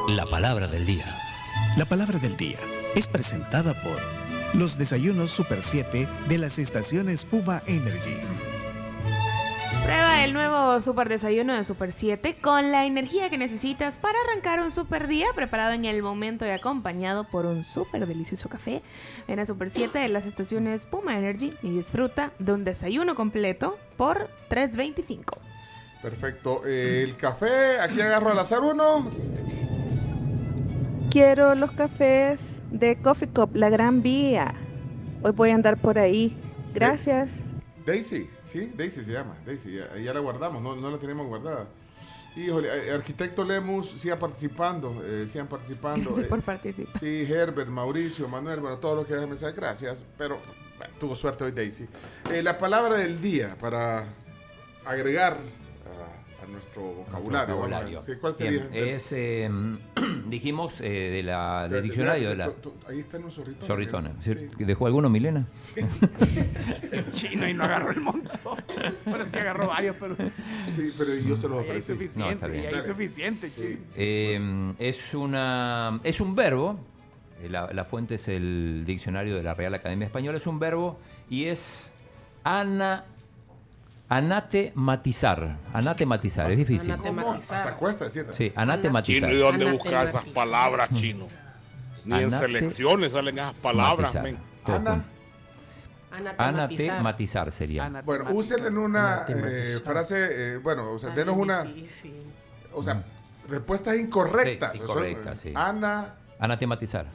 La palabra del día. La palabra del día es presentada por los desayunos Super 7 de las estaciones Puma Energy. Prueba el nuevo super desayuno de Super 7 con la energía que necesitas para arrancar un super día preparado en el momento y acompañado por un super delicioso café. Ven a Super 7 de las estaciones Puma Energy y disfruta de un desayuno completo por 3.25. Perfecto. El café, aquí agarro al azar uno. Quiero los cafés de Coffee Cup, la Gran Vía. Hoy voy a andar por ahí. Gracias. Daisy, ¿sí? Daisy se llama. Daisy, ya, ya la guardamos, no, no la tenemos guardada. Híjole, eh, arquitecto Lemus, siga participando, eh, sigan participando. Gracias eh, por participar. Sí, Herbert, Mauricio, Manuel, bueno, todos los que dejan mensajes, gracias. Pero bueno, tuvo suerte hoy Daisy. Eh, la palabra del día para agregar nuestro vocabulario. Vocabulario. Sí, ¿Cuál Bien, sería? es, eh, *clears throat* dijimos, eh, de la, del Mira, diccionario de mira, la... tu- tu- Ahí están los zorritos. Zorritones. Sí. ¿Dejó alguno, Milena? *laughs* El chino y no agarró el montón. Bueno, sí agarró varios, pero. Sí, pero yo se los Ahí hay ofrecí. suficiente, No, está bien. hay suficiente, chino. Eh, es, una, es un verbo, eh, la, la fuente es el diccionario de la Real Academia Española, es un verbo y es ana, anatematizar. Anatematizar, es difícil. Hasta cuesta decir. Sí, anatematizar. Chino, ¿y dónde buscas esas palabras, chino? Ni en selecciones salen esas palabras, men. Ana. Anatematizar. Anatematizar sería. Bueno, úsenla en una eh, Anatematizar. frase, eh, bueno, o sea, Ay, denos una, difícil. o sea, respuestas incorrectas. Sí, O sea, incorrectas, sí. Ana, Anatematizar.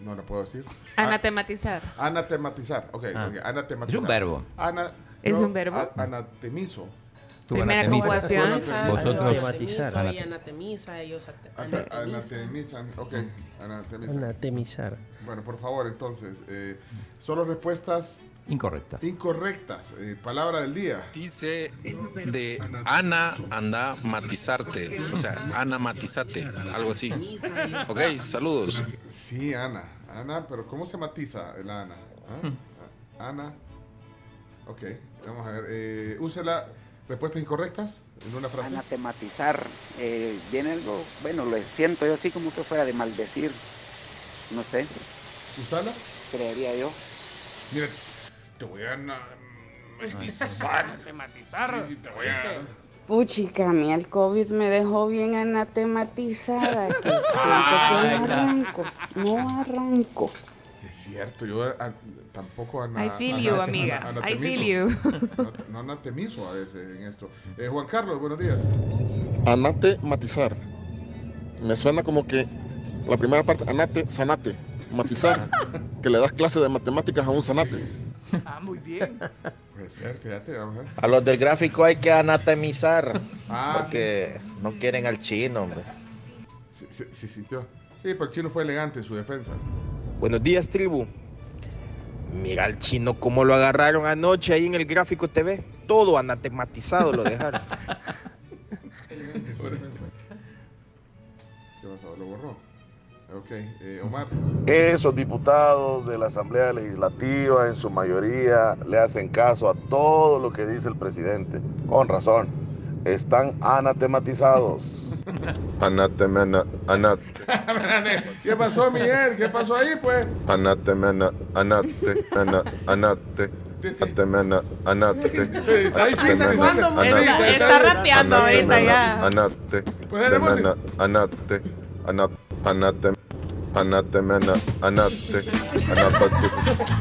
no lo puedo decir. Anatematizar. Anatematizar, ok, Ah. ok, anatematizar. Es un verbo. Ana, Es yo un verbo. a- anatemizo. Tú Primera conjugación. Vosotros. Anatemizar. Anate- Y anatemizan, ellos ate- Ana- anatemizan. Anatemizan, ok, anatemizan. Anatemizar. Bueno, por favor, entonces, eh, solo respuestas Incorrectas. incorrectas. Eh, palabra del día. Dice de Ana anda matizarte, o sea, Ana matizate, algo así. Ok, saludos. Sí, Ana. Ana, pero ¿cómo se matiza la Ana? ¿Ah? Hmm. Ah, Ana. Ok, vamos a ver. Eh, úsela. Respuestas incorrectas en una frase. Anatematizar. Eh, viene algo, bueno, lo siento yo así como que fuera de maldecir. No sé. ¿Usala? Creería yo. Mira, te voy a matizar. Anatematizar. Sí, te voy a... Puchica, a mí el COVID me dejó bien anatematizada. Que *laughs* siento que no arranco, no arranco. Es cierto, yo ah, tampoco ana, I feel you, ana- amiga. ana- I feel you. No, anatemizo a veces en esto. Eh, Juan Carlos, buenos días. Anate matizar. Me suena como que la primera parte, anate, sanate, matizar, que le das clase de matemáticas a un sanate. Ah, muy bien. Puede ser, fíjate, vamos a ver. A los del gráfico hay que anatemizar. Ah, porque no quieren al chino, hombre. Sí, sí, sí, sintió. Sí, pero el chino fue elegante en su defensa. Buenos días, tribu. Mira al chino cómo lo agarraron anoche ahí en el gráfico TV. Todo anatematizado lo dejaron. *laughs* ¿Qué pasó? ¿Lo borró? Ok, eh, Omar. Esos diputados de la Asamblea Legislativa en su mayoría le hacen caso a todo lo que dice el presidente. Con razón. Están anatematizados. *laughs* Anatemena, anat, ¿Qué pasó, Miguel? ¿Qué pasó ahí, pues? anatemena, anate, ana, anate. Atemena, *laughs* anate. Está difícil anate, Está- está rapeando ahorita ya. Anate, Pues temena, anate, ana- anate, anatemena, anate, anapate,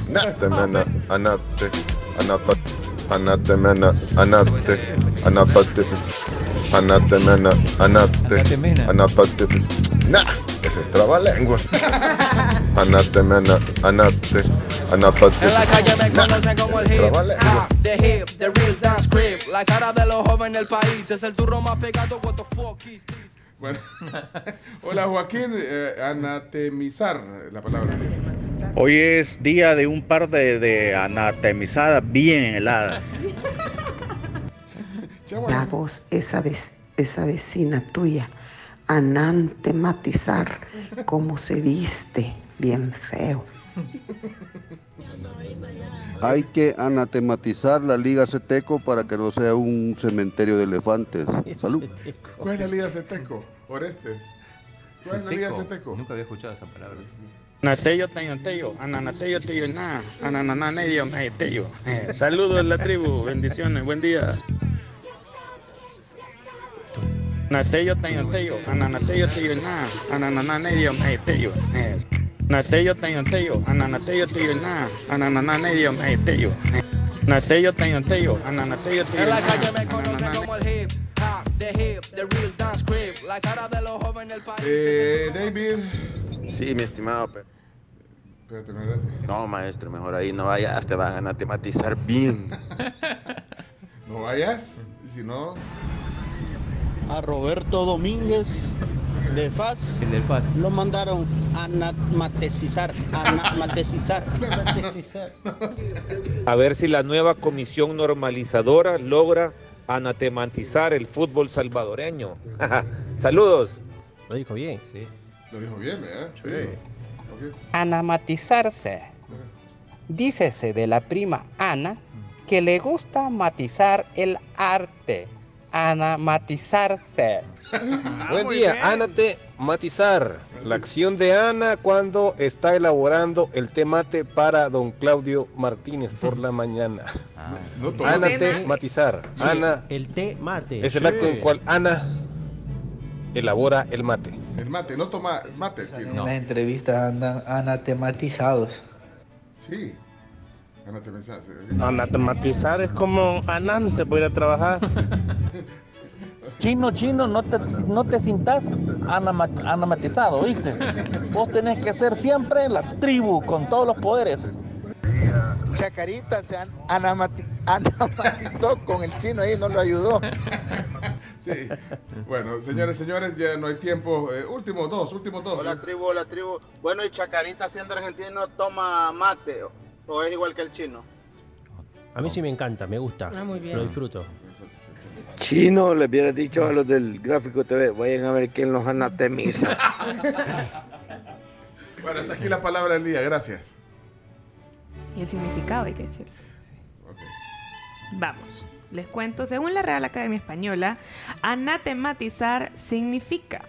natemena, anate, anapate, anatemena, anate, anapate, anatemena, anate, anapate, nah, ese es trabalengua. *laughs* Anatemena, anate, anapate, En la calle me conocen como el hip the hip, the real dance crib. La cara de los jóvenes del país es el turro más pegado. What the fuck is this? Bueno. *laughs* Hola, Joaquín. eh, anatemizar, la palabra. Hoy es día de un par de, de anatemizadas bien heladas. *laughs* La voz, esa, vec- esa vecina tuya, anantematizar cómo se viste, bien feo. *laughs* Hay que anatematizar la Liga Ceteco para que no sea un cementerio de elefantes. *laughs* Salud. ¿Cuál es la Liga Ceteco? Orestes. ¿Cuál es la Liga Ceteco. Nunca había escuchado esa palabra. Nateyo, teyo, teyo, ananateyo, teyo, na, ananananeyo, teyo. Eh, Saludos a la tribu, bendiciones, buen día. Nateyo, teyo, teyo, ananateyo, teyo, na, ananananeyo, teyo. Nateyo, teyo, teyo, ananateyo, teyo, na, ananananeyo, teyo. Eh, Nateyo, teyo, teyo, ananateyo, teyo, En la calle me conocen como el hip hop, the hip, the real dance crib. La cara de los jóvenes del país. Eh, David. Sí, mi estimado. Espérate, así. No, maestro, mejor ahí no vayas, te van a anatematizar bien. *laughs* No vayas. Y si no. A Roberto Domínguez de FAS. del FAS. Lo mandaron a. Anamatizar. *laughs* A ver si la nueva comisión normalizadora logra anatematizar el fútbol salvadoreño. *laughs* Saludos. Lo dijo bien. Sí. Lo dijo bien, ¿verdad? Sí. Anamatizarse. Dícese de la prima Ana que le gusta matizar el arte. Anamatizarse. Buen día, Anate Matizar. La acción de Ana cuando está elaborando el temate para don Claudio Martínez por la mañana. No, toma. Anate Tema. Matizar. Sí, Ana El té mate. es el acto en el cual Ana elabora el mate. El mate, no toma mate, chino. En las entrevistas andan anatematizados. Sí. Anatematizar es como anante para ir a trabajar. Chino, chino, no te, no te sintas anama- anamatizado, ¿viste? Vos tenés que ser siempre la tribu con todos los poderes. Chacarita se an- anamati- anamatizó con el chino ahí, no lo ayudó. Sí. Bueno, señores, señores, ya no hay tiempo. Eh, últimos dos, últimos dos. Hola tribu, hola tribu. Bueno, y Chacarita siendo argentino toma mate o- es igual que el chino. A mí sí me encanta, me gusta. Ah, muy bien. Lo disfruto. Chino, le hubiera dicho a los del gráfico TV, vayan a ver quién los anatemiza. *laughs* Bueno, hasta aquí la palabra del día, gracias. Y el significado, hay que decir. Vamos, les cuento. Según la Real Academia Española, anatematizar significa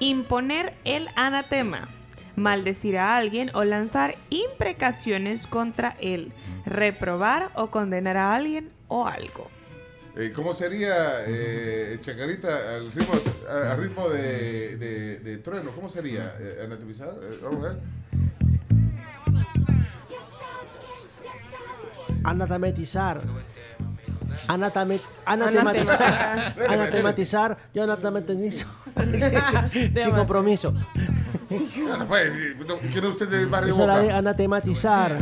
imponer el anatema, maldecir a alguien o lanzar imprecaciones contra él, reprobar o condenar a alguien o algo. Eh, ¿Cómo sería eh, Chacarita al ritmo, al ritmo de, de- de trueno? ¿Cómo sería? Eh, ¿Anatomizar? Eh, vamos a ver. Anatematizar. Anatame- anatematizar. Anatematizar. Yo anatematizo. *laughs* Sin compromiso. Bueno, *laughs* pues, ¿quién usted del barrio Es hora de Boca? anatematizar.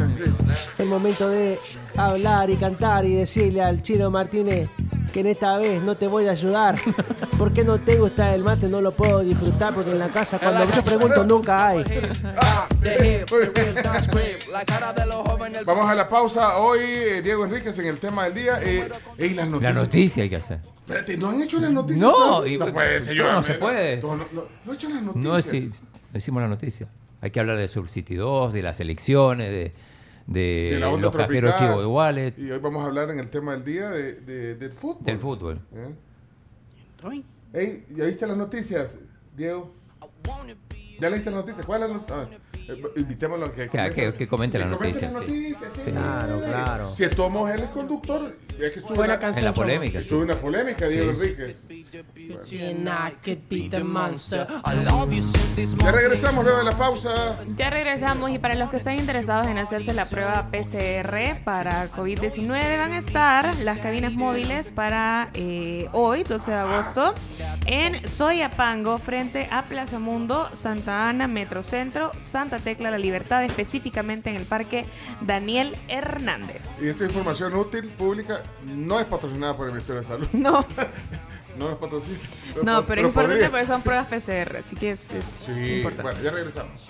El momento de hablar y cantar y decirle al chino Martínez que en esta vez no te voy a ayudar. ¿Por qué no te gusta el mate? No lo puedo disfrutar porque en la casa cuando yo pregunto nunca hay. Vamos a la pausa. Hoy eh, Diego Enríquez en el tema del día. Eh, ey, las La noticias. noticia hay que hacer. Espérate, ¿no han hecho las noticias? No, y- no puede ser. no, no yo- se puede. No, no, no, no he hecho las noticias. No decí- decimos la noticia. Hay que hablar de Subcity 2, de las elecciones, de, de, de la onda los cajeros tropical. chivos de Wallet, Y hoy vamos a hablar en el tema del día de, de- del fútbol. del fútbol. ¿Eh? Ey, ¿ya viste las noticias, Diego? ¿Ya leíste las noticias? ¿Cuál es la noticia? invitémoslo a que Que- que- que comente la comente noticia, las noticias, sí. Sí. Claro, claro. Si Tomo él es conductor, es que estuvo Buena en la- canción, En la Chomo. polémica Estuvo en la polémica, Diego Sí. Enríquez. Monster. Ya regresamos luego de la pausa. Ya regresamos y para los que están interesados en hacerse la prueba PCR para COVID-19 van a estar las cabinas móviles para eh, hoy, 12 de agosto, en Soyapango, frente a Plaza Mundo, Santa Ana, Metrocentro, Santa Tecla, La Libertad, específicamente en el Parque Daniel Hernández. Y esta información útil, pública, no es patrocinada por el Ministerio de Salud. *laughs* No. *laughs* no es patrocinada. No, pero es importante podría. porque son pruebas PCR, así que es, es Sí, importante. bueno, ya regresamos.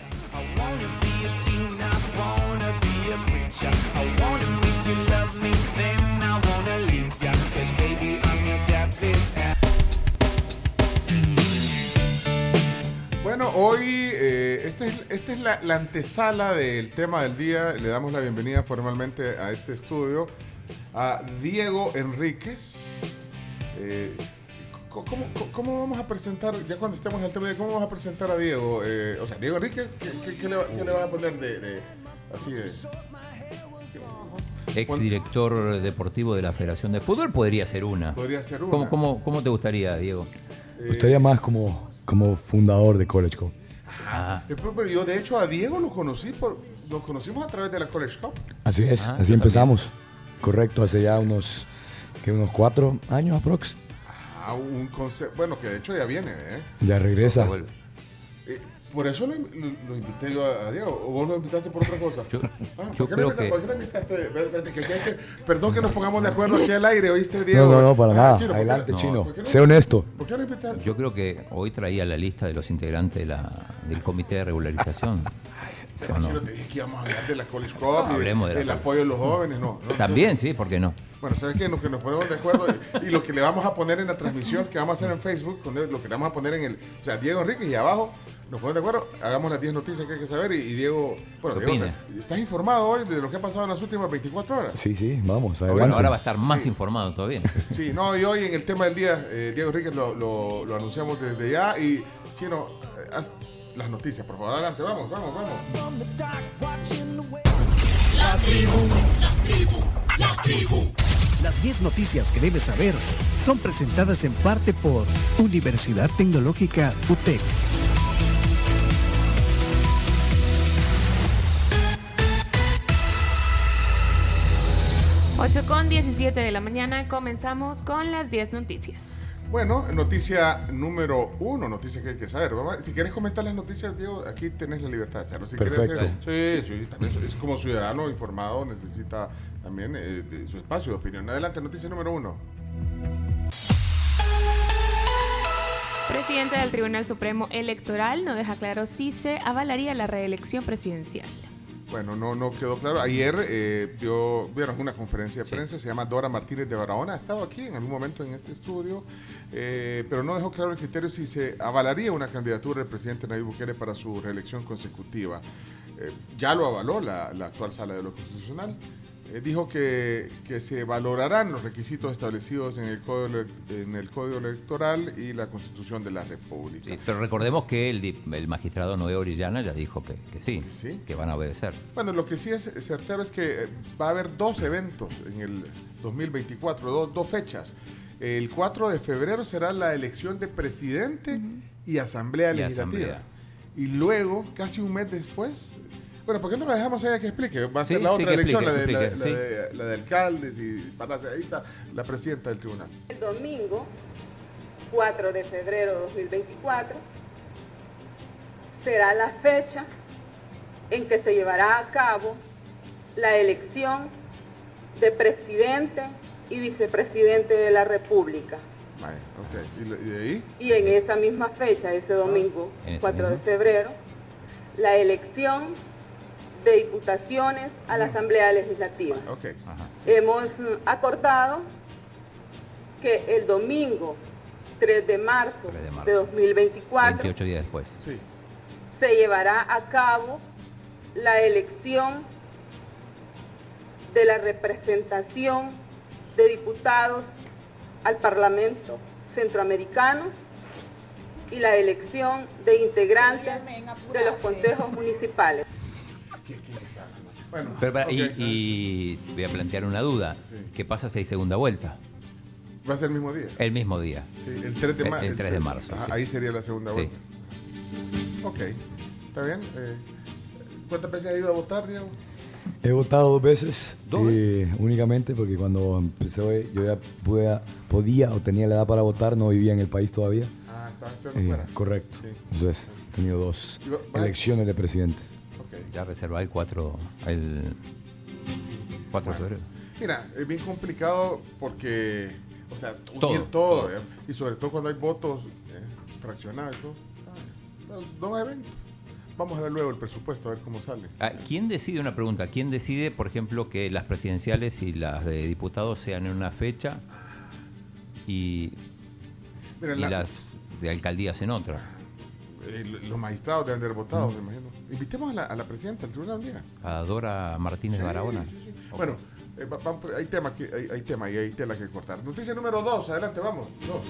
Bueno, hoy eh, esta es, esta es la, la antesala del tema del día. Le damos la bienvenida formalmente a este estudio a Diego Enríquez. Eh, ¿cómo, cómo- vamos a presentar, ya cuando estemos en el tema de cómo vamos a presentar a Diego? Eh, o sea, Diego Enríquez, ¿qué, qué- qué le, va- qué le vas a poner de, de- así de... Ex director deportivo de la Federación de Fútbol podría ser una. Podría ser una. ¿Cómo, cómo, cómo te gustaría, Diego? Eh, Estaría más como, como fundador de College Cup. Ah. Eh, pero- yo de hecho a Diego lo conocí por, lo conocimos a través de la College Cup. Así es, Ah, así empezamos. Correcto, hace ya unos, que unos cuatro años aprox. Ah, un concepto, bueno, que de hecho ya viene, ¿eh? Ya regresa. Eh, por eso lo, lo- lo invité yo a, Diego, o vos lo invitaste por otra cosa. Yo, Ah, yo ¿por, qué creo invitaste, que- ¿Por qué lo invitaste? Que- que- que- perdón que nos pongamos de acuerdo aquí al aire, ¿oíste, Diego? No, no, no, para Ah, nada. Chino, ¿por qué- Adelante, No. chino. ¿por qué no- Sé honesto. ¿Por qué lo invitaste? Yo creo que hoy traía la lista de los integrantes de la, del comité de regularización. *laughs* Pero, ¿O no? Chino, te dije que íbamos a hablar de la College Cup y Hablemos de la el apoyo de los jóvenes, no. no, También, sí, ¿por qué no? Bueno, ¿sabes qué? Lo que nos ponemos de acuerdo y, y lo que le vamos a poner en la transmisión que vamos a hacer en Facebook, lo que le vamos a poner en el. O sea, Diego Enrique y abajo nos ponemos de acuerdo, hagamos las 10 noticias que hay que saber y, y Diego. Bueno, ¿Qué Diego? ¿estás informado hoy de lo que ha pasado en las últimas 24 horas? Sí, sí, vamos, adelante. Bueno, ahora va a estar más informado todavía. *laughs* Sí, no, y hoy en el tema del día, eh, Diego Enrique lo, lo- lo anunciamos desde ya y, Chino, eh, haz las noticias, por favor, adelante, vamos, vamos, vamos. La tribu, la tribu, la tribu. Las 10 noticias que debes saber son presentadas en parte por Universidad Tecnológica UTEC. Ocho con 17 de la mañana comenzamos con las 10 noticias. Bueno, noticia número uno, noticia que hay que saber. A- si quieres comentar las noticias, Diego, aquí tenés la libertad de hacerlo. Si quieres Perfecto. hacer- sí, sí, también es como ciudadano informado necesita también eh, de su espacio de opinión. Adelante, noticia número uno. Presidente del Tribunal Supremo Electoral no deja claro si se avalaría la reelección presidencial. Bueno, no, no quedó claro. Ayer eh, dio, vieron una conferencia de prensa, se llama Dora Martínez de Barahona, ha estado aquí en algún momento en este estudio, eh, pero no dejó claro el criterio si se avalaría una candidatura del presidente Nayib Bukele para su reelección consecutiva. Eh, ya lo avaló la, la actual sala de lo constitucional. Eh, dijo que, que se valorarán los requisitos establecidos en el, código, en el Código Electoral y la Constitución de la República. Sí, pero recordemos que el, el magistrado Noé Orellana ya dijo que, que sí, que van a obedecer. Bueno, lo que sí es certero es que eh, va a haber dos eventos en el 2024, dos, dos fechas. El 4 de febrero será la elección de presidente y asamblea Y legislativa. asamblea. Y luego, casi un mes después, bueno, ¿por qué no la dejamos ella que explique? Va a ser Sí, la sí, otra elección, explique, la, de, que la- la explique, de- la de alcaldes y Palacio. Ahí está la presidenta del tribunal. El domingo 4 de febrero de 2024 será la fecha en que se llevará a cabo la elección de presidente y vicepresidente de la República. Vaya, ok. ¿Y, ahí? Y en esa misma fecha, ese domingo, En ese 4 de febrero, la elección de diputaciones a la Asamblea Legislativa. Ok. Hemos mm, acordado que el domingo 3 de marzo, 3 de marzo. de 2024 28 días después. se llevará a cabo la elección de la representación de diputados al Parlamento Centroamericano y la elección de integrantes de los consejos municipales. Bueno, Pero, para- y- ok. y, voy a plantear una duda. ¿Qué pasa si hay segunda vuelta? Va a ser el mismo día. El mismo día. Sí, el 3 de, El- marzo. el 3 de marzo, sí. Ahí sería la segunda Sí. vuelta. Ok. ¿Está bien? Eh, ¿Cuántas veces has ido a votar, Diego? He votado dos veces, ¿Dos eh, únicamente porque cuando empecé yo ya pude- podía o tenía la edad para votar, no vivía en el país todavía. Ah, estabas estudiando Eh, fuera. correcto. Sí. Entonces he tenido dos Y va- vas- elecciones de presidentes. Ya reserva el 4, el 4 de febrero. Mira, es bien complicado porque, o sea, unir Todo, todo, todo. eh, y sobre todo cuando hay votos eh, fraccionados y todo. Ah, los dos eventos. Vamos a ver luego el presupuesto, a ver cómo sale. Ah, ¿Quién decide, una pregunta, quién decide, por ejemplo, que las presidenciales y las de diputados sean en una fecha y, Mira, y la- las de alcaldías en otra? Eh, los magistrados deben haber votado, me imagino. Invitemos a la, a la presidenta del tribunal un día. A Dora Martínez Sí, Barahona. sí, sí. Bueno, eh, va- va- hay temas que hay, hay tema y hay tela que cortar. Noticia número dos, adelante, vamos. Dos.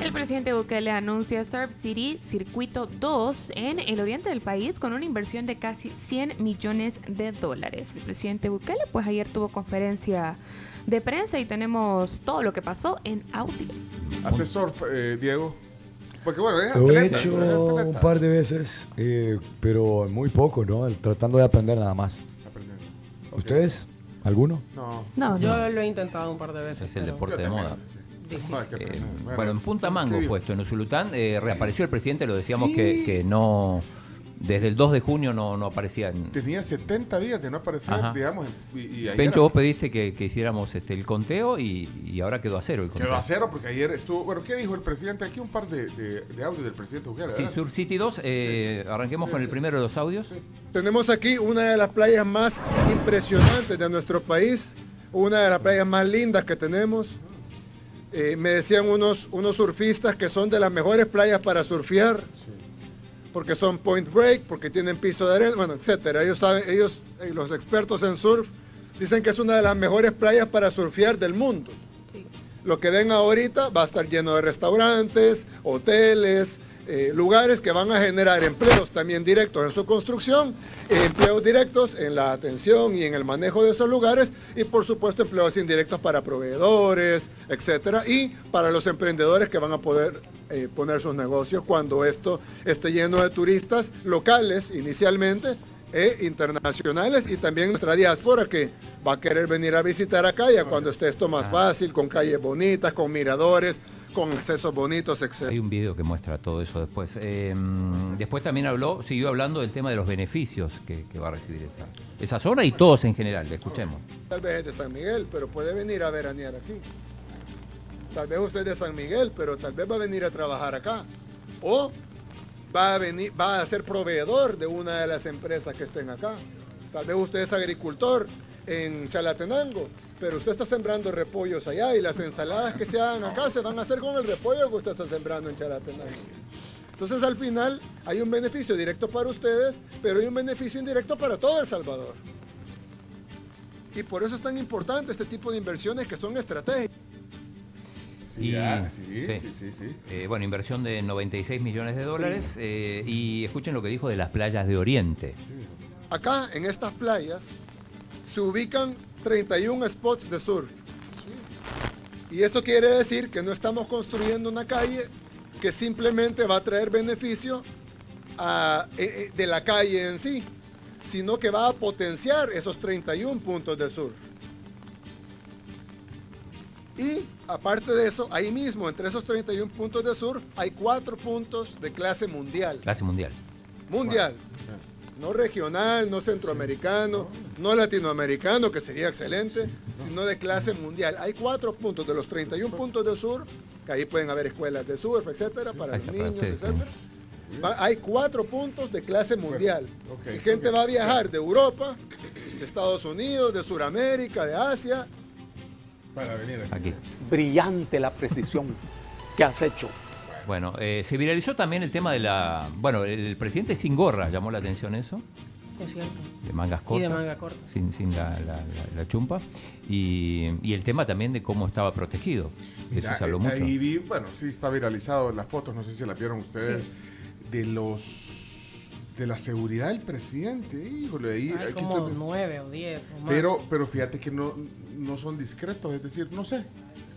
El presidente Bukele anuncia Surf City Circuito 2 en el oriente del país con una inversión de casi 100 millones de dólares. El presidente Bukele pues ayer tuvo conferencia de prensa y tenemos todo lo que pasó en audio. Hace surf, eh, Diego. Porque bueno, es Lo he hecho un par de veces, eh, pero muy poco, ¿no? Tratando de aprender nada más. ¿Ustedes? ¿Alguno? No. No, Yo lo he intentado un par de veces. Es el deporte de moda. Eh, bueno, en Punta ¿qué Mango fue esto, en Usulután. eh, reapareció el presidente, lo decíamos Sí. que, que no. Desde el 2 de junio no, no aparecía. En, Tenía 70 días de no aparecer, Ajá. digamos. Y, y ayer Pencho, vos pediste que, que hiciéramos este, el conteo y, y ahora quedó a cero el conteo. quedó a cero porque ayer estuvo. Bueno, ¿qué dijo el presidente? Aquí un par de, de, de audios del presidente Bukele. Sí. Sur City 2, eh, arranquemos con el primero de los audios. Tenemos aquí una de las playas más impresionantes de nuestro país, una de las playas más lindas que tenemos. Eh, me decían unos, unos surfistas que son de las mejores playas para surfear, porque son point break, porque tienen piso de arena, bueno, etcétera. Ellos saben, ellos, eh, los expertos en surf, dicen que es una de las mejores playas para surfear del mundo. Lo que ven ahorita va a estar lleno de restaurantes, hoteles, eh, lugares que van a generar empleos también directos en su construcción, eh, empleos directos en la atención y en el manejo de esos lugares y por supuesto empleos indirectos para proveedores, etcétera, y para los emprendedores que van a poder eh, poner sus negocios cuando esto esté lleno de turistas locales inicialmente e internacionales y también nuestra diáspora que va a querer venir a visitar acá ya cuando esté esto más fácil, con calles bonitas, con miradores, con accesos bonitos, etc. Hay un video que muestra todo eso después. Eh, después también habló, siguió hablando del tema de los beneficios que, que va a recibir esa, esa zona y todos en general. Le escuchemos. Tal vez es de San Miguel, pero puede venir a veranear aquí. Tal vez usted es de San Miguel, pero tal vez va a venir a trabajar acá. O va a venir, va a ser proveedor de una de las empresas que estén acá. Tal vez usted es agricultor en Chalatenango, pero usted está sembrando repollos allá y las ensaladas que se hagan acá se van a hacer con el repollo que usted está sembrando en Chalatenango. Entonces al final hay un beneficio directo para ustedes, pero hay un beneficio indirecto para todo El Salvador. Y por eso es tan importante este tipo de inversiones que son estratégicas. Y- ah, sí, sí, sí, sí. Eh, bueno, inversión de 96 millones de dólares. eh, y escuchen lo que dijo de las playas de Oriente. Acá en estas playas se ubican 31 spots de surf. Y eso quiere decir que no estamos construyendo una calle que simplemente va a traer beneficio a- eh, eh, de la calle en sí, sino que va a potenciar esos 31 puntos de surf. Y aparte de eso, ahí mismo, entre esos 31 puntos de surf, hay cuatro puntos de clase mundial. Clase mundial. Mundial. No regional, no centroamericano, no latinoamericano, que sería excelente, sino de clase mundial. Hay cuatro puntos de los 31 puntos de surf, que ahí pueden haber escuelas de surf, etcétera, para los niños, etcétera. Va- hay cuatro puntos de clase mundial. ok, y gente va a viajar de Europa, de Estados Unidos, de Sudamérica, de Asia. Para venir Aquí. Brillante la precisión que has hecho. Bueno, eh, se viralizó también el tema de la... Bueno, el presidente sin gorra, llamó la atención eso, Es cierto. de mangas Y cortas. de manga corta. Sin, sin la, la- la- la chumpa. Y, y el tema también de cómo estaba protegido. Eso Mira, se habló eh, mucho. Ahí vi, bueno, sí está viralizado las fotos, no sé si las vieron ustedes, de los de la seguridad del presidente. Híjole, ahí Hay como estoy- nueve o diez o más. pero, pero fíjate que no, no son discretos, es decir, no sé.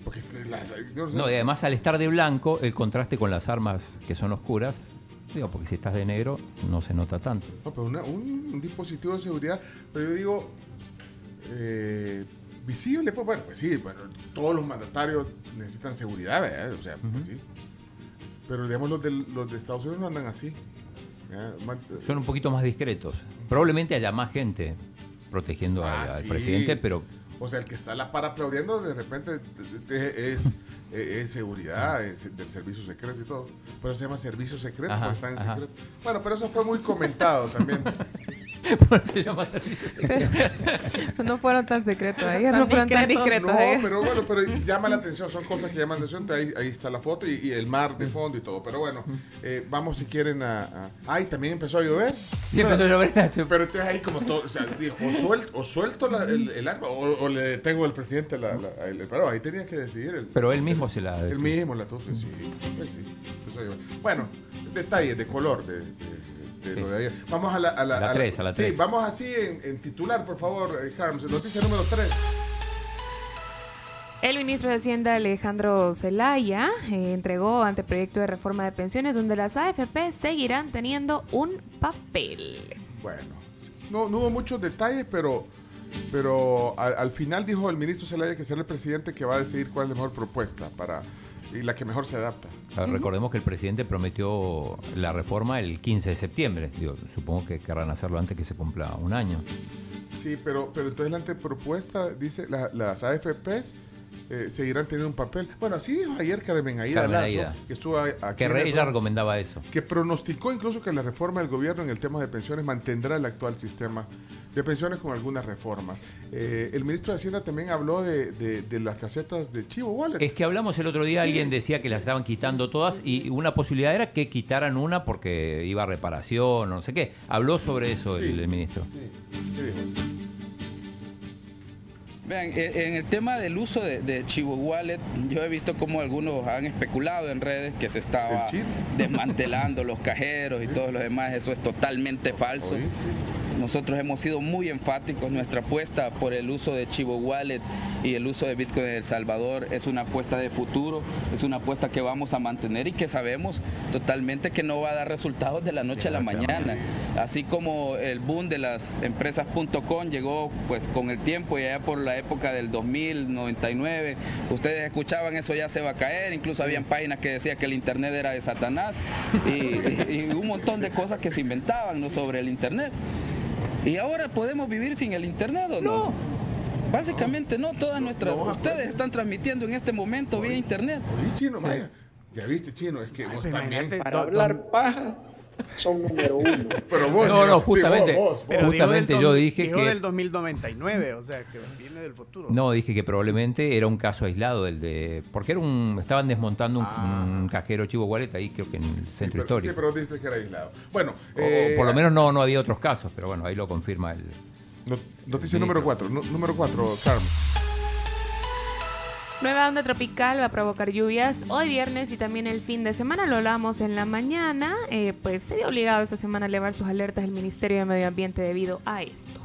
Porque este, las- no sé. No, y además al estar de blanco, el contraste con las armas que son oscuras, digo, porque si estás de negro no se nota tanto. No, pero una- un, un dispositivo de seguridad, pero yo digo, eh, visible, pues bueno, pues sí, bueno, todos los mandatarios necesitan seguridad, ¿verdad? O sea, pues sí. Pero digamos, los de, los de Estados Unidos no andan así. Man- Son un poquito más discretos. Probablemente haya más gente protegiendo al, Ah, al sí. presidente, pero O sea, el que está a la par aplaudiendo, de repente te- te- es, *laughs* es seguridad es del servicio secreto y todo. Pero se llama servicio secreto Ajá, porque está en ajá. secreto. Bueno, pero eso fue muy comentado también. *laughs* *laughs* se llama servicio No fueron tan secretos Tan no fueron tan discretos. No, pero bueno, pero llama la atención, son cosas que llaman la atención. Ahí, ahí está la foto y, y el mar de fondo y todo. Pero bueno, eh, vamos si quieren a, a- Ay, también empezó a llover. Sí, empezó a llover. Pero entonces ahí como todo, o sea, dijo, o suelto, o suelto la- el, el arma o, o le tengo al presidente la, la- el- pero ahí tenía que decidir. El, pero él mismo se la... el mismo la tuvo, sí, pues sí. empezó a llover. Bueno, detalles de color de, de- de Sí. lo de ayer. Vamos a la... A la, La tres, a la Sí, tres. vamos así en, en titular, por favor, eh, Carms. Noticia número 3. El ministro de Hacienda Alejandro Zelaya eh, entregó anteproyecto de reforma de pensiones donde las AFP seguirán teniendo un papel. Bueno, no, no hubo muchos detalles, pero, pero al, al final dijo el ministro Zelaya que será el presidente que va a decidir cuál es la mejor propuesta para y la que mejor se adapta. Recordemos que el presidente prometió la reforma el 15 de septiembre. Digo, supongo que querrán hacerlo antes que se cumpla un año. Sí, pero, pero entonces la antepropuesta dice la- las AFPs eh, seguirán teniendo un papel. Bueno, así dijo ayer Carmen Aida Carmen Lazo, Aida. que estuvo aquí. Que el ella recomendaba eso. Que pronosticó incluso que la reforma del gobierno en el tema de pensiones mantendrá el actual sistema de pensiones con algunas reformas. Eh, el ministro de Hacienda también habló de, de- de las casetas de Chivo Wallet. Es que hablamos el otro día, Sí. alguien decía que las estaban quitando todas y una posibilidad era que quitaran una porque iba a reparación o no sé qué. Habló sobre eso el, Sí. el ministro. ¿Qué dijo? Vean, e- en el tema del uso de, de Chivo Wallet, yo he visto como algunos han especulado en redes que se estaba desmantelando los cajeros y todos los demás. Eso es totalmente falso. Nosotros hemos sido muy enfáticos. Nuestra apuesta por el uso de Chivo Wallet y el uso de Bitcoin en El Salvador es una apuesta de futuro, es una apuesta que vamos a mantener y que sabemos totalmente que no va a dar resultados de la noche a la mañana. Así como el boom de las empresas .com llegó pues con el tiempo y allá por la época del 2000, 99, ustedes escuchaban eso ya se va a caer, incluso habían páginas que decían que el internet era de Satanás y, *laughs* y- y un montón de cosas que se inventaban ¿no? sobre el internet. Y ahora podemos vivir sin el internet o no? Básicamente no, todas nuestras, no, ustedes están transmitiendo en este momento vía internet. Oye, chino, vaya. Ya viste, chino, es que vos también. Para hablar paja, son número uno. Pero vos, No, no, justamente, vos, vos, vos. Pero dijo justamente del yo dos- dije dijo que... del 2099, o sea, que viene del futuro. No, dije que probablemente era un caso aislado el de... Porque era un, estaban desmontando un, un cajero Chivo Wallet ahí creo que en el centro Ah. Pero- sí, histórico. pero dices que era aislado. Bueno, O- eh, por lo menos no, no había otros casos, pero bueno, ahí lo confirma el... no- noticia número 4. número 4, Carm. Nueva onda tropical va a provocar lluvias hoy viernes y también el fin de semana. Lo hablamos en la mañana. eh, pues se vio obligado esta semana a elevar sus alertas el Ministerio de Medio Ambiente debido a esto.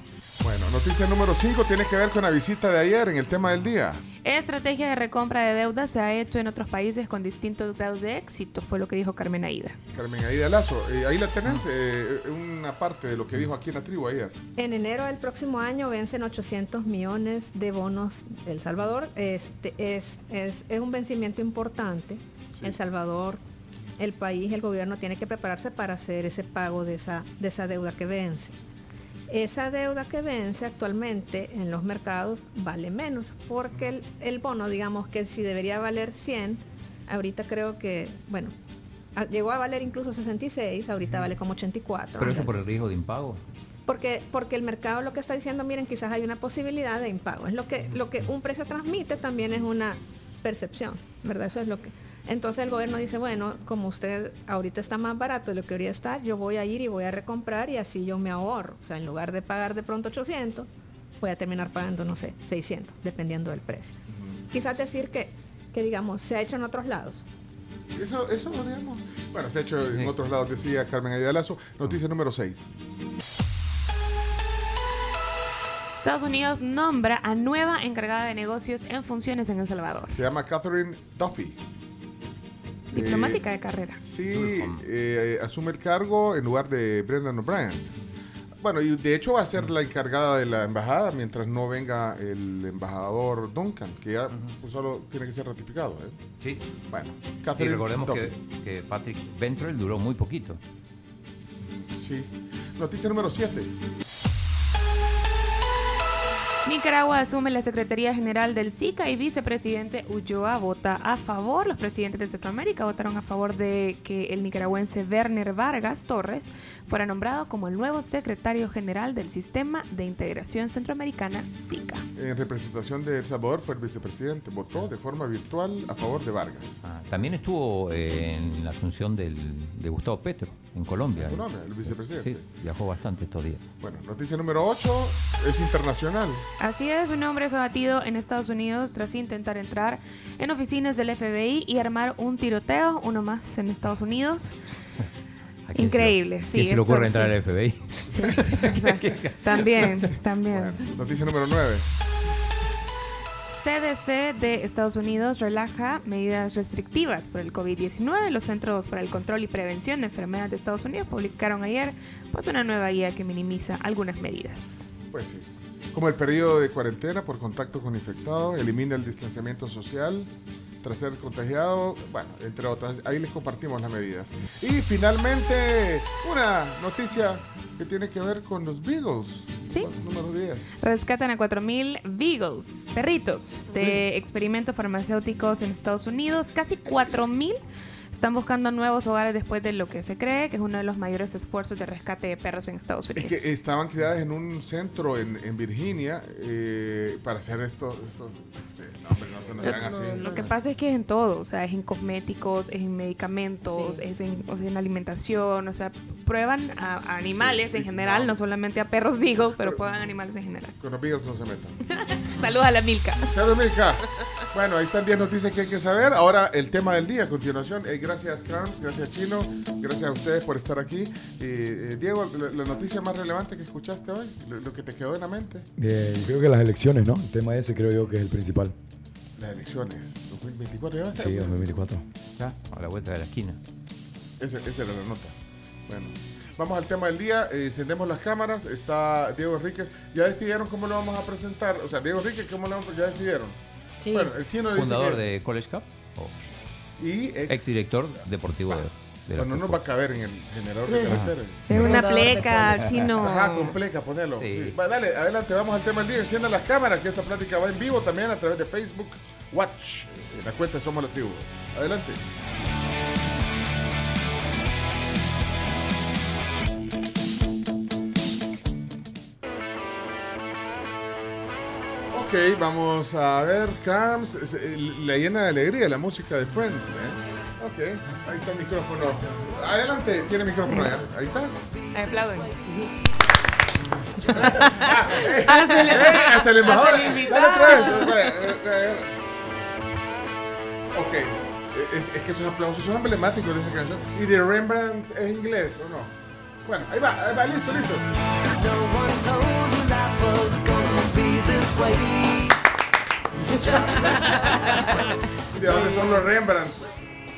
Bueno, noticia número 5 tiene que ver con la visita de ayer en el tema del día. Estrategia de recompra de deuda se ha hecho en otros países con distintos grados de éxito, fue lo que dijo Carmen Aida. Carmen Aida Lazo, eh, ahí la tenés, eh, una parte de lo que dijo aquí en la tribu ayer. En enero del próximo año vencen 800 millones de bonos El Salvador. Este es, es, es un vencimiento importante. El Salvador, el país, el gobierno tiene que prepararse para hacer ese pago de esa, de esa deuda que vence. Esa deuda que vence actualmente en los mercados vale menos, porque el, el bono, digamos que si debería valer 100, ahorita creo que, bueno, a- llegó a valer incluso 66, ahorita vale como 84. Pero eso por el riesgo de impago. Porque, porque el mercado lo que está diciendo, miren, quizás hay una posibilidad de impago. Es lo que, lo que un precio transmite también es una percepción, ¿verdad? Eso es lo que. Entonces el gobierno dice, bueno, como usted ahorita está más barato de lo que debería estar, yo voy a ir y voy a recomprar y así yo me ahorro. O sea, en lugar de pagar de pronto 800, voy a terminar pagando, no sé, 600, dependiendo del precio. Quizás decir que, que digamos, se ha hecho en otros lados. Eso, eso, digamos. Bueno, se ha hecho en otros lados, decía Carmen Ayalazo. Noticia número 6. Estados Unidos nombra a nueva encargada de negocios en funciones en El Salvador. Se llama Catherine Duffy. Diplomática Eh, de carrera. Sí, eh, asume el cargo en lugar de Brendan O'Brien. Bueno, y de hecho va a ser la encargada de la embajada mientras no venga el embajador Duncan, que ya pues, solo tiene que ser ratificado. ¿eh? Sí. Bueno, Y Catherine recordemos Duffy. que, que Patrick Ventrell duró muy poquito. Sí. Noticia número 7. Nicaragua asume la Secretaría General del SICA y vicepresidente Ulloa vota a favor. Los presidentes de Centroamérica votaron a favor de que el nicaragüense Werner Vargas Torres fuera nombrado como el nuevo secretario general del Sistema de Integración Centroamericana SICA. En representación de El Salvador fue el vicepresidente. Votó de forma virtual a favor de Vargas. Ah, también estuvo eh, en la asunción del, de Gustavo Petro en Colombia. En Colombia, el vicepresidente. Sí, viajó bastante estos días. Bueno, noticia número 8 es internacional. Así es, un hombre es abatido en Estados Unidos tras intentar entrar en oficinas del FBI y armar un tiroteo, uno más en Estados Unidos. *laughs* ¿A quién se le- Increíble, sí. ¿Quién se le ocurre sí. entrar al FBI? Sí, *laughs* exacto. *laughs* también, también. Noticia número 9. CDC de Estados Unidos relaja medidas restrictivas por el COVID-19. Los Centros para el Control y Prevención de Enfermedades de Estados Unidos publicaron ayer pues, una nueva guía que minimiza algunas medidas. Pues sí. Como el periodo de cuarentena por contacto con infectados, elimina el distanciamiento social tras ser contagiado, bueno, entre otras. Ahí les compartimos las medidas. Y finalmente, una noticia que tiene que ver con los Beagles. Sí. Número 10. Rescatan a 4.000 Beagles, perritos de experimentos farmacéuticos en Estados Unidos. Casi 4.000 están buscando nuevos hogares después de lo que se cree que es uno de los mayores esfuerzos de rescate de perros en Estados Es Unidos. que estaban criadas en un centro en, en Virginia eh, para hacer esto. esto sí, no, hombre, no se nos hagan así. Lo que pasa es que es en todo, o sea, es en cosméticos, es en medicamentos, Sí. es, en, o sea, en alimentación, o sea, prueban a, a animales en general, no. solamente a perros beagle, pero prueban animales en general. Con los Beagles no se metan. *laughs* Saludos a la Milka. Salud, Milka. Bueno, ahí están 10 noticias que hay que saber. Ahora el tema del día a continuación. Eh, gracias, Carms. Gracias, Chino. Gracias a ustedes por estar aquí. Eh, eh, Diego, la, la noticia más relevante que escuchaste hoy, lo, lo que te quedó en la mente, Eh, creo que las elecciones, ¿no? El tema ese creo yo que es el principal. las elecciones. 2024 ya va a ser. Sí, 2024. Ya, a la vuelta de la esquina. Ese- esa era la nota. Bueno, vamos al tema del día. Eh, encendemos las cámaras. Está Diego Enríquez. ¿Ya decidieron cómo lo vamos a presentar? O sea, Diego Enríquez, ¿cómo lo vamos Ya decidieron. Sí. Bueno, el chino dice Fundador que- de College Cup. o Y ex, ex director deportivo de, de Bueno, no va a caber en el generador de Sí. caracteres. Es una pleca, chino. Ajá, con pleca, ponelo. Sí. sí. Va, dale, adelante, vamos al tema del día. Enciendan las cámaras, que esta plática va en vivo también a través de Facebook Watch. En la cuenta Somos la Tribu. Adelante. Ok, vamos a ver, Cams, se- la llena de alegría la música de Friends, ¿eh? Ok, ahí está el micrófono. Adelante, tiene micrófono allá. Ahí está. Aplauden. Ah, eh, Hasta el- eh, hasta el embajador. *laughs* hasta el Dale otra vez. Eh, eh, eh, eh. Ok, es, es que esos aplausos son emblemáticos de esa canción. ¿Y de Rembrandt es inglés o no? Bueno, ahí va, ahí va, listo, listo. ¿Y de dónde son los Rembrandts?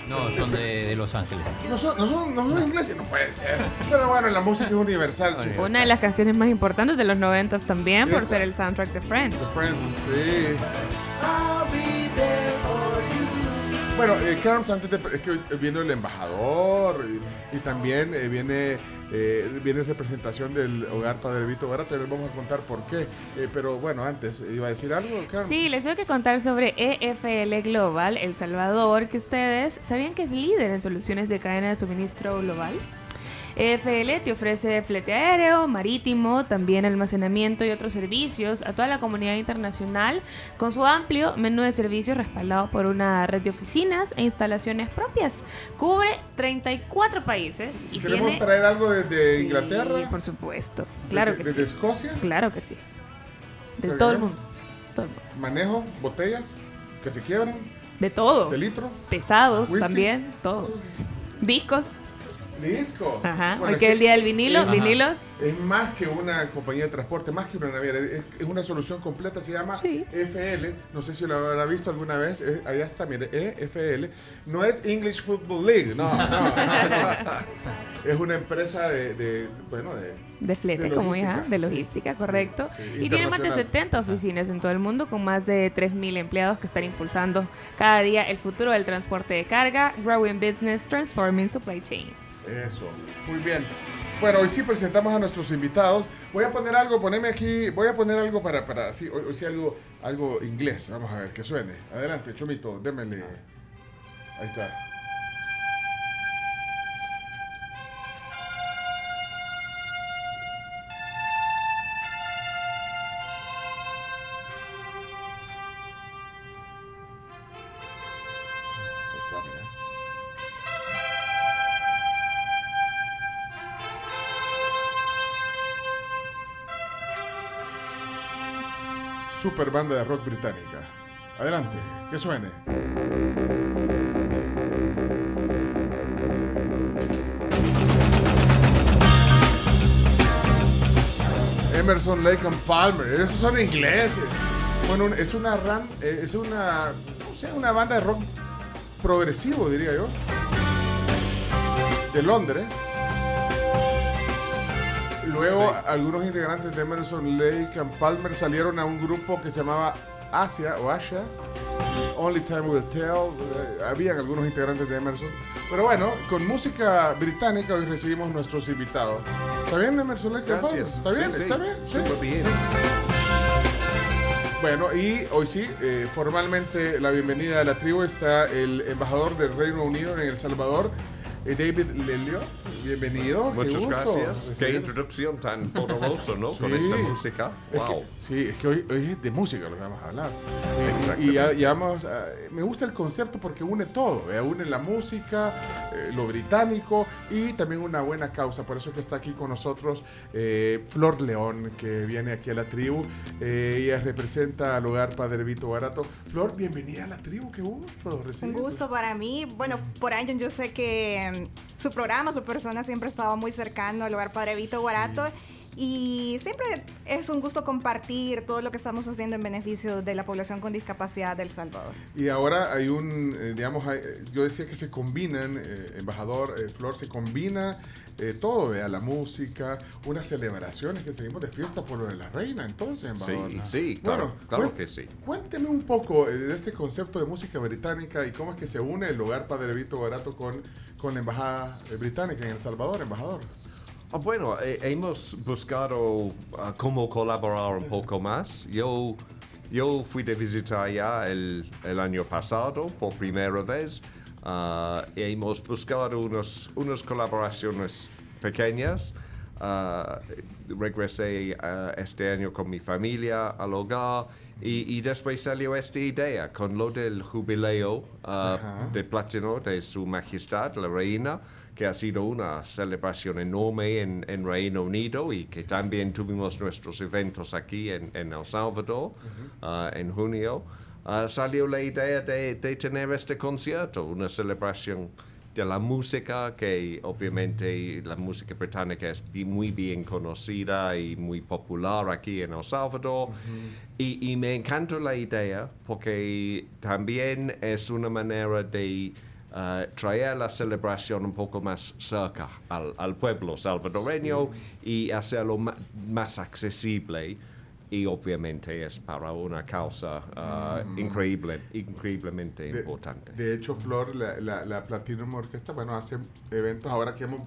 No, son de, de Los Ángeles. No son, no son, no son ingleses, no puede ser. Pero bueno, la música es universal, chicos. Una de las canciones más importantes de los noventas también por ser el soundtrack de Friends. The Friends, sí. Bueno, eh, Carms, antes de, es que viene el embajador y, y también eh, viene, eh, viene representación del hogar Padre Vito Barato. y les vamos a contar por qué. Eh, pero bueno, antes, ¿iba a decir algo, Carms? Sí, les tengo que contar sobre EFL Global, El Salvador, que ustedes sabían que es líder en soluciones de cadena de suministro global. EFL te ofrece flete aéreo, marítimo, también almacenamiento y otros servicios a toda la comunidad internacional con su amplio menú de servicios respaldado por una red de oficinas e instalaciones propias. Cubre 34 países. Si y queremos tiene- traer algo desde Sí, Inglaterra, por supuesto. Claro que desde sí. Escocia, Claro que sí. De ¿Está todo el bien? mundo. Todo el mundo. manejo, botellas que se quiebran, De todo. de litro, Pesados Whisky. también, todo. Discos. Discos. Ajá. Bueno, Hoy que es el día del vinilo, es- vinilos. Es más que una compañía de transporte, más que una naviera, es, es una solución completa, se llama FL, no sé si lo habrá visto alguna vez, eh, allá está, mire, EFL, no es English Football League, no, no, no, no. *laughs* es una empresa de, de- bueno, de... De flete, De como ya, de sí, logística, sí, correcto. sí, y tiene más de internacional. 70 oficinas en todo el mundo con más de 3.000 empleados que están impulsando cada día el futuro del transporte de carga, growing business, transforming supply chain. Eso, muy bien. Bueno, hoy sí presentamos a nuestros invitados. Voy a poner algo, poneme aquí, voy a poner algo para, para sí, hoy, hoy sí algo, algo inglés. Vamos a ver, que suene. Adelante, Chomito, démele. Ahí está. Super banda de rock británica. Adelante, que suene. Emerson, Lake and Palmer, esos son ingleses. Bueno, es una ran- eh, es una, no sé, una banda de rock progresivo, diría yo. De Londres. Luego, algunos integrantes de Emerson, Lake and Palmer salieron a un grupo que se llamaba Asia o Asia. Only Time Will Tell. eh, habían algunos integrantes de Emerson. Pero bueno, con música británica hoy recibimos nuestros invitados. ¿Está bien, Emerson Lake and Palmer? ¿Está bien? Sí, sí. ¿Está bien? Sí. Súper bien. Bueno, y hoy sí, eh, formalmente la bienvenida a la tribu está el embajador del Reino Unido en El Salvador, David Lelio. Bienvenido. Muchas gracias. Qué introducción tan poderosa, ¿no? Con Sí. esta música. Es que- Wow. sí, es que hoy, hoy es de música lo que vamos a hablar. Exactamente. Y ya, ya vamos a- me gusta el concepto porque une todo, ¿eh? une la música, eh, lo británico y también una buena causa. Por eso que está aquí con nosotros eh, Flor León, que viene aquí a la tribu. Eh, ella representa al hogar Padre Vito Barato. Flor, bienvenida a la tribu, qué gusto Un recibirte. gusto para mí. Bueno, por años yo sé que mm, su programa, su persona siempre ha estado muy cercano al lugar Padre Vito Guarato. Y siempre es un gusto compartir todo lo que estamos haciendo en beneficio de la población con discapacidad del Salvador. Y ahora hay un, eh, digamos, hay- yo decía que se combinan, eh, embajador eh, Flor, se combina eh, todo, vea, la música, unas celebraciones que seguimos de fiesta por lo de la reina, entonces, embajador. Sí, sí, claro, claro que sí. Cuénteme un poco eh, de este concepto de música británica y cómo es que se une el hogar Padre Vito Barato con, con la embajada eh, británica en El Salvador, embajador. Ah, bueno, eh, hemos buscado ah, cómo colaborar un poco más. Yo, yo fui de visitar ya el, el año pasado por primera vez. Y hemos buscado unos, unas colaboraciones pequeñas. Ah, regresé ah, este año con mi familia al hogar y, y después salió esta idea con lo del jubileo de platino de Su Majestad la Reina, que ha sido una celebración enorme en, en Reino Unido y que también tuvimos nuestros eventos aquí en, en El Salvador en junio. Salió la idea de, de tener este concierto, una celebración de la música, que obviamente la música británica es muy bien conocida y muy popular aquí en El Salvador. y, y me encanta la idea porque también es una manera de ah, traer la celebración un poco más cerca al, al pueblo salvadoreño y hacerlo más accesible y obviamente es para una causa ah, increíble, increíblemente importante. De hecho, Flor, la, la, la Platinum Orquesta, bueno, hace eventos ahora que hemos,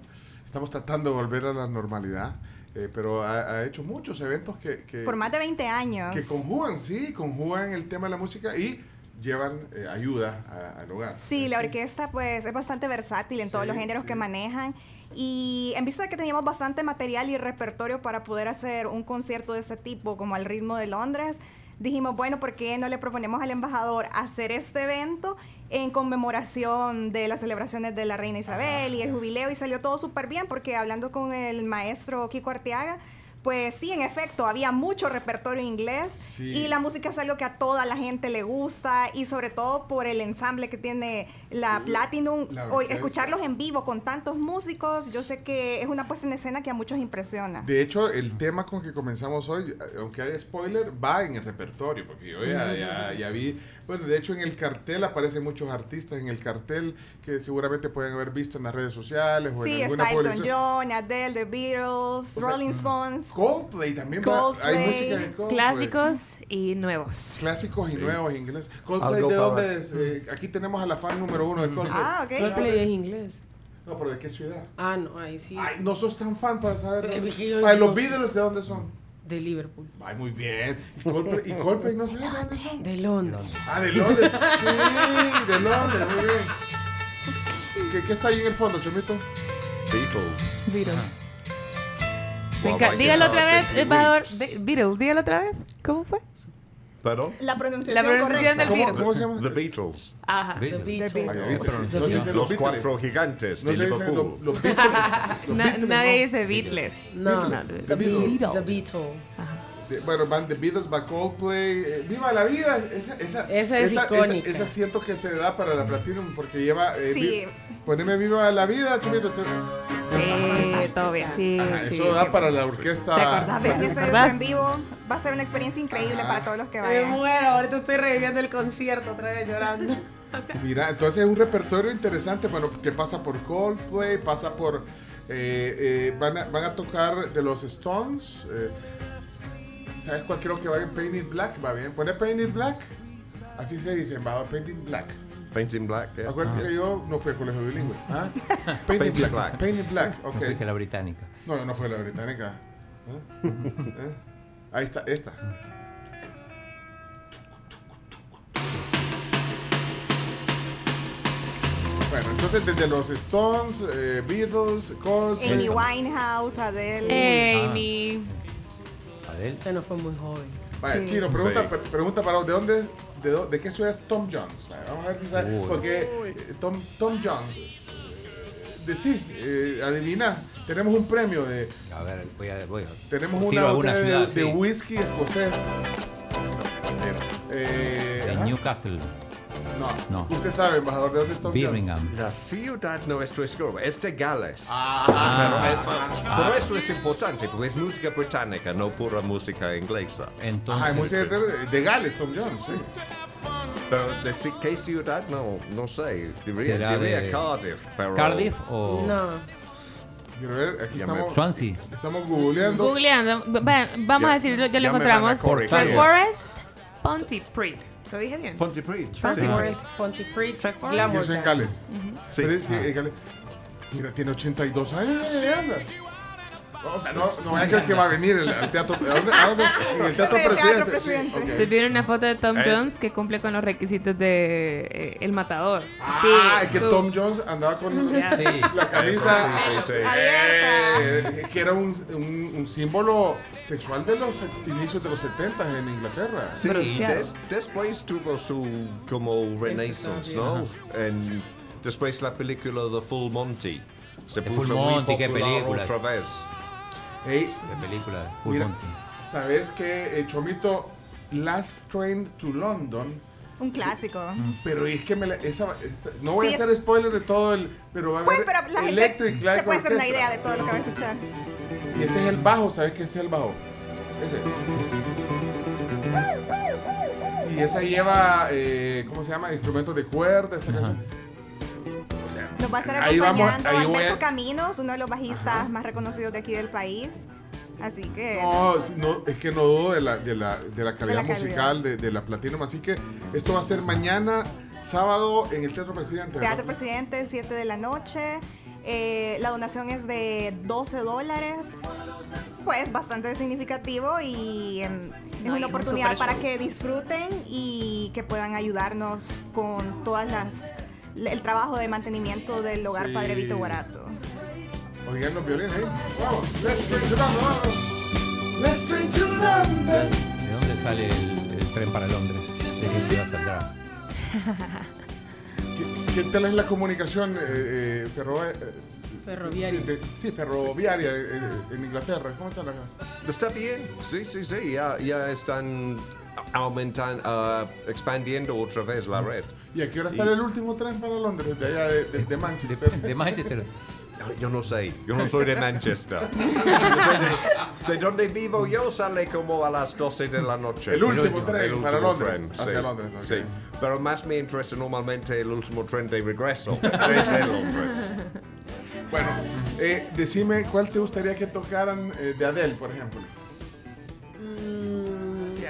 estamos tratando de volver a la normalidad, eh, pero ha, ha hecho muchos eventos que, que, Por más de 20 años. que conjugan, sí, conjugan el tema de la música y llevan eh, ayuda a- al hogar. Sí, la orquesta pues es bastante versátil en todos los géneros que manejan. Y en vista de que teníamos bastante material y repertorio para poder hacer un concierto de ese tipo, como al ritmo de Londres, dijimos, bueno, ¿por qué no le proponemos al embajador hacer este evento en conmemoración de las celebraciones de la reina Isabel y el jubileo? Y salió todo súper bien porque hablando con el maestro Kiko Arteaga, pues sí, en efecto, había mucho repertorio inglés Sí. y la música es algo que a toda la gente le gusta y sobre todo por el ensamble que tiene la Platinum. La escucharlos en vivo con tantos músicos, yo sé que es una puesta en escena que a muchos impresiona. De hecho, el tema con que comenzamos hoy, aunque hay spoiler, va en el repertorio, porque yo ya, ya, ya vi, bueno, de hecho en el cartel aparecen muchos artistas en el cartel que seguramente pueden haber visto en las redes sociales o Sí, en alguna está Elton. John, Adele, The Beatles, Rolling Stones. Coldplay también Coldplay. hay música de Coldplay. Clásicos y nuevos. Clásicos y nuevos ingleses. Coldplay, Algo ¿de dónde es? Eh, aquí tenemos a la fan número uno de Coldplay. Ah, ok. Coldplay es inglés. No, pero ¿de qué ciudad? Ah, no, ahí sí. Ay, no sos tan fan para saber. Eh, los. Beatles, ¿de dónde son? De Liverpool. Ay, muy bien. ¿Y Coldplay, y Coldplay no sé de dónde son? De Londres. Ah, de Londres. Sí, de Londres, muy bien. ¿Qué, qué está ahí en el fondo, Chomito? Beatles. Beatles. My dígalo otra vez, embajador. Beatles, dígalo otra vez. ¿Cómo fue? La pronunciación, La pronunciación del. Beatles. ¿Cómo se llama? The Beatles. Ajá. The Beatles. Los cuatro gigantes No de Liverpool. los, *laughs* los Beatles. Nadie dice Beatles. No, Beatles. no, The The Beatles. The Beatles. Bueno, van The Beatles, va Coldplay. eh, ¡Viva la vida! Esa, esa, Esa es icónica. Esa, siento que se da para la Platinum porque lleva. eh, Sí. vi- poneme Viva la vida, Sí, todo bien. Sí, Ajá, sí, eso da sí. para la ¿Te orquesta. en vivo. Va a ser una experiencia increíble para todos los que Me vayan. muero, ahorita estoy reviviendo el concierto otra vez llorando. *laughs* Mira, entonces es un repertorio interesante, bueno, que pasa por Coldplay, pasa por... eh, eh, van, a, van a tocar de los Stones. eh, ¿Sabes cuál creo que va bien? Painted Black, va bien. Pone Painted Black. Así se dice, va Painted Black. Painting Black. yeah. Acuérdense Ah. que yo no fui a colegio bilingüe. ¿ah? *laughs* Painted Black. Black. Painted Black, No ok. fuiste la británica. No, no, no fue la británica. ¿Eh? ¿Eh? Ahí está, esta. Bueno, entonces desde los Stones, eh, Beatles, Coldplay. Amy Winehouse, Adele. Amy. Adele. Se nos fue muy joven. Vaya, Sí. Chino, pregunta, Sí. pre- pregunta para vos, ¿de dónde es- de, de qué ciudad es Tom Jones? Vamos a ver si sabe. Uy. Porque eh, Tom, Tom Jones, eh, de sí, eh, adivina, tenemos un premio de, A ver, voy a. Voy a tenemos una ciudad, de, de whisky escocés. Eh, En ajá. Newcastle. No. No. Usted sabe, embajador, ¿de dónde está Tom Jones? Birmingham. La ciudad no es nuestro, es de Gales. Ah. pero, pero esto es importante, porque es música británica, no pura música inglesa. Ajá, es música de, de Gales, Tom Jones, sí. Pero de qué ciudad, no, no sé. Diría, ¿Será diría de Cardiff, pero... Cardiff o- No. Quiero ver, aquí estamos. Swansea. Estamos googleando. Googleando. Va- Vamos Ya- a decirlo, ya lo encontramos. Forest, Pontypridd. ¿Lo dije bien? Pontypridd. Sí. Pontypridd. Y Glamour. eso en. Gales. Sí. Pero es- Ah. en Gales. Mira, tiene 82 años. ¿eh? anda. O sea, no, no vaya a creer que va a venir el- al teatro. ¿A dónde? ¿A dónde? En *laughs* el teatro El Teatro presidente. Presidente. Sí, ok. Se viene una foto de Tom Es- Jones que cumple con los requisitos de eh, El Matador. Ah, es que su- Tom Jones andaba con. Sí. la camisa. Sí, sí, sí. eh, que era un, un- un símbolo sexual de los inicios de los 70 en Inglaterra. Sí, des- después tuvo su como renaissance, ¿no? En, después la película The Full Monty. Se The puso Full muy Monty, qué popular películas. otra vez. Ey, De película. Full Mira, Monty. ¿sabes qué, eh, Chomito? Last Train to London. Un clásico. Pero es que me la- esa, esta- no voy Sí, a hacer spoiler de todo el. Pero va a Pues, haber pero la gente Electric Light se puede hacer una idea de todo lo que va a escuchar. Y ese es el bajo, ¿sabes qué es el bajo? Ese. Y esa lleva, eh, ¿cómo se llama? Instrumentos de cuerda, esta canción. Nos va a estar ahí vamos, acompañando ahí voy Alberto a- Caminos, uno de los bajistas más reconocidos de aquí del país. Así que... No, no, es que no dudo de la, de la, de la calidad De la calidad. musical de, de la Platinum. Así que esto va a ser mañana, sábado, en el Teatro Presidente. ¿verdad? Teatro Presidente, 7 de la noche. Eh, la donación es de 12 dólares. Pues bastante significativo y em, es No, una un oportunidad super para show. que disfruten y que puedan ayudarnos con todas las el trabajo de mantenimiento del hogar Sí. Padre Vito Guarato. Oigan los violines, ¿eh? Vamos, let's drink to London, vamos. Let's drink to London. ¿De dónde sale el, el tren para Londres? ¿De qué ciudad saldrá? ¿Qué, qué tal es la comunicación eh, eh, eh, Ferroviaria. de- sí, ferroviaria eh, en Inglaterra? ¿Cómo está la Está bien, sí, sí, sí, ya, ya están aumentando, ah, expandiendo otra vez la red. ¿Y a qué hora Y- sale el último tren para Londres? De allá de, de- de Manchester. De Manchester. Yo no sé, yo no soy de Manchester. *laughs* De, de donde vivo yo sale como a las 12 de la noche. El último tren para último Londres, tren, hacia Londres, ok. Sí, pero más me interesa normalmente el último tren de regreso de Londres. Bueno, eh, decime cuál te gustaría que tocaran eh, de Adele, por ejemplo.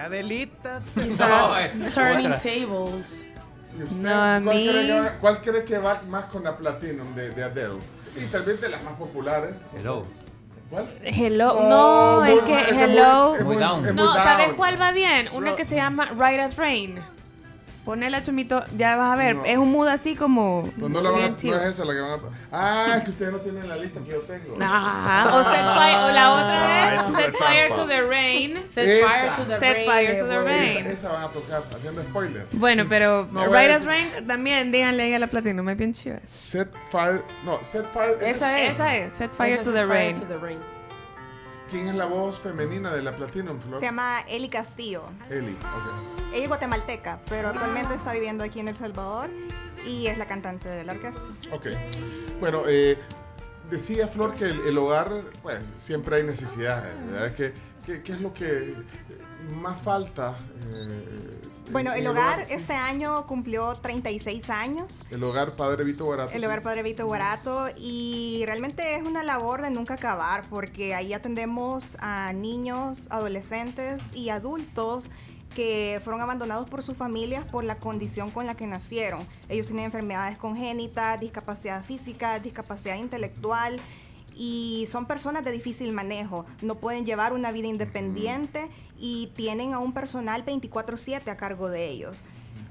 Adelitas. *laughs* Quizás eh, Turning otra. Tables. No, a ¿Cuál, mí- cree que va, cuál cree que va más con la Platinum de, de Adele? Y tal vez de las más populares. Hello. ¿Cuál? Hello, No, no, muy- es que es muy- Hello. es Muy down. es No, muy ¿sabes down. cuál va bien? Una No. que se llama Right as Rain. Ponela, Chumito, ya vas a ver. No. Es un mood así como. Pues no, la van a- bien no es esa la que van a... Ah, es que ustedes no tienen la lista que yo tengo. Ah, o, set fire, o la otra Ah, es Set Fire trampa. to the Rain. Set Esa. fire to the Set rain. fire to the rain. Esa, esa van a tocar, haciendo spoiler. Bueno, pero No, Right as Rain también, díganle ahí a la Platinum, es bien chiva. Set Fire... No, Set Fire... Esa es. Esa es, Set Fire Esa to es the Set Rain. Fire to the rain. ¿Quién es la voz femenina de la Platinum, Flor? Se llama Eli Castillo. Eli, ok. Ella es guatemalteca, pero actualmente está viviendo aquí en El Salvador y es la cantante de la orquesta. Ok. Bueno, eh, decía Flor que el, el hogar, pues siempre hay necesidades, ¿verdad? ¿Qué, qué, qué es lo que más falta? eh, Bueno, en el hogar sí? este año cumplió 36 años. El hogar Padre Vito Barato. El sí. hogar Padre Vito Guarato y realmente es una labor de nunca acabar porque ahí atendemos a niños, adolescentes y adultos que fueron abandonados por sus familias por la condición con la que nacieron. Ellos tienen enfermedades congénitas, discapacidad física, discapacidad intelectual y son personas de difícil manejo. No pueden llevar una vida independiente y tienen a un personal 24/7 a cargo de ellos.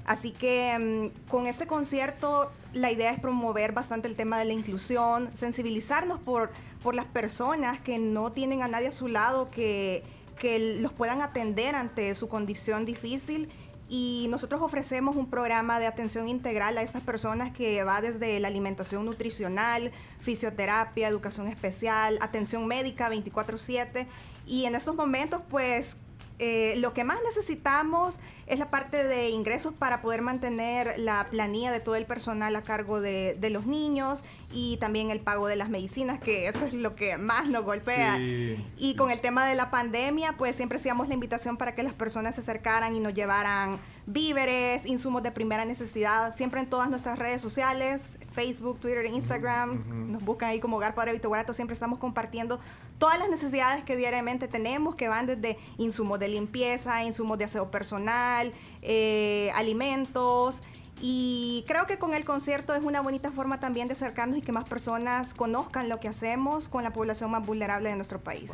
Así que mm, con este concierto la idea es promover bastante el tema de la inclusión, sensibilizarnos por, por las personas que no tienen a nadie a su lado que, que los puedan atender ante su condición difícil. Y nosotros ofrecemos un programa de atención integral a esas personas que va desde la alimentación nutricional, fisioterapia, educación especial, atención médica 24/7. Y en estos momentos, pues eh, lo que más necesitamos es la parte de ingresos para poder mantener la planilla de todo el personal a cargo de, de los niños y también el pago de las medicinas, que eso es lo que más nos golpea. Sí. Y con el tema de la pandemia, pues siempre hacíamos la invitación para que las personas se acercaran y nos llevaran víveres, insumos de primera necesidad, siempre en todas nuestras redes sociales, Facebook, Twitter, Instagram, nos buscan ahí como Hogar Padre Vito Barato, siempre estamos compartiendo todas las necesidades que diariamente tenemos, que van desde insumos de limpieza, insumos de aseo personal, eh, alimentos. Y creo que con el concierto es una bonita forma también de acercarnos y que más personas conozcan lo que hacemos con la población más vulnerable de nuestro país.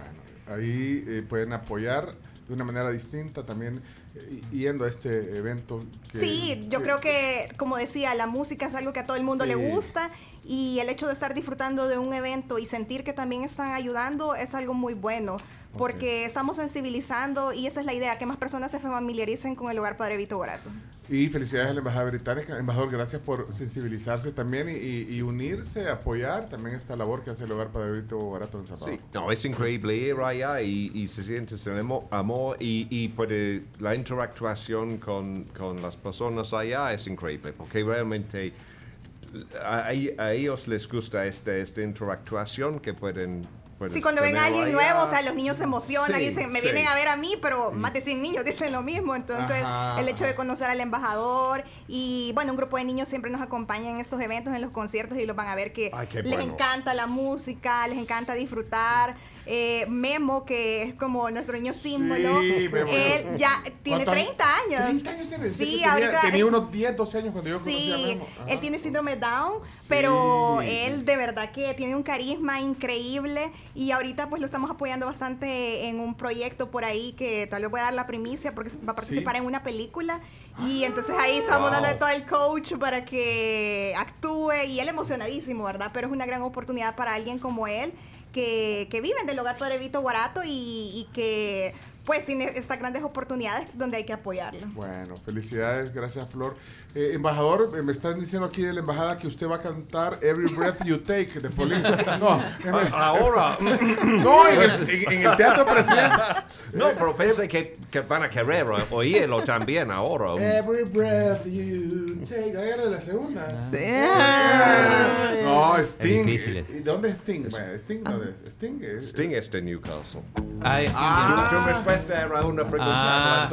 Ahí eh, pueden apoyar de una manera distinta también eh, yendo a este evento. que- Sí, yo creo que, como decía, la música es algo que a todo el mundo Sí. le gusta y el hecho de estar disfrutando de un evento y sentir que también están ayudando es algo muy bueno. Porque estamos sensibilizando y esa es la idea, que más personas se familiaricen con el hogar Padre Vito Borato. Y felicidades a la Embajada Británica. Embajador, gracias por sensibilizarse también y, y- y unirse, apoyar también esta labor que hace el Hogar Padre Vito Barato en Salvador. Sí, no, es increíble ir allá y, y se siente ese amo- amor y, y puede, la interactuación con, con las personas allá es increíble porque realmente a, a ellos les gusta esta, esta interactuación que pueden... pueden Sí, cuando ven a alguien allá. nuevo, o sea, los niños se emocionan Sí, y dicen, me sí. vienen a ver a mí, pero más de 100 niños dicen lo mismo. Entonces, Ajá, el hecho de conocer al embajador y, bueno, un grupo de niños siempre nos acompaña en estos eventos, en los conciertos y los van a ver que Ay, les bueno. encanta la música, les encanta disfrutar. Eh, Memo, que es como nuestro niño símbolo, Sí, él ya tiene ¿Cuántos 30 años. 30 años tiene. Sí, tenía, ahorita tenía unos 10, 12 años cuando yo conocí a Memo. Ajá. él tiene síndrome Down, pero él de verdad que tiene un carisma increíble y ahorita pues lo estamos apoyando bastante en un proyecto por ahí que tal vez voy a dar la primicia porque va a participar en una película y entonces ahí estamos Wow. dando todo el coach para que actúe y él emocionadísimo, ¿verdad? Pero es una gran oportunidad para alguien como él que, que viven del hogar Padre Vito Guarato y, y que pues tiene estas grandes oportunidades donde hay que apoyarlo. Bueno, felicidades, gracias Flor. Eh, embajador, eh, me están diciendo aquí de la embajada que usted va a cantar Every Breath You Take de Police. *laughs* No, Ahora. *clears throat* No, en el, en- en el Teatro Presidente. No, pero pensé que, que van a querer oírlo también ahora. Every breath you take. Ahí era la segunda. Sí. No, Es Sting. ¿Y dónde es Sting? Bueno, Sting, ¿dónde es? Sting es. Sting es de Newcastle. Ay, Ah. tu, tu respuesta era una pregunta Ah.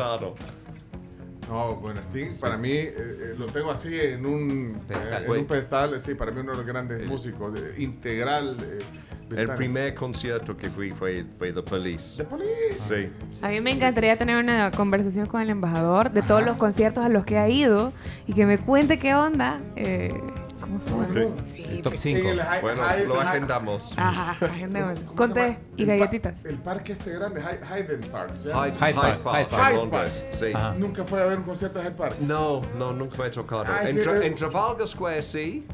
No, bueno, Sting para mí eh, eh, lo tengo así en un Pedestal. eh, en un pedestal, sí, para mí uno de los grandes músicos, de- integral. eh, El primer concierto que fui fue, fue The Police. The Police. Sí. A mí me encantaría tener una conversación con el embajador de todos los conciertos a los que ha ido y que me cuente qué onda. Eh, ¿Cómo suena? Sí. Sí, Top pues, 5. el hi- Bueno, lo agendamos. Ajá, agendémoslo. ¿Cómo se Conte llama? y El pa- galletitas. El parque este grande, Hy- Hyde Park. ¿se llama? Hyde- Park, Hyde Park, Hyde Londres, sí. Ajá. Nunca fue a ver un concierto de Hyde Park. No, no, nunca me he tocado. Ay, en, Tra- en Trafalgar Square sí.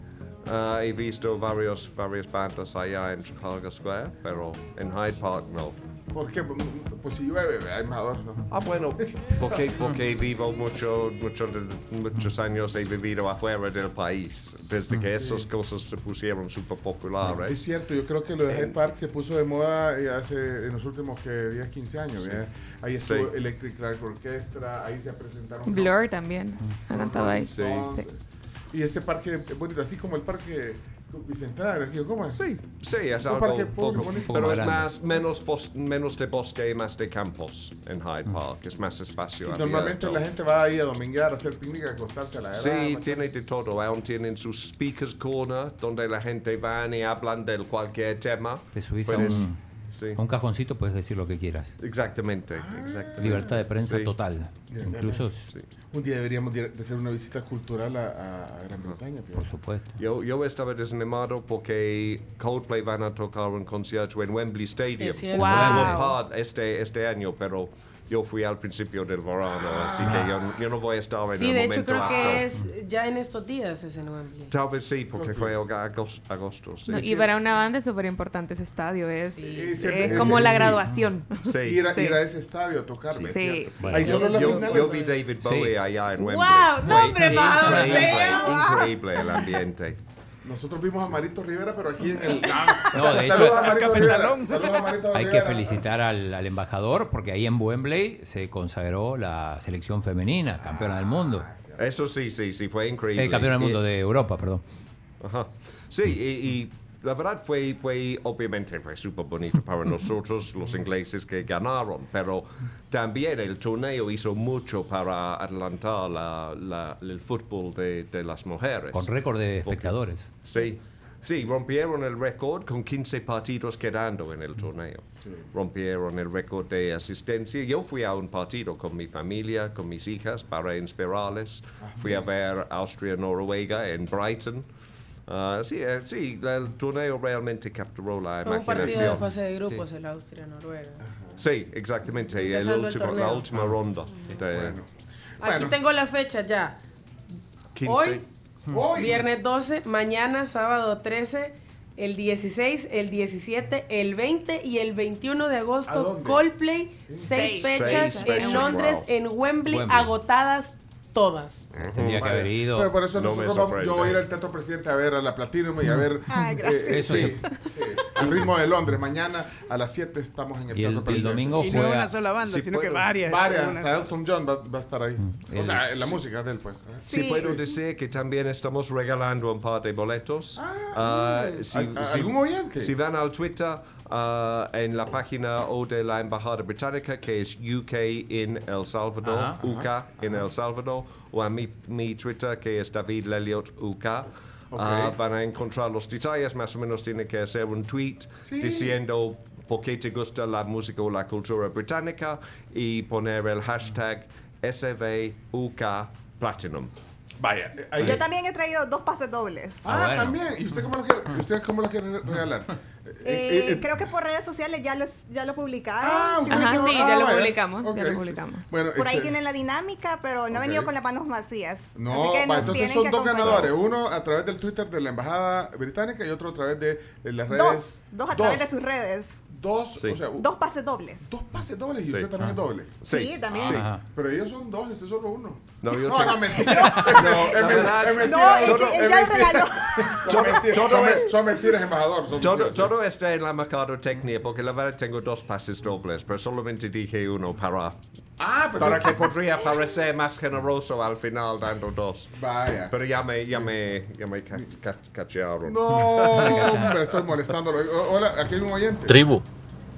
Ah, he visto varios, varias bandas allá en Trafalgar Square, pero en Hyde Park no. ¿Por qué? Pues si llueve, ¿verdad, embajador, ¿no? Ah, bueno, porque, porque vivo mucho, mucho muchos años, he vivido afuera del país, desde que esas cosas se pusieron súper populares. Es cierto, yo creo que lo de Hyde Park se puso de moda eh, hace en los últimos que 10, 15 años. ¿verdad? Ahí estuvo Sí. Electric Light Orchestra, ahí se presentaron. Blur también. Han cantado ahí. Sí. Y ese parque es bonito, así como el parque Bicentenario, aquí, ¿cómo es? Sí, sí, es algo parque poco, bonito. pero es más, menos, bos- menos de bosque y más de campos en Hyde Park, es más espacio Y normalmente la gente va ahí a dominguear, a hacer picnic, a acostarse a la Sí, tiene de todo. Aún tienen sus speakers corner, donde la gente va y hablan de cualquier tema. Te subís a Puedes- un, sí. a un cajoncito, puedes decir lo que quieras. Exactamente, exactamente. Libertad de prensa Sí. total. Incluso, Un día deberíamos de hacer una visita cultural a, a Gran Bretaña. por supuesto. Yo, yo estaba desanimado porque Coldplay van a tocar un concierto en Wembley Stadium. Es Wow. este, este año, pero yo fui al principio del verano, así que yo, yo no voy a estar en Sí, el de hecho momento creo que es ya en estos días es en Wembley. Tal vez sí, porque fue agosto. agosto sí. No, y para una banda es súper importante ese estadio. Es, Ese- es ese- como la sí. graduación. Sí. *laughs* Ir, a, Sí. ir a ese estadio a tocar. Sí, ¿me sí, sí. Ahí solo yo, yo vi David Bowie allá en Wembley. Wow, no, hombre, increíble, increíble el ambiente. Nosotros vimos a Marito Rivera, pero aquí en el. No, *laughs* de Saludos hecho- a Marito Rivera. Saludos a Marito Hay que Rivera. felicitar al, al embajador porque ahí en Wembley se consagró la selección femenina, campeona del mundo. Eso sí, sí, sí, fue increíble. Eh, campeona del Y- mundo de Europa, perdón. Ajá. Sí, y, y la verdad fue, fue obviamente fue súper bonito para nosotros, los ingleses que ganaron, pero también el torneo hizo mucho para adelantar la, la- el fútbol de, de las mujeres. Con récord de espectadores. Sí. Sí, rompieron el récord con 15 partidos quedando en el torneo. Rompieron el récord de asistencia. Yo fui a un partido con mi familia, con mis hijas, para inspirarles. Fui a ver Austria-Noruega en Brighton. Ah, sí, eh, sí, el torneo realmente capturó la Fue un partido de imaginación. fase de grupos el Austria-Noruega. Sí, exactamente, el Empezando el último- la última ronda. de Aquí tengo la fecha ya. 15. Hoy, Hoy. viernes 12, mañana sábado 13, el 16, el 17, el 20 y el 21 de ¿A agosto? Coldplay, Seis. seis fechas Seis en fechas, Londres, wow. en Wembley, Wembley. agotadas todas. Tendría que haber ido. Pero por eso No nosotros vamos, yo voy a ir al Teatro Presidente a ver a la Platinum y a ver. Ay, gracias. eh, Eso sí, sí, al ritmo de Londres. Mañana a las 7 estamos en el el- Teatro el Presidente. domingo Y no juega- una sola banda, Sí, sino que varias. Varias, hasta Elton John va, va a estar ahí. O El- sea, la música de él, pues. Sí, Sí. puedo decir que también estamos regalando un par de boletos. Ah, si- ¿Al- si- ¿Algún oyente? Si van al Twitter, ah, en la página o de la Embajada Británica, que es UK en El Salvador, Ajá. UK en El Salvador, o a mi, mi Twitter, que es David Lelliot UK. ah, van a encontrar los detalles, más o menos tienen que hacer un tweet Sí. diciendo por qué te gusta la música o la cultura británica y poner el hashtag SVUK Platinum. Vaya, ahí- Yo también he traído dos pases dobles. Ah, también. ¿Y usted cómo lo quiere, usted cómo lo quiere regalar? *laughs* Eh, Eh, eh, creo que por redes sociales ya, los, ya lo publicaron. Ah, Si ok. no me Ajá, sí, ya lo publicamos, ya Ok, lo sí. publicamos. Bueno, Por ahí tienen la dinámica, pero no ha venido con las manos vacías. No, Así que va, nos entonces son que dos acompañar. ganadores. Uno a través del Twitter de la Embajada Británica y otro a través de, de las redes. Dos, dos a través de sus redes. Dos, Sí. o sea, Dos pases dobles. dos pases dobles y Sí. usted también es doble. Sí, también. Sí. Ajá. Pero ellos son dos y usted solo uno. No, yo no, no, mentira. *laughs* Mentira. No, es Son- regaló. Mentiras, son, embajador. Son Todo, mentiras. todo está en la mercadotecnia porque la verdad tengo dos pases dobles, pero solamente dije uno para, Ah, pero para que podría parecer más generoso al final dando dos. Vaya. Pero ya me, ya me, ya me ca- ca- cachearon. No, *laughs* hombre, estoy molestándolo. Hola, aquí hay un oyente. Tribu,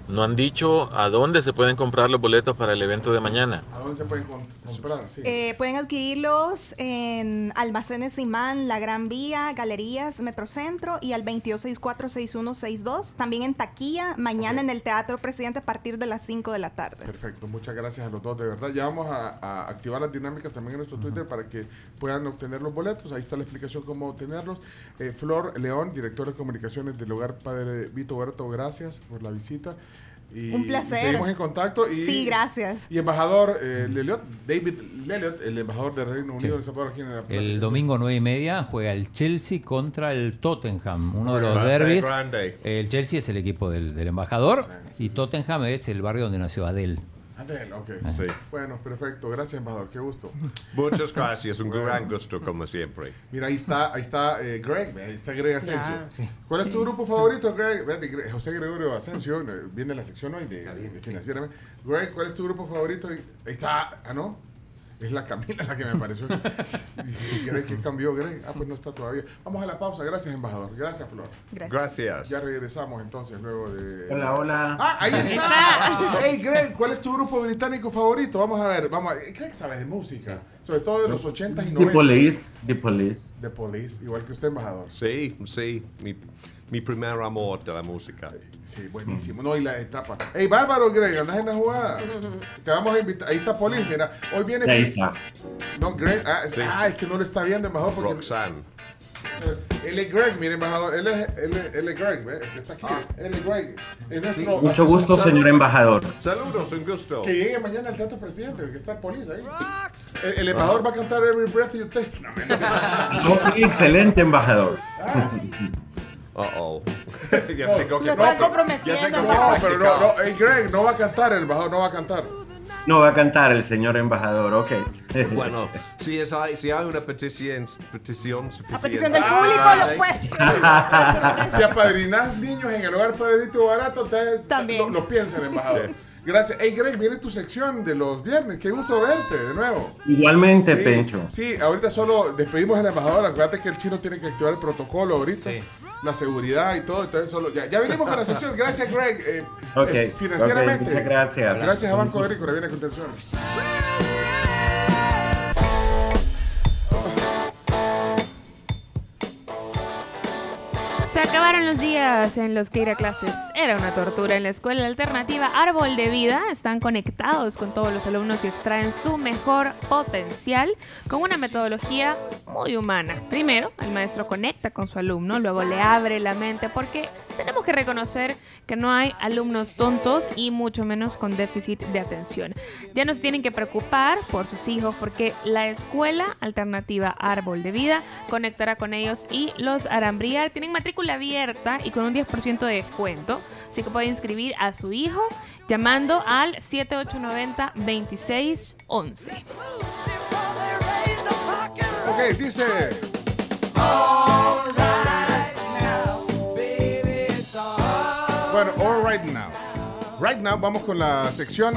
no han dicho a dónde se pueden comprar los boletos para el evento de mañana. ¿A dónde se pueden comprar? Sí. Eh, pueden adquirirlos en Almacenes Imán, La Gran Vía, Galerías, Metrocentro y al 22646162. También en taquilla, mañana en el Teatro Presidente a partir de las 5 de la tarde. Perfecto, muchas gracias a los dos, de verdad. Ya vamos a, a activar las dinámicas también en nuestro Twitter para que puedan obtener los boletos. Ahí está la explicación cómo obtenerlos. Eh, Flor León, director de comunicaciones del Hogar Padre Vito Huerto, gracias por la visita. Y Un placer. Seguimos en contacto. Y, Sí, gracias. Y embajador eh, Leliot, David Leliot, el embajador del Reino Unido Sí. El Salvador aquí en la El domingo 9 y media juega el Chelsea contra el Tottenham, uno de los derbis. grande. El Chelsea es el equipo del, del embajador y Tottenham es el barrio donde nació Adele. Adel, ok. Sí. Bueno, perfecto. Gracias, embajador. Qué gusto. Muchas gracias, un gran gusto como siempre. Mira, ahí está, ahí está eh, Greg, ahí está Greg Asensio. Sí. ¿Cuál es tu grupo favorito, Greg? José Gregorio Asensio, eh, viene la sección hoy de, de financieramente. Greg, ¿cuál es tu grupo favorito? Ahí está, ah, no, es la Camila la que me pareció. que- *laughs* Greg, ¿qué cambió, Greg? Ah, pues no está todavía. Vamos a la pausa. Gracias, embajador. Gracias, Flor. Gracias. Ya regresamos entonces luego de. Hola, hola. Ah, ahí está. hey, Greg, ¿cuál es tu grupo británico favorito? Vamos a ver, vamos a ver. Greg sabe de música, sobre todo de los 80s y The 90s. Police, The Police. The Police, igual que usted, embajador. Sí, sí, mi, mi primer amor de la música. Sí, buenísimo. No, y la etapa. Hey, bárbaro, Greg, andas en la jugada. Te vamos a invitar. Ahí está Police, mira. Hoy viene. Ahí está. No, Greg. Ah, Sí. ah, es que no lo está viendo, embajador. Porque Roxanne. Él es Greg, mire, embajador. Él es, él es, él es Greg, que está aquí. Él es Greg. Es nuestro Mucho asesor. gusto, señor embajador. Saludos, un gusto. Que llegue mañana al Teatro Presidente, que está el Police ahí. El, el embajador va a cantar Every Breath You Take. *laughs* No, me- Ok, excelente embajador. Uh oh. *laughs* ya tengo que No, tengo que No, pero no, no. Hey, Greg, no va a cantar, el embajador no va a cantar. No va a cantar el señor embajador, ok. *laughs* Bueno, si, es, hay, si hay una petición, petición A suficiente. petición del Ah, público, sí. lo *laughs* puede. Si apadrinás niños en el hogar Padrecito Barato, te, También. Lo, lo piensa el embajador. Gracias. Hey, Greg, viene tu sección de los viernes. Qué gusto verte de nuevo. Igualmente, Sí, Pencho. Sí, ahorita solo despedimos al embajador. Acuérdate que el chino tiene que activar el protocolo ahorita. La seguridad y todo. Entonces, solo. Ya, ya venimos con la sección. Gracias, Greg. Eh, Ok, eh, financieramente. muchas gracias. Gracias a Banco Agrícola. Viene a continuación. Se acabaron los días en los que ir a clases era una tortura. En la escuela alternativa Árbol de Vida están conectados con todos los alumnos y extraen su mejor potencial con una metodología muy humana. Primero, el maestro conecta con su alumno, luego le abre la mente porque tenemos que reconocer que no hay alumnos tontos y mucho menos con déficit de atención. Ya nos tienen que preocupar por sus hijos porque la escuela alternativa Árbol de Vida conectará con ellos y los harán brillar. Tienen matrícula abierta y con un 10% de descuento, así que puede inscribir a su hijo llamando al 7890-2611. Ok, dice. Bueno, all right now. Right now vamos con la sección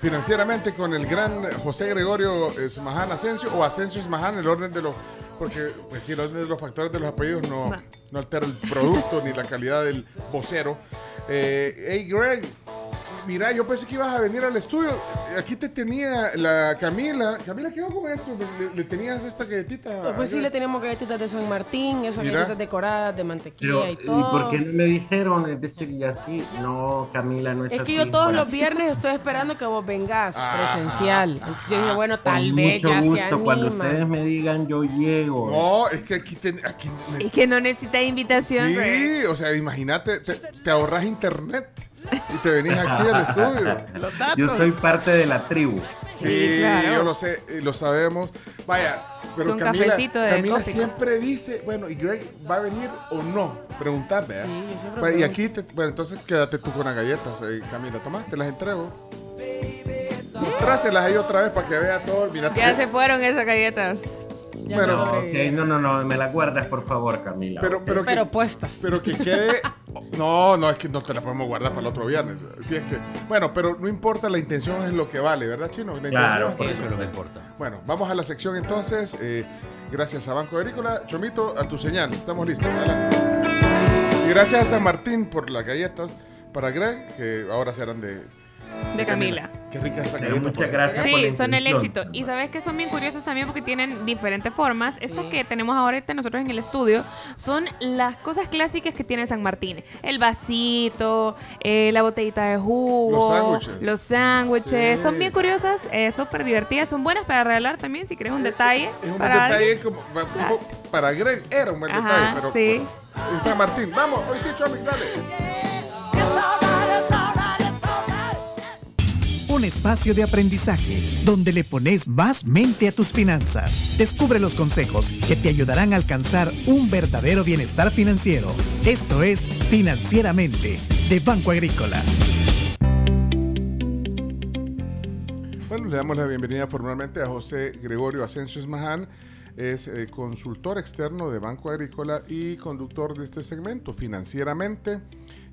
financieramente con el gran José Gregorio Esmaján Asensio o Asensio Esmaján, el orden de los porque pues sí, el orden de los factores de los apellidos no, no altera el producto ni la calidad del vocero. Eh, hey Greg, mira, yo pensé que ibas a venir al estudio. Aquí te tenía la Camila. Camila, ¿qué hago con esto? Le, le tenías esta galletita. Pues sí, le tenemos galletitas de San Martín, esas Mira. galletitas decoradas de mantequilla Pero, y ¿y todo. por qué no me dijeron? Es decir, y así, no, Camila, no es, Es así. que yo todos Bueno, los viernes estoy esperando que vos vengas Ajá. presencial. Entonces yo dije, bueno, con tal vez mucho ya se gusto, cuando anima. ustedes me digan, yo llego. No, es que aquí, te- aquí Y que no necesita invitación. Sí, o sea, imagínate, te, te ahorras internet y te venís aquí al estudio. *laughs* Yo soy parte de la tribu. Sí, yo lo sé, eh, lo sabemos. Vaya, pero Con Camila, cafecito de Camila siempre dice, bueno, ¿y Greg va a venir o no? Preguntar, ¿verdad? Sí, yo siempre y aquí, te- bueno, entonces quédate tú con las galletas, eh, Camila. Toma, te las entrego. Mostráselas ahí otra vez para que vea todo. Mira, Ya eh, se fueron esas galletas. Bueno, No, no, no, no, me la guardas, por favor, Camila. Pero, pero, que, Pero puestas. pero que quede. *laughs* No, no, es que no te la podemos guardar para el otro viernes. Sí, es que. Bueno, pero no importa, la intención es lo que vale, ¿verdad, Chino? La Claro, intención Eso es lo que importa. Bueno, vamos a la sección entonces. eh, gracias a Banco Agrícola. Chomito, a tu señal. Estamos listos. Adelante. Y gracias a San Martín por las galletas para Greg, que ahora serán de, De Camila. Qué Pero galletas. muchas gracias por Sí, la son el éxito. Y sabes que son bien curiosas también porque tienen diferentes formas. Estas que tenemos ahorita nosotros en el estudio son las cosas clásicas que tiene San Martín. El vasito, eh, la botellita de jugo, Los sándwiches. los sándwiches. Sí. Son bien curiosas, eh, súper divertidas. Son buenas para regalar también si quieres un detalle. Es un para detalle como, como- para Greg era un buen Ajá, detalle, pero sí. en San Martín. Vamos, hoy sí, Chomix, dale. Un espacio de aprendizaje donde le pones más mente a tus finanzas. Descubre los consejos que te ayudarán a alcanzar un verdadero bienestar financiero. Esto es Financieramente de Banco Agrícola. Bueno, le damos la bienvenida formalmente a José Gregorio Asensio Esmaján. Es eh, consultor externo de Banco Agrícola y conductor de este segmento financieramente,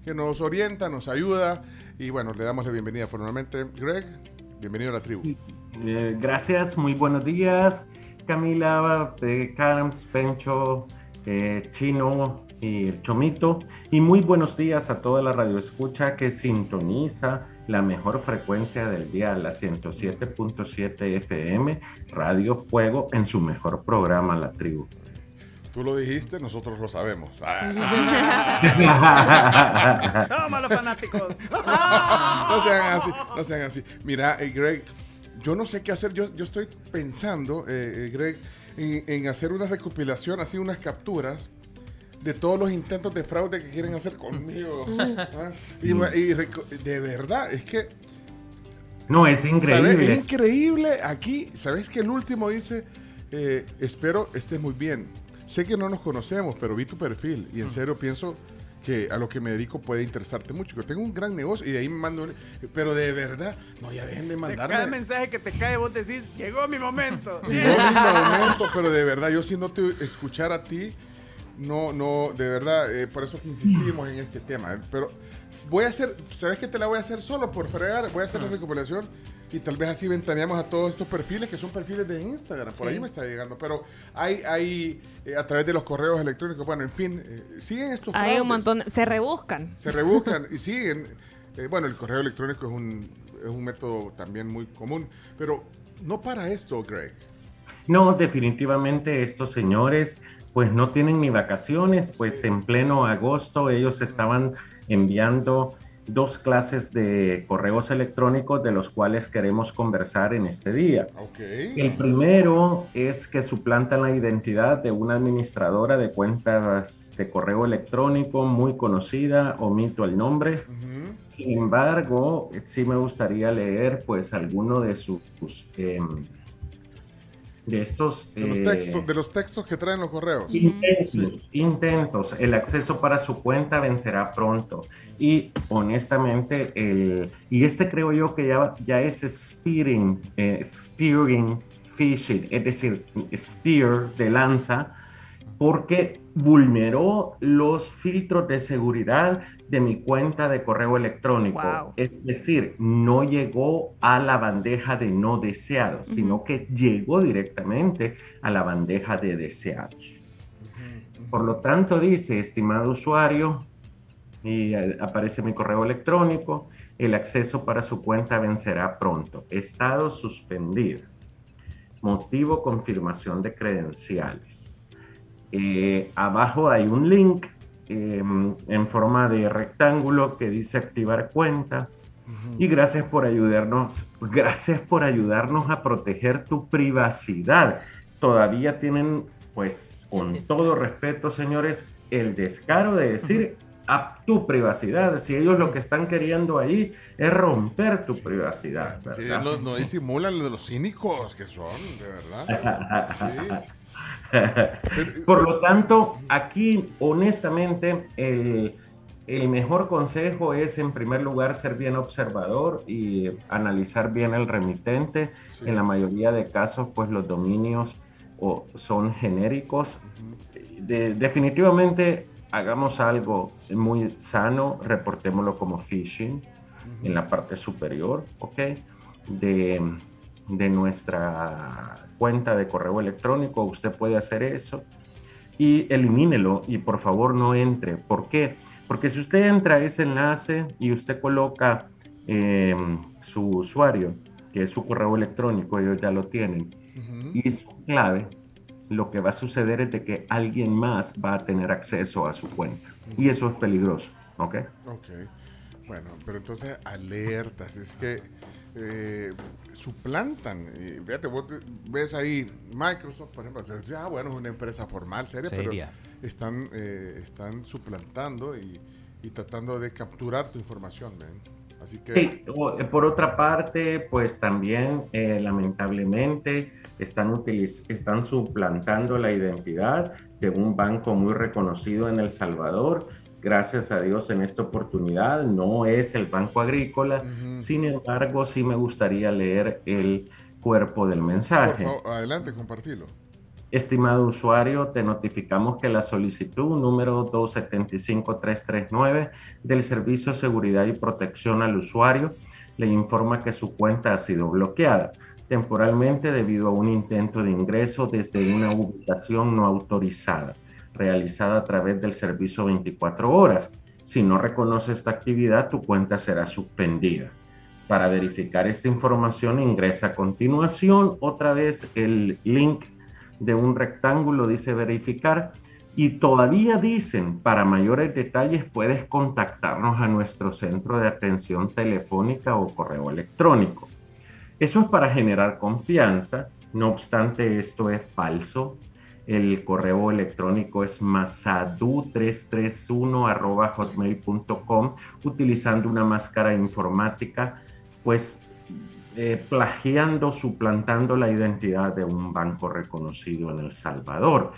que nos orienta, nos ayuda. Y bueno, le damos la bienvenida formalmente. Greg, bienvenido a la tribu. Eh, gracias, muy buenos días, Camila, eh, Carms, Pencho, eh, Chino y Chomito. Y muy buenos días a toda la radioescucha que sintoniza la mejor frecuencia del día, la 107.7 FM, Radio Fuego, en su mejor programa, La Tribu. Tú lo dijiste, nosotros lo sabemos. *laughs* Toma los fanáticos. *laughs* no sean así, no sean así. Mira, eh, Greg, yo no sé qué hacer. Yo, yo estoy pensando, eh, eh, Greg, en, en hacer una recopilación, así unas capturas de todos los intentos de fraude que quieren hacer conmigo. ¿ah? Y, de verdad, es que... No, es ¿sabes? increíble. Es increíble. Aquí, ¿sabes que el último dice, eh, espero estés muy bien? Sé que no nos conocemos, pero vi tu perfil y en serio pienso que a lo que me dedico puede interesarte mucho. Que tengo un gran negocio y de ahí me mando... un- Pero de verdad, no, ya dejen de De mandarme... cada mensaje que te cae, vos decís, llegó mi momento. No, mi *laughs* momento, pero de verdad, yo si no te escuchara a ti, no, no, de verdad, eh, por eso que insistimos en este tema. Pero voy a hacer, ¿sabes qué te la voy a hacer solo por fregar? Voy a hacer la recopilación y tal vez así ventaneamos a todos estos perfiles que son perfiles de Instagram. Por Sí. ahí me está llegando. Pero hay, hay eh, a través de los correos electrónicos, bueno, en fin, eh, siguen estos Hay un montón, se rebuscan. Se rebuscan *laughs* y siguen. Eh, bueno, el correo electrónico es un, es un método también muy común, pero no para esto, Greg. No, definitivamente estos señores pues no tienen ni vacaciones, pues en pleno agosto ellos estaban enviando dos clases de correos electrónicos de los cuales queremos conversar en este día. El primero es que suplantan la identidad de una administradora de cuentas de correo electrónico muy conocida, omito el nombre. Sin embargo, sí me gustaría leer pues alguno de sus em, de estos De los, eh, textos, de los textos que traen los correos. Intentos, intentos. El acceso para su cuenta vencerá pronto. Y honestamente, el, y este creo yo que ya, ya es spearing, eh, spearing phishing, es decir, spear de lanza, porque vulneró los filtros de seguridad de mi cuenta de correo electrónico. Wow. Es decir, no llegó a la bandeja de no deseados, sino que llegó directamente a la bandeja de deseados. Por lo tanto, dice, estimado usuario, y eh, aparece mi correo electrónico, El acceso para su cuenta vencerá pronto. Estado suspendido. Motivo confirmación de credenciales. Eh, abajo hay un link eh, en forma de rectángulo que dice activar cuenta. Y gracias por ayudarnos, gracias por ayudarnos a proteger tu privacidad. Todavía tienen, pues, con todo respeto, señores, el descaro de decir a tu privacidad. Si ellos lo que están queriendo ahí es romper tu privacidad. Sí, no, no disimulan los cínicos que son, de verdad. *laughs* Sí. *laughs* Por lo tanto, aquí honestamente el, el mejor consejo es en primer lugar ser bien observador y analizar bien el remitente. En la mayoría de casos, pues los dominios o son genéricos. De- definitivamente hagamos algo muy sano, reportémoslo como phishing en la parte superior, ¿ok? De, de nuestra cuenta de correo electrónico, usted puede hacer eso y elimínelo y por favor no entre. ¿Por qué? Porque si usted entra a ese enlace y usted coloca eh, su usuario, que es su correo electrónico, ellos ya lo tienen, y su clave, lo que va a suceder es de que alguien más va a tener acceso a su cuenta. Y eso es peligroso, ¿ok? Ok. Bueno, pero entonces alertas, es que eh, suplantan. Y fíjate, vos te- ves ahí Microsoft, por ejemplo, ah, bueno, es una empresa formal, seria, Seria. pero están, eh, están suplantando y, y tratando de capturar tu información, ¿ven? Así que... Sí, eh, por otra parte, pues también eh, lamentablemente están, utiliz- están suplantando la identidad de un banco muy reconocido en El Salvador. Gracias a Dios en esta oportunidad no es el Banco Agrícola, sin embargo sí me gustaría leer el cuerpo del Por mensaje. favor, adelante, compartilo. Estimado usuario, te notificamos que la solicitud número 275339 del Servicio de Seguridad y Protección al Usuario le informa que su cuenta ha sido bloqueada temporalmente debido a un intento de ingreso desde una ubicación no autorizada, realizada a través del servicio 24 horas. Si no reconoce esta actividad, tu cuenta será suspendida. Para verificar esta información, ingresa a continuación otra vez el link de un rectángulo, dice verificar, y todavía dicen, para mayores detalles puedes contactarnos a nuestro centro de atención telefónica o correo electrónico. Eso es para generar confianza, no obstante esto es falso. El correo electrónico es masadu331 hotmail.com utilizando una máscara informática, pues eh, plagiando, suplantando la identidad de un banco reconocido en El Salvador.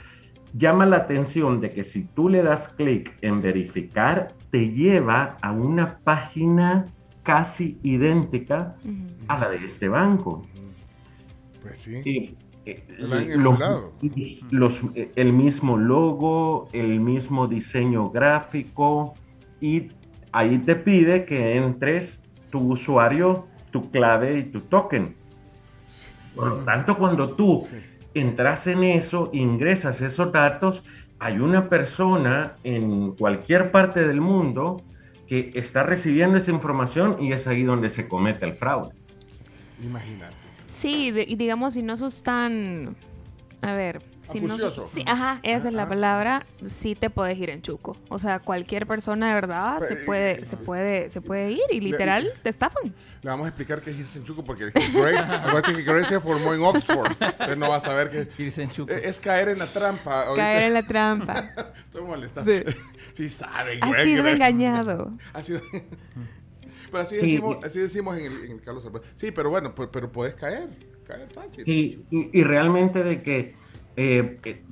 Llama la atención de que si tú le das clic en verificar, te lleva a una página casi idéntica a la de este banco. Pues sí. Y, eh, Lo *laughs* los- eh, el mismo logo, el mismo diseño gráfico y ahí te pide que entres tu usuario, tu clave y tu token. Por lo tanto, cuando tú entras en eso, ingresas esos datos, hay una persona en cualquier parte del mundo que está recibiendo esa información y es ahí donde se comete el fraude. Imagínate. Sí, de- y digamos, si no sos tan. A ver, si no sos. Sí, ajá, esa es la palabra. Sí te puedes ir en chuco. O sea, cualquier persona de verdad se Pues, puede, se puede, se puede ir y literal te estafan. Le vamos a explicar qué es irse en chuco porque Gray, *laughs* acuérdense que Gray se formó en Oxford. Entonces no va a saber que Irse en chuco. es caer en la trampa. ¿oíste? Caer en la trampa. *laughs* Estoy molestando. Sí. Sí, saben, Has Greg, sido engañado. Ha sido- *laughs* Pero así Sí. decimos, así decimos en el, en el Carlos Alberto. Sí, pero bueno, pues, pero puedes caer. Caer fácil. Y, y realmente de que eh, eh,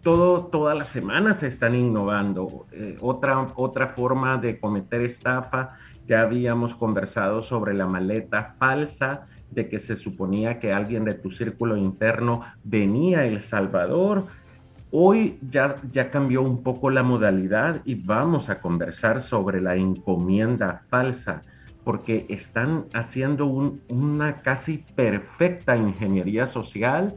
todo, todas las semanas se están innovando. Eh, otra, otra forma de cometer estafa, ya habíamos conversado sobre la maleta falsa, de que se suponía que alguien de tu círculo interno venía a El Salvador. Hoy ya, ya cambió un poco la modalidad y vamos a conversar sobre la encomienda falsa porque están haciendo un- una casi perfecta ingeniería social.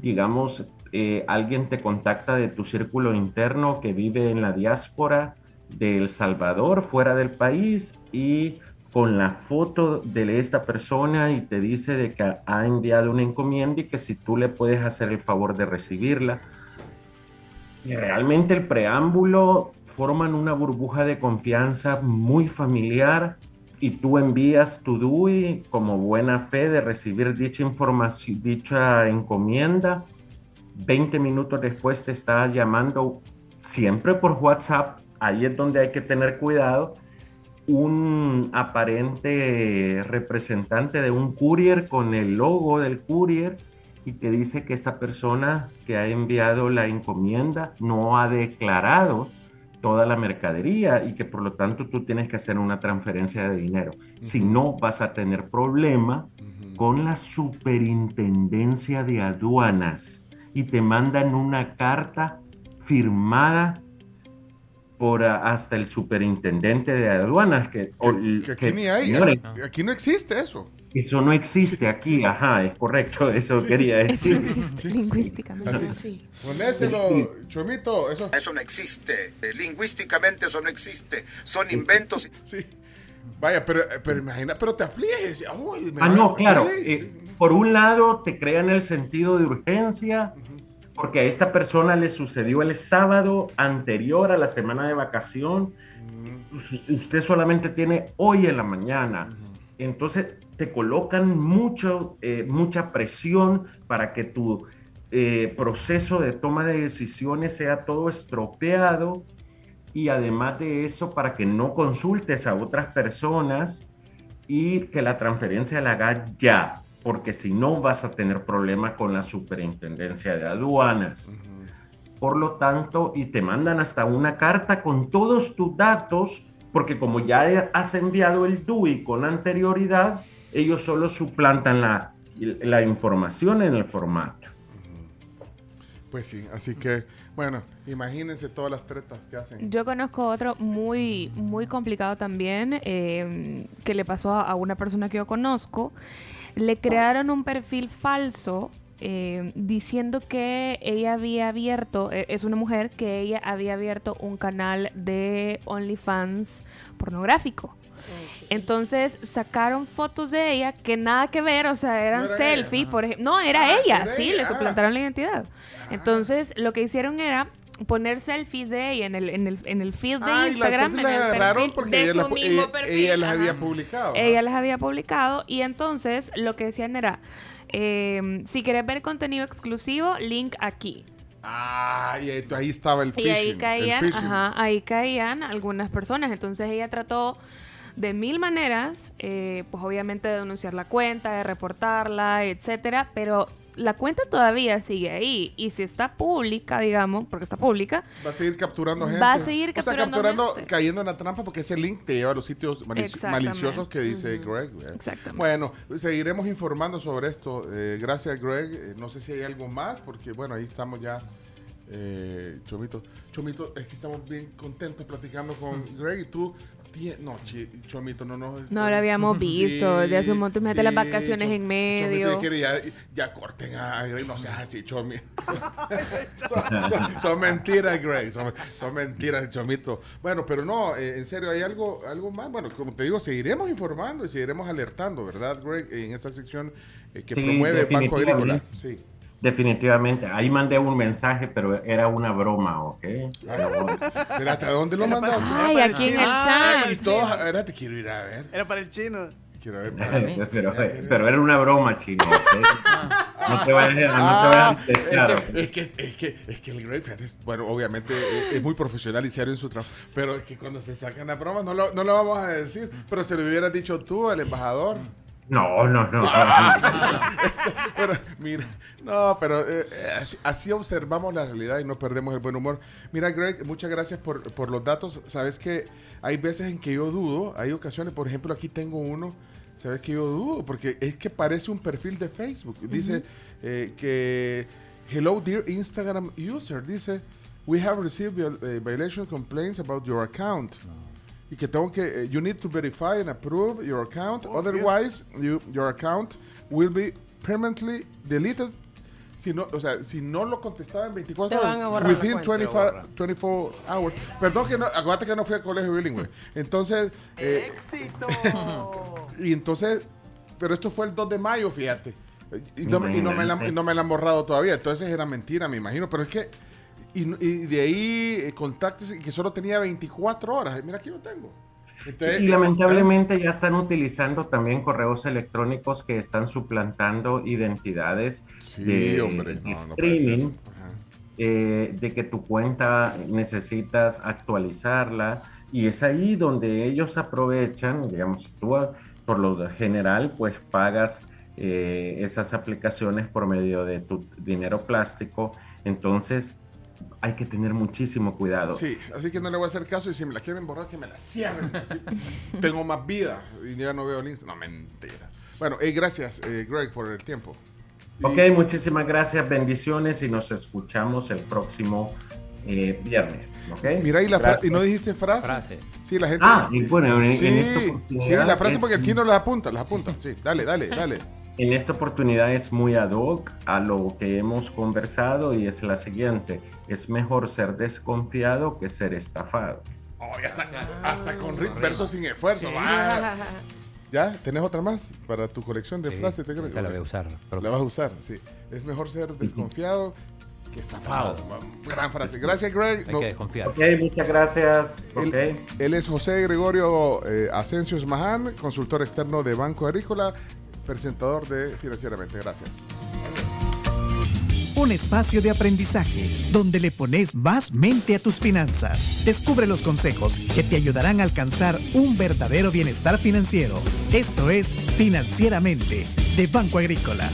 Digamos, eh, alguien te contacta de tu círculo interno que vive en la diáspora de El Salvador, fuera del país, y con la foto de esta persona y te dice de que ha enviado una encomienda y que si tú le puedes hacer el favor de recibirla. Y realmente el preámbulo forman una burbuja de confianza muy familiar y tú envías tu DUI como buena fe de recibir dicha información, dicha encomienda. 20 minutos después te está llamando siempre por WhatsApp. Ahí es donde hay que tener cuidado. Un aparente representante de un courier con el logo del courier y que dice que esta persona que ha enviado la encomienda no ha declarado toda la mercadería y que por lo tanto tú tienes que hacer una transferencia de dinero. Si no, vas a tener problema con la superintendencia de aduanas y te mandan una carta firmada por hasta el superintendente de aduanas que, aquí que- ni hay, señores, aquí, aquí no existe eso. eso no existe aquí, ajá, es correcto, eso quería decir. lingüísticamente. Así. Ponéselo, Chomito, eso. Eso no existe. Eh, Lingüísticamente eso no existe. Son inventos. Sí. Vaya, pero, pero imagina, pero te afliges. Uy, Ah, no, claro. sí, eh, por un lado, te crean el sentido de urgencia, porque a esta persona le sucedió el sábado anterior a la semana de vacación. Usted solamente tiene hoy en la mañana. Entonces, te colocan mucho, eh, mucha presión para que tu eh, proceso de toma de decisiones sea todo estropeado y además de eso para que no consultes a otras personas y que la transferencia la hagas ya, porque si no vas a tener problemas con la superintendencia de aduanas. Por lo tanto, y te mandan hasta una carta con todos tus datos, porque como ya has enviado el DUI con anterioridad, ellos solo suplantan la, la información en el formato. Pues sí, así que, bueno, imagínense todas las tretas que hacen. Yo conozco otro muy, muy complicado también, eh, que le pasó a una persona que yo conozco. Le crearon un perfil falso eh, diciendo que ella había abierto, eh, es una mujer, que ella había abierto un canal de OnlyFans pornográfico. Entonces sacaron fotos de ella que nada que ver, o sea, eran No era selfies, por ejemplo. No, era Ah, ella, sí, ella, le ah. suplantaron la identidad. Entonces, lo que hicieron era poner selfies de ella en el, en el, en el feed de Ah, y las Instagram. en el agarraron porque de ella ella- perfil, ella las ajá. había publicado, ajá. Ella las había publicado y entonces lo que decían era, eh, si quieres ver contenido exclusivo, link aquí. Ah, y ahí, ahí estaba el Y phishing. ahí el caían, ajá, ahí caían algunas personas. Entonces ella trató de mil maneras, eh, pues obviamente de denunciar la cuenta, de reportarla, etcétera, pero la cuenta todavía sigue ahí y si está pública, digamos, porque está pública, Va a seguir capturando gente. Va a seguir O sea, capturando capturando, gente. cayendo en la trampa porque ese link te lleva a los sitios malici- maliciosos que dice Greg. ¿eh? Exactamente. Bueno, seguiremos informando sobre esto. Eh, gracias, Greg. Eh, no sé si hay algo más porque, bueno, ahí estamos ya. Eh, Chomito, Chomito, es que estamos bien contentos platicando con Greg y tú. Tie- No, chi- Chomito, no, no. no lo habíamos visto desde hace un montón, mete las vacaciones Chom- en medio. Chomito, quiere ya, ya corten a Greg, no seas así, Chomi. son, *laughs* son- son mentiras, Greg, son, son mentiras, Chomito. Bueno, pero no, eh, en serio, hay algo, algo más. Bueno, como te digo, seguiremos informando y seguiremos alertando, ¿verdad, Greg? En esta sección eh, que Sí, promueve Banco Agrícola. Sí. Definitivamente. Ahí mandé un mensaje, pero era una broma, ¿ok? Espérate, ¿a dónde lo mandaste? Ay, aquí en el Ah, chat. Y todos, espérate, quiero ir a ver. Era para el chino. Quiero ver. pero, pero era una broma, chino. ¿ok? *laughs* No te vayas a no te vayas a Ah, desesperar, es, que, es, que, es, que, es que el Greg, fíjate, es- bueno, obviamente es, es muy profesional y serio en su trabajo, pero es que cuando se sacan las bromas no lo, no lo vamos a decir, pero se lo hubieras dicho tú, al embajador. No, no, no. *laughs* pero, mira, no, pero eh, eh, así, así observamos la realidad y no perdemos el buen humor. Mira, Greg, muchas gracias por, por los datos. Sabes que hay veces en que yo dudo, hay ocasiones, por ejemplo, aquí tengo uno, sabes que yo dudo, porque es que parece un perfil de Facebook. Dice eh, que, hello dear Instagram user, dice, we have received viol- eh, violation complaints about your account. Y que tengo que, eh, you need to verify and approve your account, otherwise you, your account will be permanently deleted si no, o sea, si no lo contestaba en 24 Te horas, van a la within cuenta. 24, 24 hours. Perdón que no, acuérdate que no fui al colegio bilingüe. *laughs* Entonces, eh, *laughs* y entonces, pero esto fue el 2 de mayo, fíjate. Y no, me- y no me la, y no me la han borrado todavía. Entonces era mentira, me imagino. Pero es que, y, y de ahí, eh, contactos que solo tenía 24 horas. Mira, aquí lo tengo. Entonces, y lamentablemente ya están utilizando también correos electrónicos que están suplantando identidades de, hombre, de no, no streaming, eh, de que tu cuenta necesitas actualizarla y es ahí donde ellos aprovechan, digamos, tú ah, por lo general pues pagas eh, esas aplicaciones por medio de tu dinero plástico, entonces hay que tener muchísimo cuidado. Sí, así que no le voy a hacer caso y si me la quieren borrar, que me la cierren. *laughs* así. Tengo más vida y ya no veo links. No, mentira. Bueno, eh, gracias, eh, Greg, por el tiempo. Ok, muchísimas gracias, bendiciones y nos escuchamos el próximo eh, viernes. ¿ok? Mira, y, la fra- Gracias. y no dijiste frase. Frase. Sí, la gente. Ah, y bueno, en- en sí, esta sí, la frase porque el chino las apunta, las apunta. Sí, dale, dale, dale. En esta oportunidad es muy ad hoc a lo que hemos conversado y es la siguiente. Es mejor ser desconfiado que ser estafado. Oh, ya está. Hasta con versos sin esfuerzo. va. ¿Ya? ¿Tenés otra más para tu colección de Sí, frases? ¿Te crees? la voy a usar. La vas a usar, sí. Es mejor ser desconfiado que estafado. Gran frase. Gracias, Greg. Hay que desconfiar. Ok, muchas gracias. Ok. Él, él es José Gregorio eh, Asensio Esmaján, consultor externo de Banco Agrícola, presentador de Financieramente. Gracias. Un espacio de aprendizaje donde le pones más mente a tus finanzas. Descubre los consejos que te ayudarán a alcanzar un verdadero bienestar financiero. Esto es Financieramente de Banco Agrícola.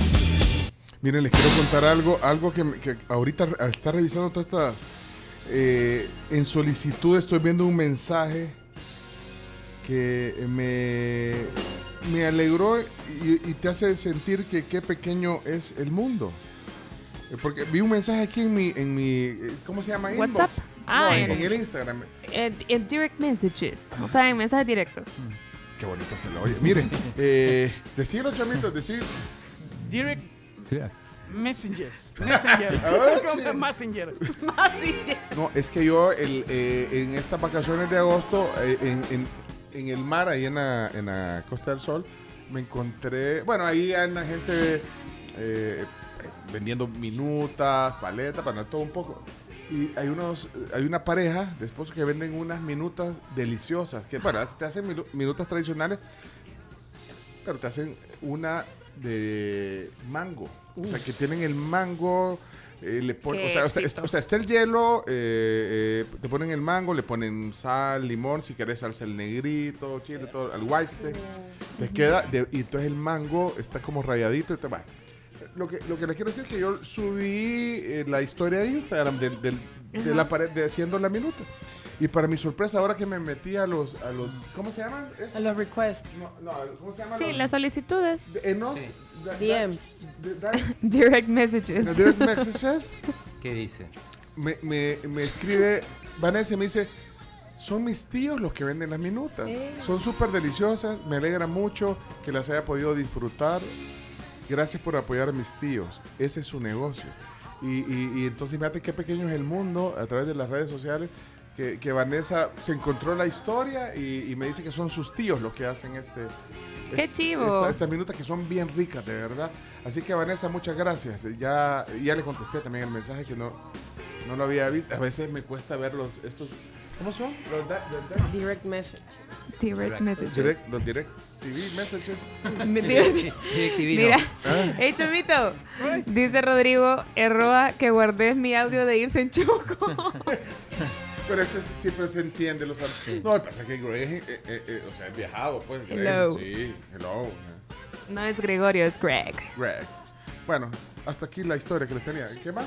Miren, les quiero contar algo, algo que, que ahorita está revisando todas estas. eh, en solicitud estoy viendo un mensaje que me, me alegró y, y te hace sentir que qué pequeño es el mundo. Eh, Porque vi un mensaje aquí en mi, en mi eh, ¿cómo se llama? WhatsApp. Inbox. Ah, no, en, el Instagram. Eh, en direct messages, o sea, en mensajes directos. Qué bonito se lo oye. Miren, eh, decir chamitos, decir. Direct Sí. messages. Messenger. *laughs* Ah, chis. Messenger. No, es que yo el, eh, en estas vacaciones de agosto, eh, en, en- en el mar, ahí en la, en la Costa del Sol, me encontré, bueno, ahí anda gente eh, pues, vendiendo minutas, paletas, para todo un poco. Y hay unos, hay una pareja de esposos que venden unas minutas deliciosas, que bueno, te hacen minu- minutas tradicionales, pero te hacen una de mango. O sea, que tienen el mango, eh, le o sea, o sea, éxito. est- o sea, está el hielo, eh, eh, te ponen el mango, le ponen sal, limón, si querés salsa el negrito, chile, todo, el white steak. Te queda, de- y entonces el mango está como rayadito y te va. Lo que, lo que les quiero decir es que yo subí la historia de Instagram del- del- de la pared de haciendo la minuta. Y para mi sorpresa, ahora que me metí a los, a los ¿cómo se llaman? A los requests. No, no, ¿cómo se llaman? Sí, los- las solicitudes. en los- da- da- DMs. da- da- *laughs* Direct messages. direct messages, *laughs* ¿Qué dice? me, me, me escribe Vanessa y me dice, son mis tíos los que venden las minutas. Son súper deliciosas, me alegra mucho que las haya podido disfrutar. Gracias por apoyar a mis tíos. Ese es su negocio. Y, y- y entonces fíjate qué pequeño es el mundo a través de las redes sociales. Que, que Vanessa se encontró la historia y, y me dice que son sus tíos los que hacen este... ¡Qué este- chivo! esta- estas minutas que son bien ricas, de verdad. Así que Vanessa, muchas gracias. Ya, ya le contesté también el mensaje que no, no lo había visto. A veces me cuesta ver los, estos... ¿Cómo son? Los da- los da- Direct message. Direct messages. direct, los direct TV messages. *laughs* Direct- Mira, Ah. hey Chomito, dice Rodrigo Erroa que guardes mi audio de irse en choco. *laughs* Pero eso sí- siempre se entiende. Los, no, el pasa que Greg, eh, eh, eh, o sea, es viajado, pues. Greg, Hello. Sí, hello. No es Gregorio, es Greg. Greg. Bueno, hasta aquí la historia que les tenía. ¿Qué más?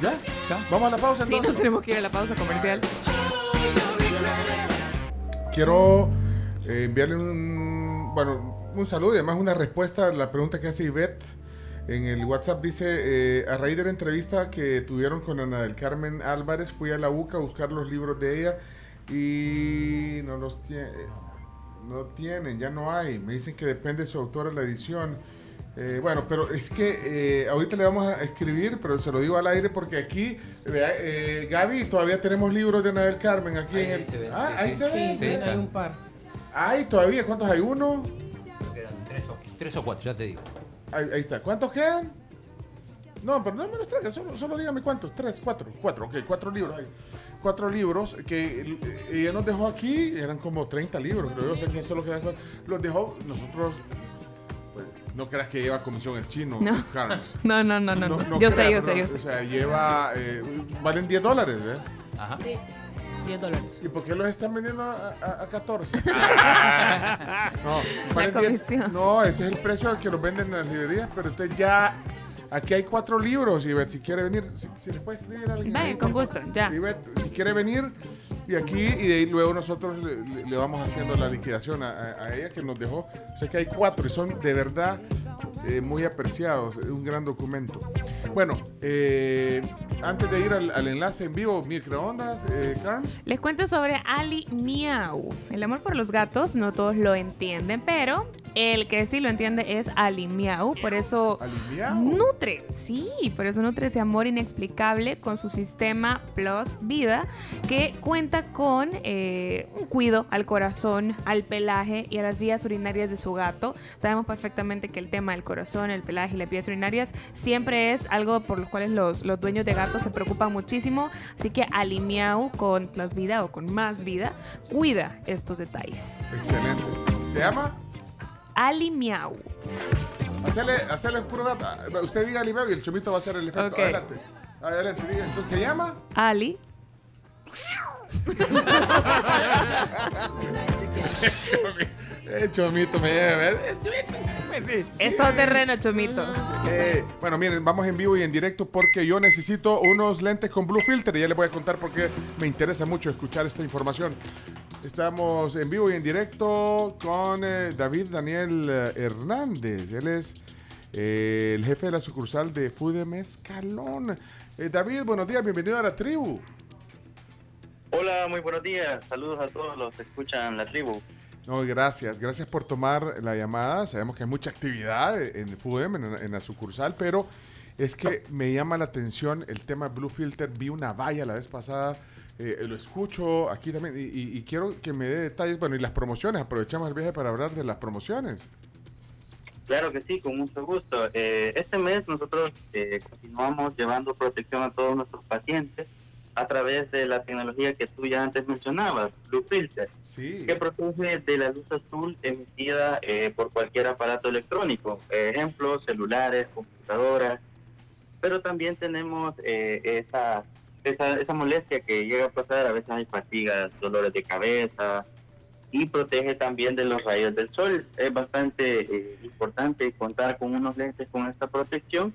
¿Ya? Vamos a la pausa Sí, entonces. nos tenemos que ir a la pausa comercial. Quiero eh, enviarle un, bueno, un saludo y además una respuesta a la pregunta que hace Ivette. En el WhatsApp dice, eh, a raíz de la entrevista que tuvieron con Ana del Carmen Álvarez, fui a la UCA a buscar los libros de ella y no los tiene, no tienen, ya no hay. Me dicen que depende de su autora la edición. Eh, bueno, pero es que eh, ahorita le vamos a escribir, pero se lo digo al aire porque aquí, eh, Gaby, todavía tenemos libros de Ana del Carmen aquí en el. ah, ahí se ven. Sí, hay un par. Ay, todavía, ¿cuántos hay? Uno. Tres o, tres o cuatro, ya te digo. Ahí, ahí está. ¿Cuántos quedan? No, pero no me los traiga, solo, solo dígame cuántos. Tres, cuatro, cuatro, ok, cuatro libros hay. Cuatro libros que eh, ella nos dejó aquí, eran como 30 libros, creo yo, o sea que solo quedan cuatro. Los dejó nosotros. pues, no creas que lleva comisión el chino, No. Carlos. *laughs* No, no, no, no. no. yo sé, creas, yo sé, no, yo O sé. sea, lleva. eh, valen 10 dólares, ¿ves? Ajá. Sí, 10 dólares. ¿Y por qué los están vendiendo a, a- a 14? Ah. *laughs* *laughs* no, La valen 10 comisión. no, ese es el precio al que los venden en las librerías, pero usted ya. Aquí hay cuatro libros, y si quiere venir, si, si les puede escribir a alguien. Ahí, con gusto, ya. Ivette, si quiere venir, y aquí, y de ahí luego nosotros le, le- le vamos haciendo la liquidación a, a- ella que nos dejó. O sea que hay cuatro y son de verdad eh, muy apreciados, es un gran documento. Bueno, eh, antes de ir al, al enlace en vivo, microondas, eh, Carl. Les cuento sobre Ali Miau. El amor por los gatos no todos lo entienden, pero el que sí lo entiende es Ali Miau. Por eso nutre, sí, por eso nutre ese amor inexplicable con su sistema Plus Vida, que cuenta con eh, un cuido al corazón, al pelaje y a las vías urinarias de su gato. Sabemos perfectamente que el tema del corazón, el pelaje y las vías urinarias siempre es algo por los cuales los, los dueños de gatos se preocupan muchísimo. Así que Ali Miau con Plus Vida o con más vida cuida estos detalles. Excelente. ¿Se llama? Ali Miau. Hacerle, hacerle puro gato. Usted diga Limeo y el chomito va a hacer el efecto. Ok. Adelante. Adelante, diga. Entonces, ¿se llama? Ali. Chomito me chomito. Pues sí. Es todo terreno, Chomito. Eh, bueno, miren, vamos en vivo y en directo porque yo necesito unos lentes con Blue Filter y ya les voy a contar por qué me interesa mucho escuchar esta información. Estamos en vivo y en directo con eh, David Daniel eh, Hernández. Él es eh, el jefe de la sucursal de Food Escalón. Eh, David, buenos días, bienvenido a la tribu. Hola, muy buenos días. Saludos a todos los que escuchan la tribu. No, gracias. Gracias por tomar la llamada. Sabemos que hay mucha actividad en FUDEM, en, en la sucursal, pero es que me llama la atención el tema Blue Filter. Vi una valla la vez pasada, eh, lo escucho aquí también y, y- y quiero que me dé detalles. Bueno, y las promociones. Aprovechamos el viaje para hablar de las promociones. Claro que sí, con mucho gusto. Eh, este mes nosotros eh, continuamos llevando protección a todos nuestros pacientes a través de la tecnología que tú ya antes mencionabas, Blue Filter, que protege de la luz azul emitida eh, por cualquier aparato electrónico, eh, ejemplo, celulares, computadoras, pero también tenemos eh, esa, esa, esa molestia que llega a pasar, a veces hay fatigas, dolores de cabeza, y protege también de los rayos del sol. Es bastante eh, importante contar con unos lentes con esta protección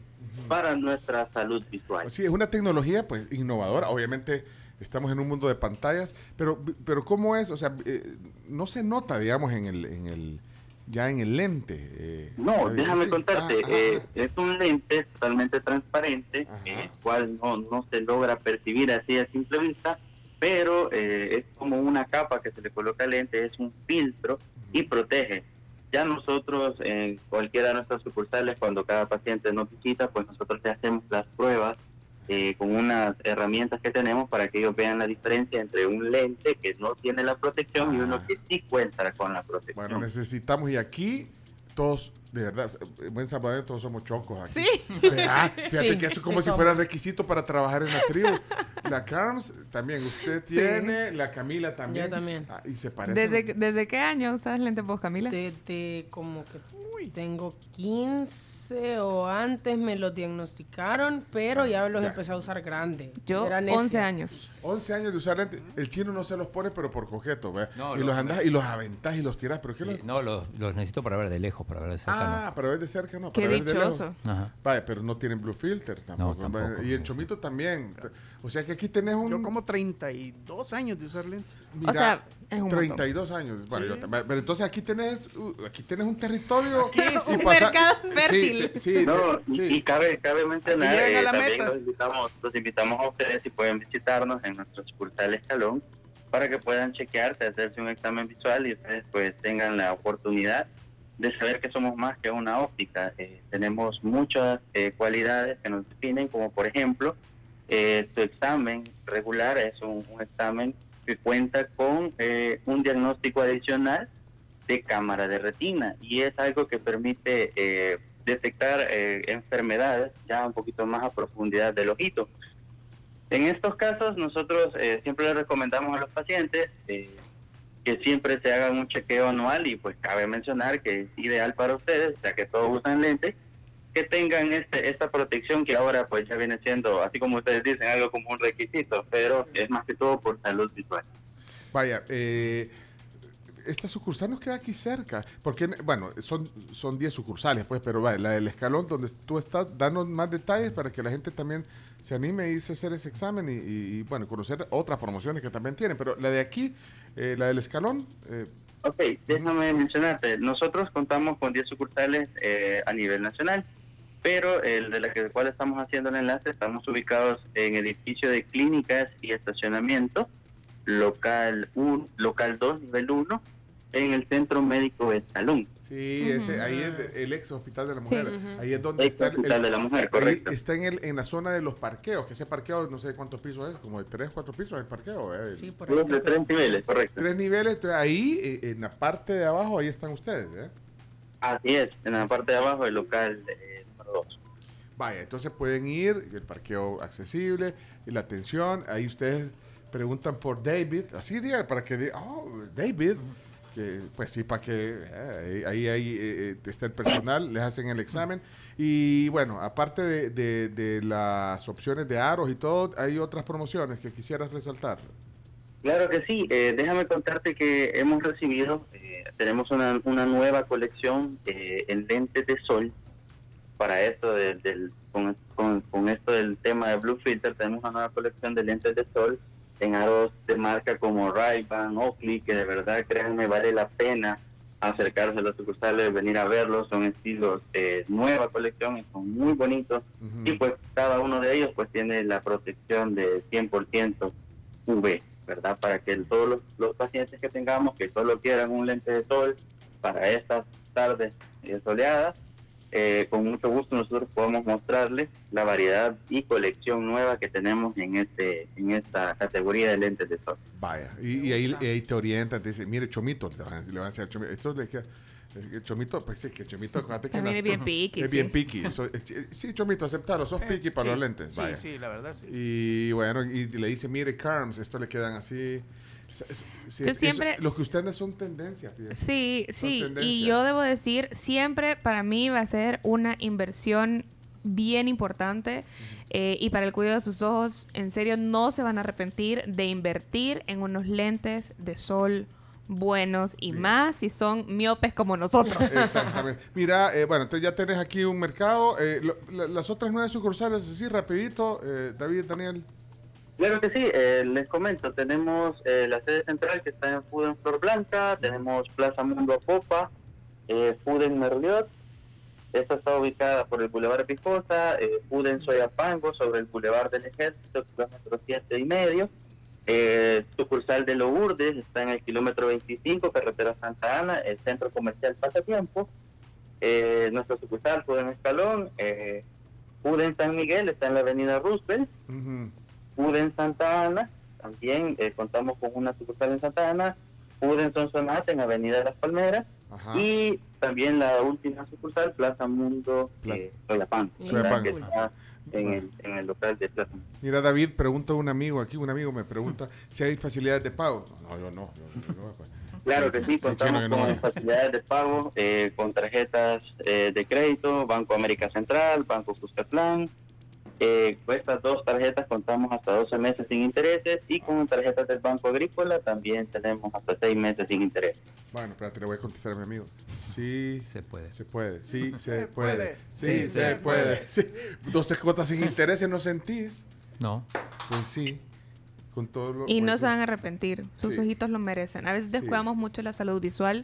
para nuestra salud visual. Sí, es una tecnología pues innovadora. Obviamente estamos en un mundo de pantallas, pero, pero ¿cómo es? O sea, eh, no se nota, digamos, en el, en el ya en el lente. eh, No, déjame Sí. contarte, Ah, eh, es un lente totalmente transparente, eh, el cual no, no se logra percibir así a simple vista, pero eh, es como una capa que se le coloca al lente, es un filtro y protege. Ya nosotros en cualquiera de nuestras sucursales, cuando cada paciente nos visita, pues nosotros le hacemos las pruebas eh, con unas herramientas que tenemos para que ellos vean la diferencia entre un lente que no tiene la protección y uno que sí cuenta con la protección. Bueno, necesitamos, y aquí todos, de verdad, en buen salvadoreño todos somos chocos aquí. Sí. ¿Verdad? *laughs* Fíjate Sí, que eso es como sí si somos. fuera requisito para trabajar en la tribu. La Carms también, usted Sí. tiene, la Camila también. Yo también. Ah, y se parece. ¿Desde, ¿Desde qué año usas lente vos, Camila? Desde como que tengo 15 o antes me los diagnosticaron, pero ya los Ya. empecé a usar grande. Yo, Era 11 necia. años. 11 años de usar lentes. El chino no se los pone, pero por coqueto, ¿ve? No, y lo- los andás y los aventás y los tirás. ¿Pero qué los- No, los, los necesito para ver de lejos, para ver de cerca. Ah, para ver de cerca no. Qué para ver de lejos. dichoso. Ajá. Vaya, pero no tienen blue filter tampoco. tampoco. Y el chomito también. O sea que aquí tenés un. Yo como 32 años de usar lentes. Mira, 32 años. Bueno, Sí. yo también. Pero entonces aquí tenés, uh, aquí tenés un territorio. es un pasa- mercado Sí, fértil. te- sí, No, y- sí. y cabe, cabe mencionar, eh, la también meta. los invitamos, los invitamos a ustedes si pueden visitarnos en nuestro sucursal Escalón para que puedan chequearse, hacerse un examen visual y ustedes pues tengan la oportunidad de saber que somos más que una óptica. Eh, tenemos muchas eh, cualidades que nos definen, como por ejemplo, eh, tu examen regular es un, un examen que cuenta con eh, un diagnóstico adicional de cámara de retina y es algo que permite eh, detectar eh, enfermedades ya un poquito más a profundidad del ojito. En estos casos nosotros siempre le recomendamos a los pacientes que siempre se hagan un chequeo anual y pues cabe mencionar que es ideal para ustedes, ya que todos usan lentes, que tengan este, esta protección que ahora pues ya viene siendo, así como ustedes dicen, algo como un requisito, pero es más que todo por salud visual. Vaya, eh, esta sucursal nos queda aquí cerca, porque, bueno, son son 10 sucursales, pues, pero vaya, la del escalón donde tú estás, danos más detalles para que la gente también se anime a irse a hacer ese examen y, y, y, bueno, conocer otras promociones que también tienen, pero la de aquí, eh, la del escalón, eh, Ok, déjame mencionarte, nosotros contamos con 10 sucursales eh, a nivel nacional, pero el de la que, cual estamos haciendo el enlace, estamos ubicados en edificio de clínicas y estacionamiento, local 1, local 2, nivel 1, en el Centro Médico de Salón. Sí, ese, ahí es de- el ex hospital de la mujer. Ahí es donde Ex está el, hospital de la mujer, ahí correcto. está en, el, en la zona de los parqueos, que ese parqueo no sé cuántos pisos es, como de 3, 4 pisos el parqueo. eh. Sí, por ahí Dos de tres niveles, correcto. Tres niveles, entonces ahí eh, en la parte de abajo, ahí están ustedes. ¿eh? Así es, en la parte de abajo del local eh, número 2. Vaya, entonces pueden ir, el parqueo accesible, y la atención, ahí ustedes preguntan por David, así digan, para que digan, oh, David, que pues sí, para que eh, ahí, ahí eh, eh, está el personal, les hacen el examen. Y bueno, aparte de, de- las opciones de aros y todo, hay otras promociones que quisieras resaltar. Claro que sí, eh, déjame contarte que hemos recibido, eh, tenemos una, una nueva colección en lentes de sol para esto del- con, con- con esto del tema de Blue Filter, tenemos una nueva colección de lentes de sol en aros de marca como Ray-Ban, Oakley, que de verdad, créanme, vale la pena acercarse a los sucursales, venir a verlos, son estilos eh, nueva colección y son muy bonitos. Y pues cada uno de ellos pues tiene la protección de 100% UV, ¿verdad? Para que todos los, los pacientes que tengamos que solo quieran un lente de sol para estas tardes eh, soleadas, eh, con mucho gusto nosotros podemos mostrarles la variedad y colección nueva que tenemos en este en esta categoría de lentes de sol. Vaya, y, y ahí, te orientan, te dicen, mire, Chomito, le van a, decir Chomito, esto le queda- Chomito, pues sí, que Chomito, acuérdate que También es bien picky, Es sí. bien picky. eso- eh, sí, Chomito, aceptalo, sos picky para sí, los lentes. sí, vaya. sí, la verdad, sí. Y bueno, y le dice, mire, Carms, esto le quedan así. Sí, Yo es- es- siempre- lo que ustedes son tendencias, fíjate. Sí, sí, y yo debo decir, siempre para mí va a ser una inversión bien importante eh, y para el cuidado de sus ojos, en serio, no se van a arrepentir de invertir en unos lentes de sol buenos y más si son miopes como nosotros. *laughs* Exactamente. Mira, eh, bueno, entonces ya tenés aquí un mercado. eh, lo- la- las otras nueve sucursales, así rapidito, eh, David, Daniel. Claro que sí, eh, les comento, tenemos eh, la sede central que está en Fuden Flor Blanca, tenemos Plaza Mundo Popa, eh, Fuden Merliot, esta está ubicada por el Boulevard Picosa, eh, Fuden Soyapango sobre el Boulevard del Ejército, kilómetro siete y medio, eh, sucursal de Lourdes está en el kilómetro 25, carretera Santa Ana, el centro comercial Pasatiempo, eh, nuestra sucursal Fuden Escalón, eh, Fuden San Miguel está en la avenida Roosevelt, Uden Santa Ana, también eh, contamos con una sucursal en Santa Ana, Uden Sonsonate en Avenida Las Palmeras y también la última sucursal, Plaza Mundo eh, Soyapango, ¿verdad? Soyapango. que está en el, en el local de Plaza Mundo. Mira, David, pregunta un amigo aquí, un amigo me pregunta si hay facilidades de pago. No, yo no. yo- yo no, pues. Claro que sí, Sí, contamos chino, que no. con facilidades de pago, eh, con tarjetas eh, de crédito, Banco América Central, Banco Cuscatlán. Eh, con estas dos tarjetas contamos hasta 12 meses sin intereses y con tarjetas del Banco Agrícola también tenemos hasta 6 meses sin intereses. Bueno, espérate, le voy a contestar a mi amigo. Sí, se puede. Se puede, sí, *laughs* se, Se puede. puede. Sí, Sí, se, se puede. puede. *laughs* Sí. 12 cuotas sin intereses, ¿no sentís? No. Pues sí. Con todo lo, Y no pues se van a arrepentir, sus Sí. ojitos lo merecen. A veces descuidamos mucho la salud visual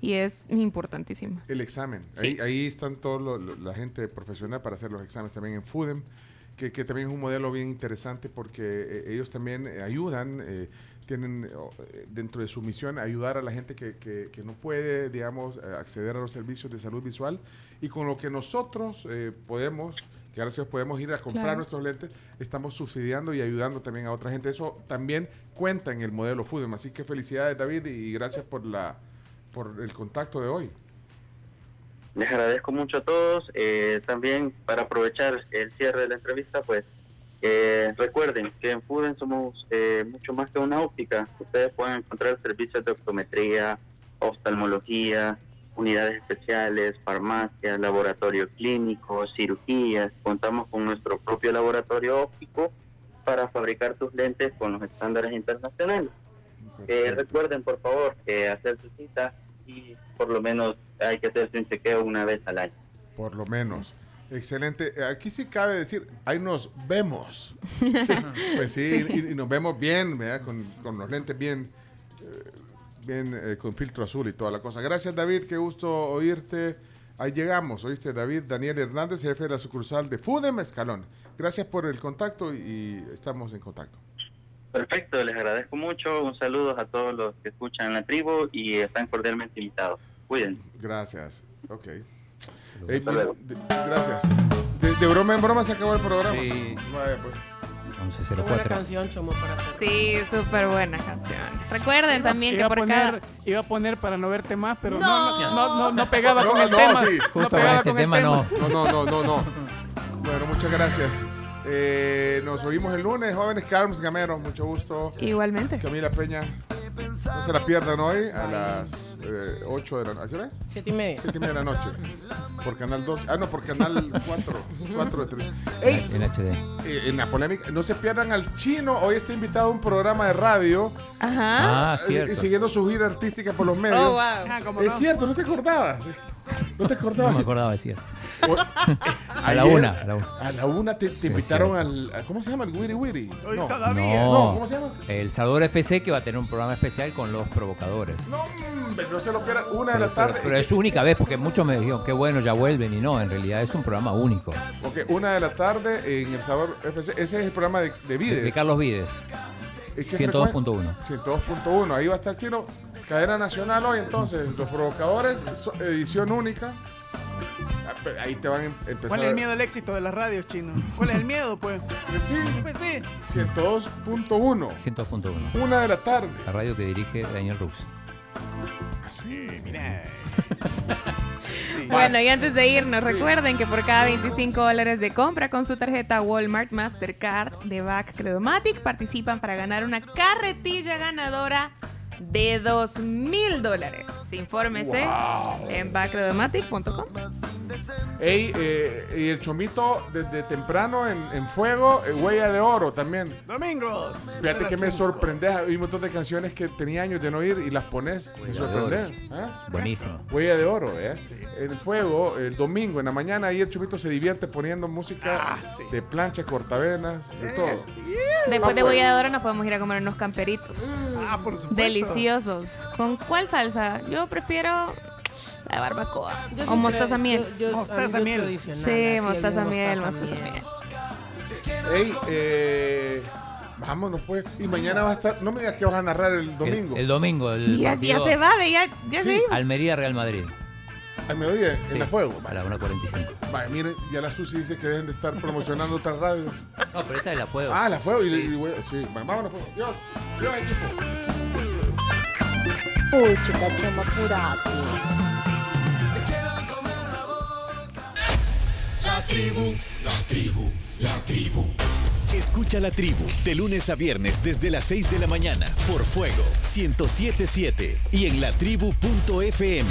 y es importantísima. El examen. Sí. Ahí, ahí están todos la gente profesional para hacer los exámenes también en FUDEM. Que, que también es un modelo bien interesante porque eh, ellos también eh, ayudan, eh, tienen dentro de su misión ayudar a la gente que, que- que no puede, digamos, acceder a los servicios de salud visual y con lo que nosotros eh, podemos, que gracias podemos ir a comprar Claro. nuestros lentes, estamos subsidiando y ayudando también a otra gente. Eso también cuenta en el modelo Foodem. Así que felicidades David y gracias por la por el contacto de hoy. Les agradezco mucho a todos. Eh, también para aprovechar el cierre de la entrevista, pues eh, recuerden que en Fuden somos eh, mucho más que una óptica. Ustedes pueden encontrar servicios de optometría, oftalmología, unidades especiales, farmacia, laboratorio clínico, cirugías. Contamos con nuestro propio laboratorio óptico para fabricar tus lentes con los estándares internacionales. Eh, recuerden, por favor, hacer su cita y por lo menos hay que hacerse un chequeo una vez al año. Por lo menos. Excelente. Eh, Aquí sí cabe decir, ahí nos vemos. Sí. *laughs* Pues sí, Sí. Y, y nos vemos bien, ¿verdad? Con, con los lentes bien, eh, bien eh, con filtro azul y toda la cosa. Gracias, David. Qué gusto oírte. Ahí llegamos, oíste, David Daniel Hernández, jefe de la sucursal de Fudem Escalón. Gracias por el contacto y estamos en contacto. Perfecto, les agradezco mucho. Un saludo a todos los que escuchan la tribu y están cordialmente invitados. Cuídense. Gracias. Ok. De- gracias. De, de broma en broma se acabó el programa. Sí. Vaya, pues. Qué buena canción, Chomo, para hacer. Sí, súper buena canción. Recuerden también que iba a por poner, cada... Iba a poner para no verte más, pero no, no, no, no, no pegaba No, con el no, tema. sí. No Justo pegaba con este con el tema no. No, no, no, no, no. *laughs* Bueno, muchas gracias. Eh, nos oímos el lunes, jóvenes Carms Gamero, mucho gusto. Igualmente. Camila Peña. No se la pierdan hoy a las eh, 8 de la noche. ¿A qué hora es? Siete y media. 7 y media de la noche. Por Canal 2. Ah, no, por Canal 4. 4 de 3. Ey, En HD. eh, en la polémica, no se pierdan al chino. Hoy está invitado a un programa de radio. Ajá. Ah, cierto. Y siguiendo su gira artística por los medios. Oh, wow. Ah, ¿cómo Es no? cierto, no te acordabas. No te No acordabas. me acordaba decir. O- A la una, a la una. A la una te, te invitaron al. a- ¿Cómo se llama? El Wiri Wiri. No. todavía. No, ¿cómo se llama? El Salvador FC que va a tener un programa especial con los provocadores. No, hombre, no se lo pierdan. Una de la Pero, tarde. pero es su única vez, porque muchos me dijeron, qué bueno, ya vuelven. Y no, en realidad es un programa único. Ok, una de la tarde en El Sabor FC. Ese es el programa de, de De, Vides. de Carlos Vides. ¿Y qué 102.1. 102.1. Ahí va a estar chino. Cadena nacional hoy, entonces. Los provocadores, so- edición única. Ah, pero Ahí te van a em- empezar. ¿Cuál es el miedo al éxito de las radios, chino? ¿Cuál es el miedo, pues? Pues sí, Pues sí. 102.1. 102.1. Una de la tarde. La radio que dirige Daniel Rux. Sí, mira. *laughs* Sí. Bueno, y antes de irnos, recuerden que por cada 25 dólares de compra con su tarjeta Walmart Mastercard de Back Credomatic participan para ganar una carretilla ganadora de 2 mil dólares. Infórmese en backcredomatic.com. Ey, eh, y el chomito desde temprano en, en fuego, eh, huella de oro también. Domingos. Fíjate que me sorprendes. Hay un montón de canciones que tenía años de no oír y las pones. Me Huella de sorprendes. ¿ah? Buenísimo. Huella de oro, ¿eh? En el fuego, el domingo, en la mañana, ahí el chomito se divierte poniendo música Ah, sí. de plancha, cortavenas, de todo. Después de huella de oro nos podemos ir a comer unos camperitos. Ah, por supuesto. Deliciosos. ¿Con cuál salsa? Yo prefiero la de barbacoa. Yo o sí mostaza miel. yo- yo- Mostaza miel. tradicional, Sí, mostaza miel, mostaza miel. miel. Ey, eh, vámonos pues. Y mañana va a estar. No me digas que vas a narrar el domingo. El, el domingo. El Mira, ya se va, ve, ya, ya Sí. se iba. Almería Real Madrid. Al mediodía, Sí, en la fuego. A la 1.45. Vale, miren, ya la Susi dice que dejen de estar promocionando otras radios. No, pero esta es la fuego. Ah, la fuego. Y, y voy- sí, vámonos pues. Dios, Dios, equipo. Uy, chica, apurate. La tribu, la tribu, la tribu. Escucha la tribu de lunes a viernes desde las 6 de la mañana por Fuego 1077 y en latribu.fm.